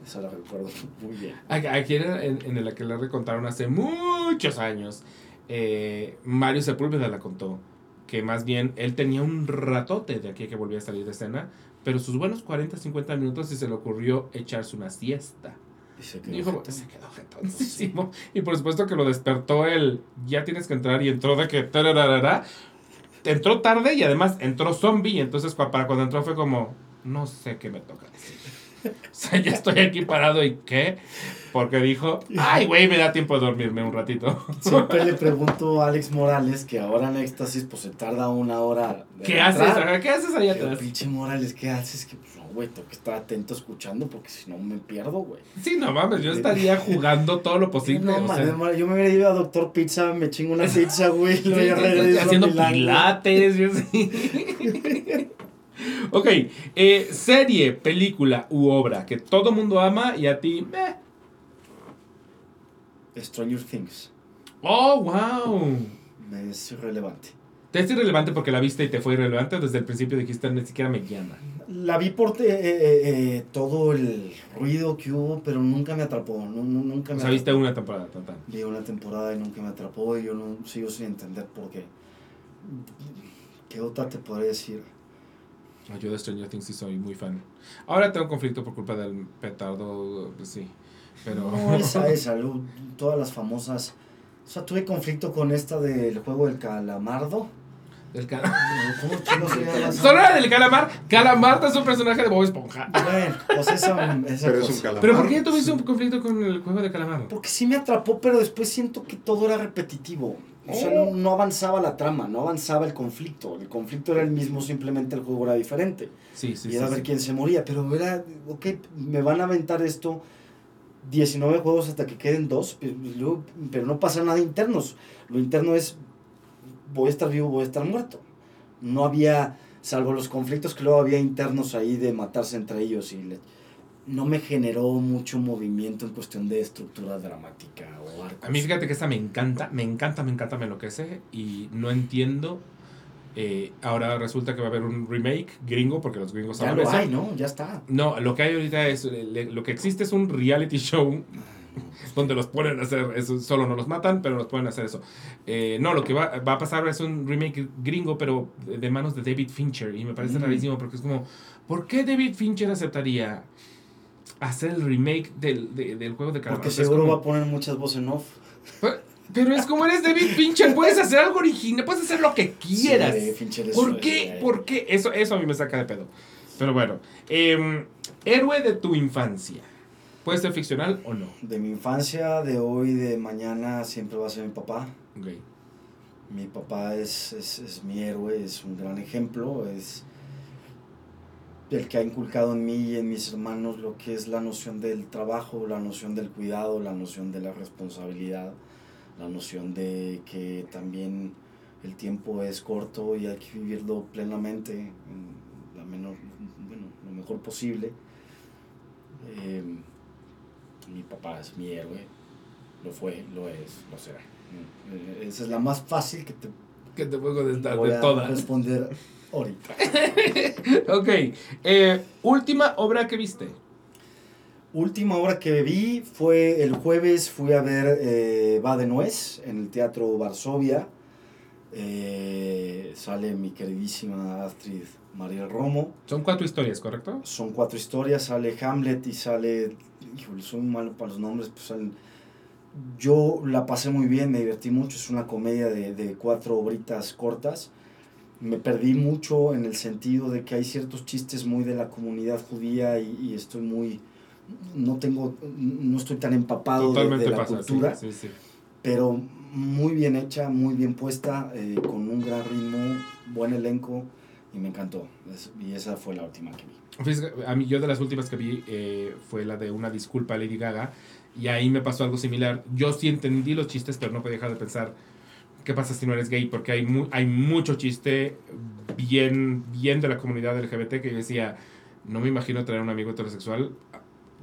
esa la recuerdo muy bien. Aquí en, en el que le contaron hace muchos años, eh, Mario Sepúlveda la contó, que más bien él tenía un ratote de aquí que volvía a salir de escena, pero sus buenos 40, 50 minutos y se le ocurrió echarse una siesta. Y se quedó Dijo, se quedó jetoncísimo. Y por supuesto que lo despertó el, ya tienes que entrar y entró de que... tararara. Entró tarde y además entró zombie, y entonces para cuando entró fue como, no sé qué me toca decir. O sea, ya estoy aquí parado y qué, porque dijo, ay güey, me da tiempo de dormirme un ratito. Siempre le pregunto a Alex Morales, que ahora en éxtasis pues se tarda una hora. de ¿Qué entrar. haces? ¿Qué haces allá atrás? pinche Morales, ¿qué haces? Que pues no, güey, tengo que estar atento escuchando porque si no me pierdo, güey. Sí, no mames, yo estaría jugando todo lo posible. no, o sea, yo me hubiera ido a Doctor Pizza, me chingo una pizza, güey, sí, haciendo pilates, yo sí. Ok, eh, serie, película u obra que todo mundo ama y a ti, eh. Stranger Things. Oh, wow. Es irrelevante. ¿Te es irrelevante porque la viste y te fue irrelevante? o Desde el principio dijiste, ni siquiera me llama. La vi por eh, eh, eh, todo el ruido que hubo, pero nunca me atrapó. No, no, nunca me o sea, viste una temporada, total. Vi una temporada y nunca me atrapó y yo no sigo sin entender por qué. ¿Qué otra te podría decir? Yo de Stranger Things sí soy muy fan. Ahora tengo conflicto por culpa del petardo, pues sí. Pero... No, esa, esa, todas las famosas... O sea, tuve conflicto con esta del juego del calamardo. Del calamar. ¿Cómo llama? Solo era del calamar. Calamardo es un personaje de Bob Esponja. Bueno, pues esa, esa pero, es un pero ¿por qué tuviste un conflicto con el juego de calamar? Porque sí me atrapó, pero después siento que todo era repetitivo. O sea, no, no, avanzaba la trama, no avanzaba el conflicto. El conflicto era el mismo, simplemente el juego era diferente. Sí, sí, y era ver quién se moría. Pero era, ok, me van a aventar esto 19 juegos hasta que queden dos, pero no pasa nada internos. Lo interno es, voy a estar vivo, voy a estar muerto. No había, salvo los conflictos que luego había internos ahí de matarse entre ellos y no me generó mucho movimiento en cuestión de estructura dramática o A mí fíjate que esta me encanta, me encanta, me encanta, me enloquece y no entiendo eh, ahora resulta que va a haber un remake gringo, porque los gringos Ya lo hay, ¿no? Ya está. No, lo que hay ahorita es. Lo que existe es un reality show donde los ponen a hacer eso. Solo no los matan, pero los pueden hacer eso. Eh, no, lo que va, va, a pasar es un remake gringo, pero de manos de David Fincher. Y me parece mm. rarísimo porque es como. ¿Por qué David Fincher aceptaría hacer el remake del, del juego de Calamar? Porque seguro va a poner muchas voces en off. Pero es como eres David Fincher, puedes hacer algo original, puedes hacer lo que quieras. ¿Por qué? ¿Por qué? Eso, eso a mí me saca de pedo. Pero bueno, em, héroe de tu infancia. ¿Puede ser ficcional o no? De mi infancia, de hoy, de mañana, siempre va a ser mi papá. Okay. Mi papá es, es, es mi héroe, es un gran ejemplo, es el que ha inculcado en mí y en mis hermanos lo que es la noción del trabajo, la noción del cuidado, la noción de la responsabilidad la noción de que también el tiempo es corto y hay que vivirlo plenamente, la menor, bueno, lo mejor posible. Eh, mi papá es mi héroe, lo fue, lo es, lo será. Eh, esa es la más fácil que te, que te puedo contestar de todas. responder ahorita. ok, eh, última obra que viste. Última obra que vi fue el jueves, fui a ver eh, Va de Nuez en el Teatro Varsovia. Eh, sale mi queridísima Astrid María Romo. Son cuatro historias, ¿correcto? Son cuatro historias, sale Hamlet y sale, híjole, soy malo para los nombres, pues yo la pasé muy bien, me divertí mucho, es una comedia de, de cuatro obritas cortas. Me perdí mucho en el sentido de que hay ciertos chistes muy de la comunidad judía y, y estoy muy no tengo, no estoy tan empapado de, la cultura, pero muy bien hecha, muy bien puesta, eh, con un gran ritmo, buen elenco y me encantó. y esa fue la última que vi. A mí, yo de las últimas que vi eh, fue la de Una disculpa a Lady Gaga y ahí me pasó algo similar. Yo sí entendí los chistes, pero no podía dejar de pensar, ¿qué pasa si no eres gay? Porque hay, hay mucho chiste bien, bien de la comunidad LGBT que yo decía, no me imagino traer un amigo heterosexual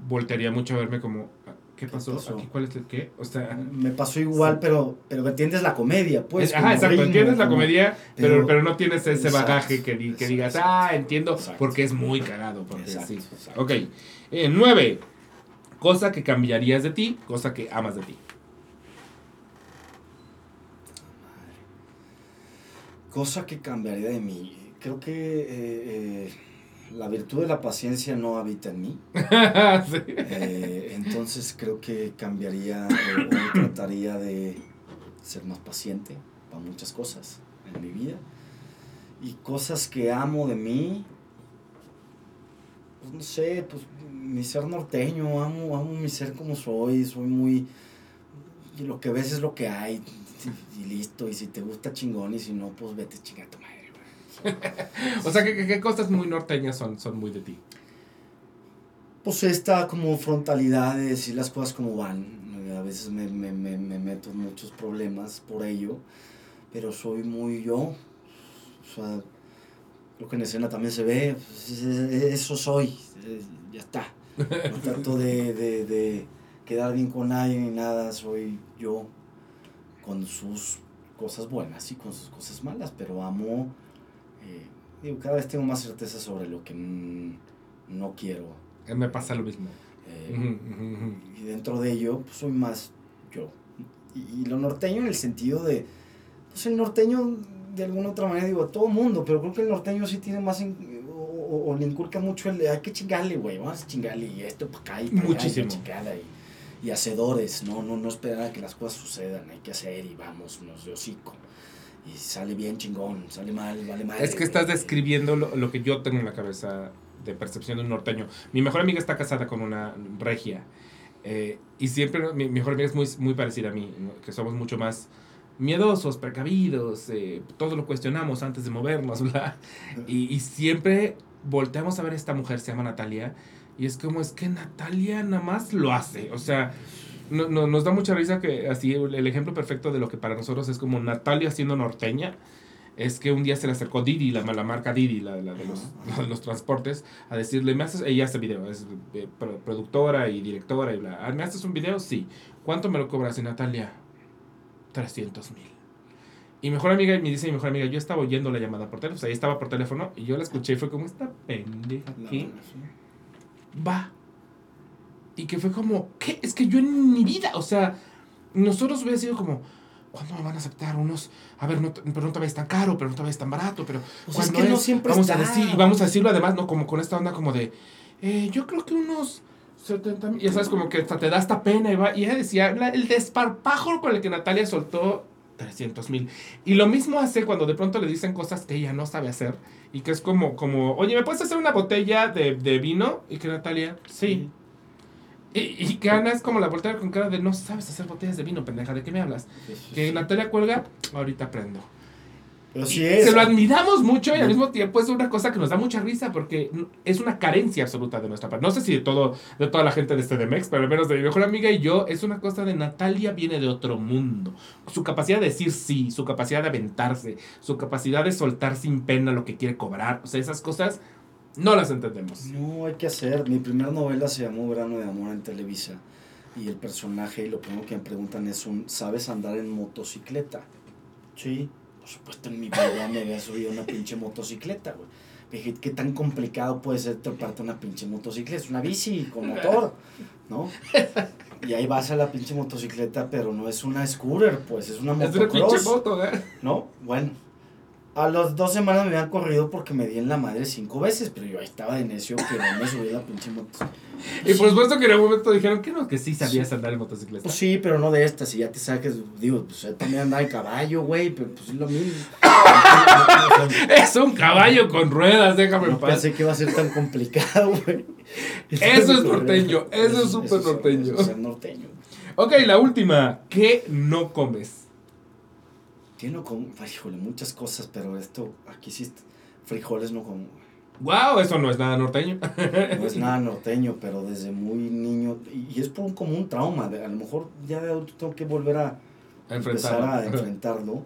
voltearía mucho a verme como, ¿qué pasó? ¿Aquí cuál es el qué? O sea, me pasó igual, pero, pero entiendes la comedia, pues. Ajá, exacto, entiendes la comedia, pero, pero, no tienes ese bagaje que, que digas, ah, entiendo, porque es muy cagado. Porque sí. Ok, eh, nueve, cosa que cambiarías de ti, cosa que amas de ti. Cosa que cambiaría de mí. Creo que eh, eh, la virtud de la paciencia no habita en mí. Eh, entonces creo que cambiaría o, trataría de ser más paciente para muchas cosas en mi vida. Y cosas que amo de mí, pues no sé, pues mi ser norteño, amo, amo mi ser como soy, soy muy... Y lo que ves es lo que hay y listo, y si te gusta chingón y si no, pues vete chinga tu madre. o sea, ¿qué, cosas muy norteñas son, son muy de ti? Pues esta como frontalidad de decir las cosas como van. A veces me, me, me, me meto en muchos problemas por ello, pero soy muy yo. O sea, Creo que en escena también se ve, pues, eso soy, ya está. No trato de, de, de quedar bien con nadie ni nada, soy yo con sus cosas buenas y con sus cosas malas, pero amo, eh, digo, cada vez tengo más certeza sobre lo que no quiero. Eh, me pasa lo mismo. Eh, y dentro de ello, pues soy más yo. Y, lo norteño en el sentido de, pues el norteño de alguna otra manera, digo, a todo mundo, pero creo que el norteño sí tiene más, o, le inculca mucho el, hay que chingarle, güey, vamos a chingarle, y esto para acá y para Muchísimo. Allá, y, y hacedores, ¿no? No, no esperar a que las cosas sucedan, hay que hacer y vamos, nos de hocico. Y sale bien chingón, sale mal, vale mal. Es que estás describiendo lo, que yo tengo en la cabeza de percepción de un norteño. Mi mejor amiga está casada con una regia. Eh, y siempre mi, mejor amiga es muy, muy parecida a mí, que somos mucho más miedosos, precavidos, eh, todo lo cuestionamos antes de movernos, Y, y siempre volteamos a ver a esta mujer, se llama Natalia, y es como, es que Natalia nada más lo hace. O sea, no, nos da mucha risa que así el ejemplo perfecto de lo que para nosotros es como Natalia siendo norteña. Es que un día se le acercó Didi, la, la marca Didi, la, la de, los, los, transportes, a decirle, ¿me haces? Ella hace video, es eh, productora y directora y bla. Ah, ¿Me haces un video? Sí. ¿Cuánto me lo cobras? Y Natalia, 300 mil. Y mejor amiga, me dice mi mejor amiga, yo estaba oyendo la llamada por teléfono, o sea, ahí estaba por teléfono y yo la escuché y fue como, esta pendeja aquí va. Y que fue como, ¿qué? Es que yo en mi vida, o sea, nosotros hubiera sido como, ¿cuándo me van a aceptar unos? A ver, no, pero no te vayas tan caro, pero no te vayas tan barato, pero pues es que no siempre vamos a decir Y vamos a decirlo además, ¿no? Como con esta onda como de, eh, yo creo que unos 70 mil, ya sabes, como que hasta te da esta pena y va, y ella decía, el desparpajo con el que Natalia soltó 300 mil. Y lo mismo hace cuando de pronto le dicen cosas que ella no sabe hacer y que es como, como oye, ¿me puedes hacer una botella de, de vino? Y que Natalia, sí. Y, y, que Ana es como la voltea con cara de no sabes hacer botellas de vino, pendeja, ¿de qué me hablas? que Natalia cuelga, ahorita aprendo Se lo admiramos mucho y al mismo tiempo es una cosa que nos da mucha risa porque es una carencia absoluta de nuestra parte. No sé si de todo de toda la gente de este Demex, pero al menos de mi mejor amiga y yo, es una cosa de Natalia viene de otro mundo. Su capacidad de decir sí, su capacidad de aventarse, su capacidad de soltar sin pena lo que quiere cobrar. O sea, esas cosas no las entendemos. No, hay que hacer. Mi primera novela se llamó Verano de Amor en Televisa. Y el personaje, y lo primero que me preguntan es un, ¿sabes andar en motocicleta? Sí. Por supuesto, en mi vida me había subido una pinche motocicleta, güey. Dije, ¿qué tan complicado puede ser treparte una pinche motocicleta? Es una bici con motor, ¿no? Y ahí vas a la pinche motocicleta, pero no es una scooter, pues, es una motocross. Es una pinche moto, ¿eh? ¿No? Bueno, a las dos semanas me habían corrido porque me di en la madre cinco veces, pero yo ahí estaba de necio que no me subí la pinche moto. Y por supuesto que en algún momento dijeron que no, que sí sabías andar en motocicleta. Pues sí, pero no de estas, y ya te saques, digo, pues también andaba en caballo, güey, pero pues es lo mismo. es un caballo con ruedas, déjame no pensé que iba a ser tan complicado, güey. Eso es norteño, eso es súper norteño. Eso es norteño. Ok, la última, ¿qué no comes? No como, híjole, muchas cosas, pero esto, aquí sí, frijoles no como. Wow, eso no es nada norteño. no es nada norteño, pero desde muy niño, y, es por un, como un trauma, a lo mejor ya de adulto tengo que volver a, empezar a enfrentarlo,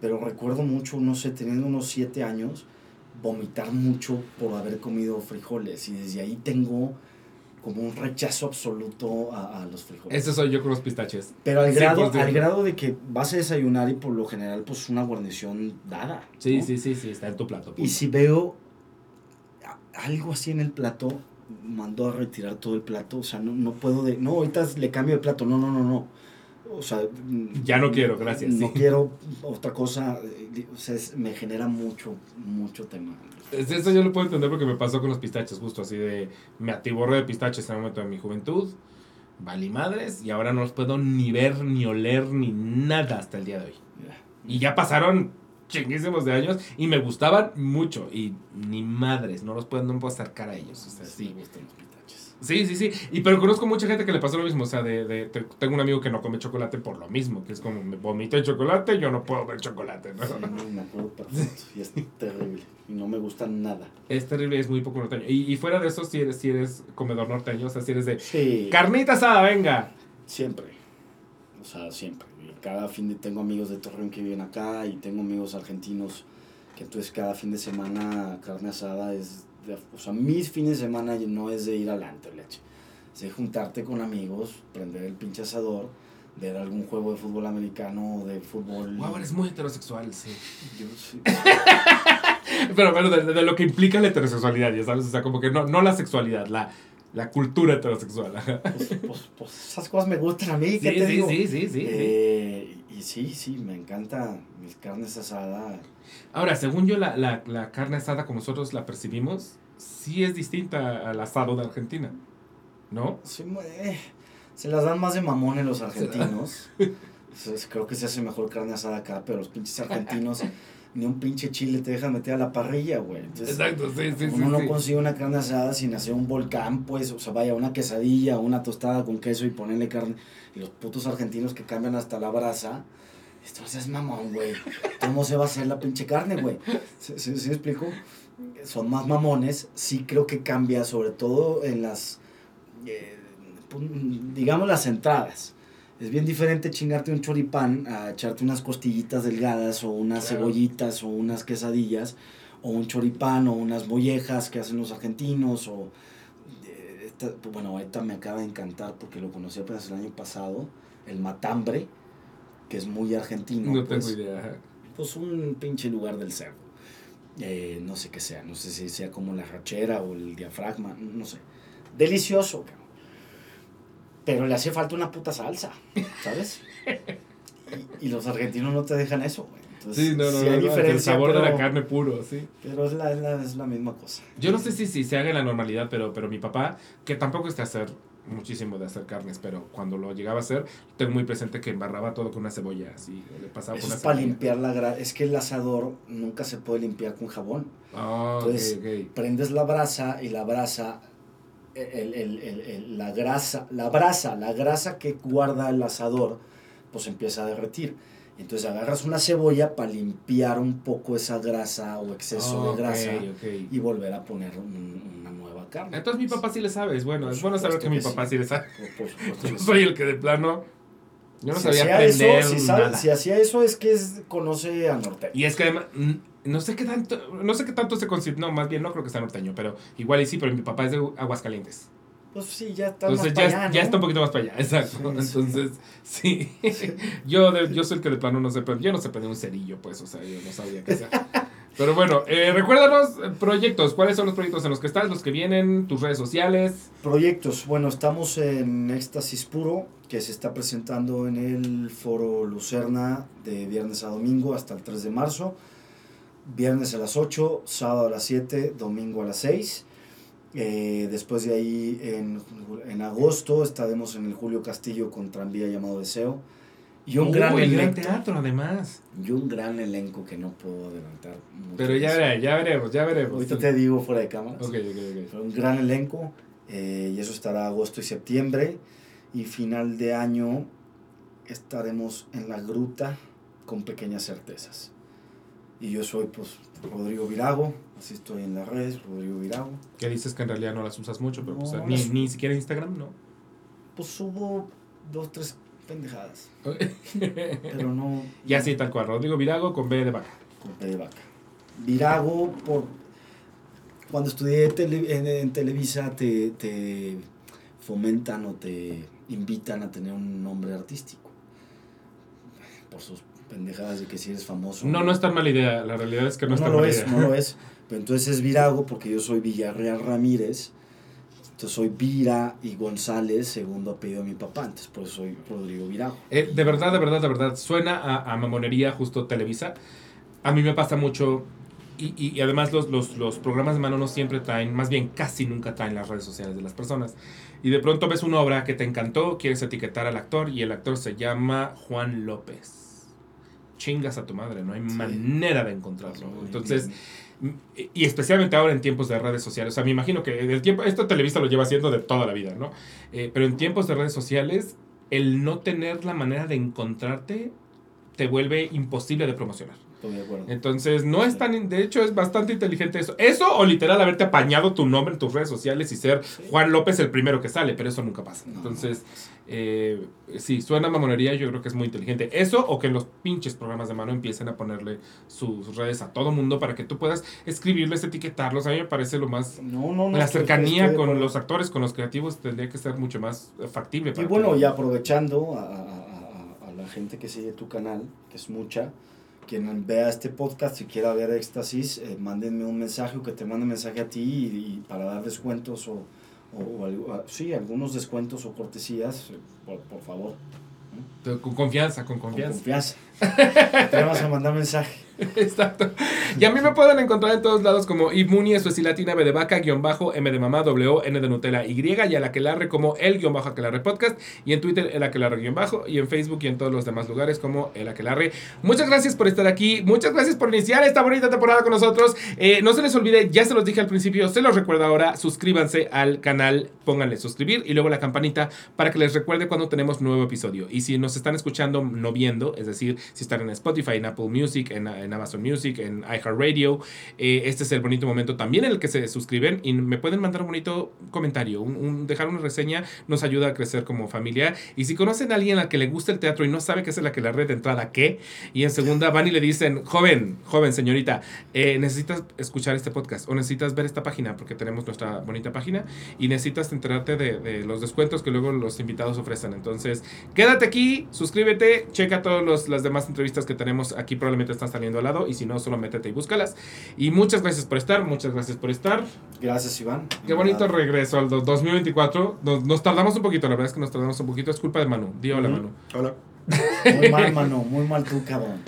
pero recuerdo mucho, no sé, teniendo unos siete años, vomitar mucho por haber comido frijoles, y desde ahí tengo como un rechazo absoluto a, los frijoles. Ese soy yo con los pistaches. Pero al grado, al grado de que vas a desayunar y por lo general pues una guarnición dada. Sí, sí, sí, sí, está en tu plato. Y si veo algo así en el plato, mando a retirar todo el plato, o sea, no, no puedo de, no, ahorita le cambio de plato, no, no, no, no. O sea, ya no quiero, gracias. No quiero otra cosa, eh, o sea, me genera mucho, mucho tema. Eso yo lo puedo entender porque me pasó con los pistaches, justo así de. Me atiborré de pistaches en el momento de mi juventud. Vale madres. Y ahora no los puedo ni ver, ni oler, ni nada hasta el día de hoy. Y ya pasaron chinguísimos de años y me gustaban mucho. Y ni madres, no los puedo, no puedo acercar a ellos. O sea, sí. Sí, sí, sí. Y pero conozco mucha gente que le pasó lo mismo. O sea, de, de, tengo un amigo que no come chocolate por lo mismo, que es como me vomité chocolate, yo no puedo ver chocolate. ¿no? Sí, me acuerdo perfecto. Y es terrible. Y no me gusta nada. Es terrible, es muy poco norteño. Y, y fuera de eso, si eres, si eres comedor norteño, o sea, si eres de sí. carnita asada, venga. Siempre. O sea, siempre. Cada fin de tengo amigos de Torreón que viven acá y tengo amigos argentinos que entonces cada fin de semana carne asada es, o sea, mis fines de semana no es de ir al antro, leche. Es de juntarte con amigos, prender el pinche asador, ver algún juego de fútbol americano o de fútbol. Wow, eres muy heterosexual, sí. Yo sí. Pero bueno, de, de lo que implica la heterosexualidad, ya sabes, o sea, como que no, no la sexualidad, la, la cultura heterosexual. Pues, pues, pues esas cosas me gustan a mí, ¿qué Sí, te sí, digo? sí, sí, sí, sí. Eh, y sí, sí, me encanta mis carnes asadas. Ahora, según yo, la, la, la carne asada como nosotros la percibimos, sí es distinta al asado de Argentina, ¿no? Sí, eh, se las dan más de mamones los argentinos. Entonces, creo que se hace mejor carne asada acá, pero los pinches argentinos ni un pinche chile te dejan meter a la parrilla, güey. Entonces, Exacto, sí, sí, sí. uno no sí. consigue una carne asada sin hacer un volcán, pues, o sea, vaya, una quesadilla, una tostada con queso y ponerle carne. Y los putos argentinos que cambian hasta la brasa. Esto es mamón, güey. ¿Cómo se va a hacer la pinche carne, güey? ¿Sí, sí, explico? Son más mamones. Sí creo que cambia, sobre todo en las, eh, pun- digamos, las entradas. Es bien diferente chingarte un choripán a echarte unas costillitas delgadas o unas Claro. cebollitas o unas quesadillas o un choripán o unas mollejas que hacen los argentinos o eh, esta- bueno ahorita me acaba de encantar porque lo conocí apenas el año pasado el matambre que es muy argentino No pues, tengo idea. pues un pinche lugar del cerdo Eh, no sé qué sea no sé si sea como la rachera o el diafragma no sé delicioso. Pero le hace falta una puta salsa ¿sabes? y, y los argentinos no te dejan eso güey. Entonces, Sí, no, no, sí no, hay no, el sabor de la carne puro, sí. pero es la, es la, es la misma cosa. Yo no sé si, si se haga en la normalidad, pero, pero mi papá, que tampoco es de hacer muchísimo de hacer carnes, pero cuando lo llegaba a hacer, tengo muy presente que embarraba todo con una cebolla, así, le pasaba Eso con es para limpiar la grasa. Es que el asador nunca se puede limpiar con jabón. Ah, ok, Entonces, ok. Prendes la brasa y la brasa, el, el- la grasa, la brasa, la grasa que guarda el asador, pues empieza a derretir. Entonces agarras una cebolla para limpiar un poco esa grasa o exceso de grasa y volver a poner un- una nueva carne. Entonces mi papá sí le sabe, es bueno, Por es bueno saber que mi papá sí, le sabe. Por, Yo soy el que de plano, yo no si sabía hacía aprender eso, si, sabe- si hacía eso es que es- conoce a norte. Y es que además, no sé qué tanto, no sé qué tanto se considera, no, más bien no creo que sea norteño, pero igual y sí, pero mi papá es de Aguascalientes. Pues sí, ya está Entonces más ya, para allá, ya está un poquito más para allá, exacto. Sí. Entonces, sí. yo, de- yo soy el que de plano no sé, pero yo no sé prender un cerillo, pues, o sea, yo no sabía qué hacer. Pero bueno, eh, recuérdanos eh, proyectos, ¿cuáles son los proyectos en los que estás, los que vienen, tus redes sociales? Proyectos, bueno, estamos en Éxtasis Puro, que se está presentando en el Foro Lucerna de viernes a domingo hasta el 3 de marzo. Viernes a las 8, sábado a las 7, domingo a las 6. Eh, después de ahí, en, en agosto, estaremos en el Julio Castillo con tranvía llamado Deseo. Y un, Uy, gran el gran elenco, teatro, además. y un gran elenco que no puedo adelantar. Pero ya, veré- ya veremos, ya veremos. Ahorita te digo fuera de cámaras. Ok, ok, ok. Fue un gran elenco eh, y eso estará agosto y septiembre. Y final de año estaremos en la gruta con pequeñas certezas. Y yo soy pues Rodrigo Virago, así estoy en las redes, Rodrigo Virago. Que dices que en realidad no las usas mucho, pero pues, No, ni, las- ni siquiera Instagram, ¿no? Pues subo dos, tres pendejadas, pero no y así tal cual, Rodrigo Virago con B de vaca. con P de vaca. Virago, por, cuando estudié tele- en, en Televisa te, te fomentan o te invitan a tener un nombre artístico. Por sus pendejadas de que si eres famoso. No, no es tan mala idea, la realidad es que no, no, es tan lo mala es, idea. no lo es. Pero entonces es Virago porque yo soy Villarreal Ramírez. Entonces soy Vira y González, segundo apellido de mi papá. Entonces por eso soy Rodrigo Virago. Eh, de verdad, de verdad, de verdad, suena a, a mamonería justo Televisa. A mí me pasa mucho, y, y- y además los, los, los programas de mano no siempre traen, más bien casi nunca traen las redes sociales de las personas. Y de pronto ves una obra que te encantó, quieres etiquetar al actor y el actor se llama Juan López. Chingas a tu madre, no hay Sí. manera de encontrarlo. Entonces, y especialmente ahora en tiempos de redes sociales. O sea, me imagino que el tiempo, esto Televisa lo lleva haciendo de toda la vida, ¿no? Eh, pero en tiempos de redes sociales, el no tener la manera de encontrarte te vuelve imposible de promocionar. Estoy de acuerdo. Entonces, no es tan, de hecho, es bastante inteligente eso. Eso o literal haberte apañado tu nombre en tus redes sociales y ser Juan López el primero que sale, pero eso nunca pasa. No, Entonces, eh, sí, suena mamonería, yo creo que es muy inteligente. Eso o que los pinches programas de mano empiecen a ponerle sus redes a todo mundo para que tú puedas escribirles, etiquetarlos. A mí me parece lo más... No, no, no. La cercanía con los actores, con los creativos, tendría que ser mucho más eh, factible. Y para bueno, todos. y aprovechando a, a- a- a la gente que sigue tu canal, que es mucha, quien vea este podcast y quiera ver Éxtasis, eh, mándenme un mensaje o que te mande mensaje a ti y, para dar descuentos o, o- o ah, sí, algunos descuentos o cortesías, eh, por, por favor, Con confianza, con con confianza. confianza. Te vamos a mandar mensaje. Exacto. Y a mí me pueden encontrar en todos lados como Ibmuni, eso es latina, B de vaca, guion bajo, M de mamá, W, N de Nutella, Y, y a la Aquelarre como el guion bajo Aquelarre Podcast, y en Twitter el Aquelarre guion bajo, y en Facebook y en todos los demás lugares como el Aquelarre. Muchas gracias por estar aquí, muchas gracias por iniciar esta bonita temporada con nosotros. Eh, no se les olvide, ya se los dije al principio, se los recuerdo ahora, suscríbanse al canal, pónganle suscribir y luego la campanita para que les recuerde cuando tenemos nuevo episodio. Y si nos están escuchando no viendo, es decir, si están en Spotify, en Apple Music, en, Amazon Music, en iHeartRadio, eh, este es el bonito momento también en el que se suscriben y me pueden mandar un bonito comentario, un, dejar una reseña, nos ayuda a crecer como familia. Y si conocen a alguien al que le gusta el teatro y no sabe qué es la que la red de entrada, ¿qué? Y en segunda van y le dicen, joven, joven, señorita, eh, necesitas escuchar este podcast o necesitas ver esta página porque tenemos nuestra bonita página y necesitas enterarte de, de los descuentos que luego los invitados ofrecen. Entonces, quédate aquí, suscríbete, checa todas las demás entrevistas que tenemos aquí, probablemente están saliendo al lado y si no, solo métete y búscalas. Y muchas gracias por estar, muchas gracias por estar. Gracias, Iván. Qué bonito regreso al do- 2024. Nos, nos tardamos un poquito, la verdad es que nos tardamos un poquito, es culpa de Manu. Di hola, Ujú. Manu. Hola. Muy mal, mano, muy mal tú, cabrón.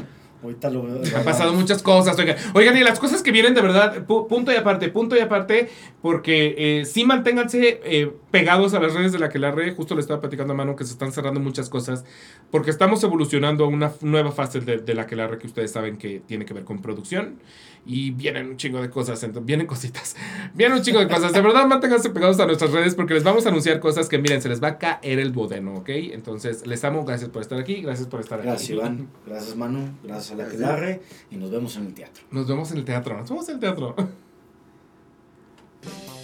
Ahorita lo veo. Han pasado muchas cosas, oigan. Oigan, y las cosas que vienen de verdad, pu- punto y aparte, punto y aparte, porque eh, sí manténganse eh, pegados a las redes de la que la red, justo le estaba platicando a Manu que se están cerrando muchas cosas, porque estamos evolucionando a una nueva fase de, de la que la red que ustedes saben que tiene que ver con producción, y vienen un chingo de cosas, vienen cositas, vienen un chingo de cosas. De verdad, manténganse pegados a nuestras redes porque les vamos a anunciar cosas que, miren, se les va a caer el bodeno, ¿ok? Entonces, les amo, gracias por estar aquí, gracias por estar gracias, aquí. Gracias, Iván, gracias, Manu, gracias a la Aquelarre y nos vemos en el teatro. Nos vemos en el teatro, nos vemos en el teatro.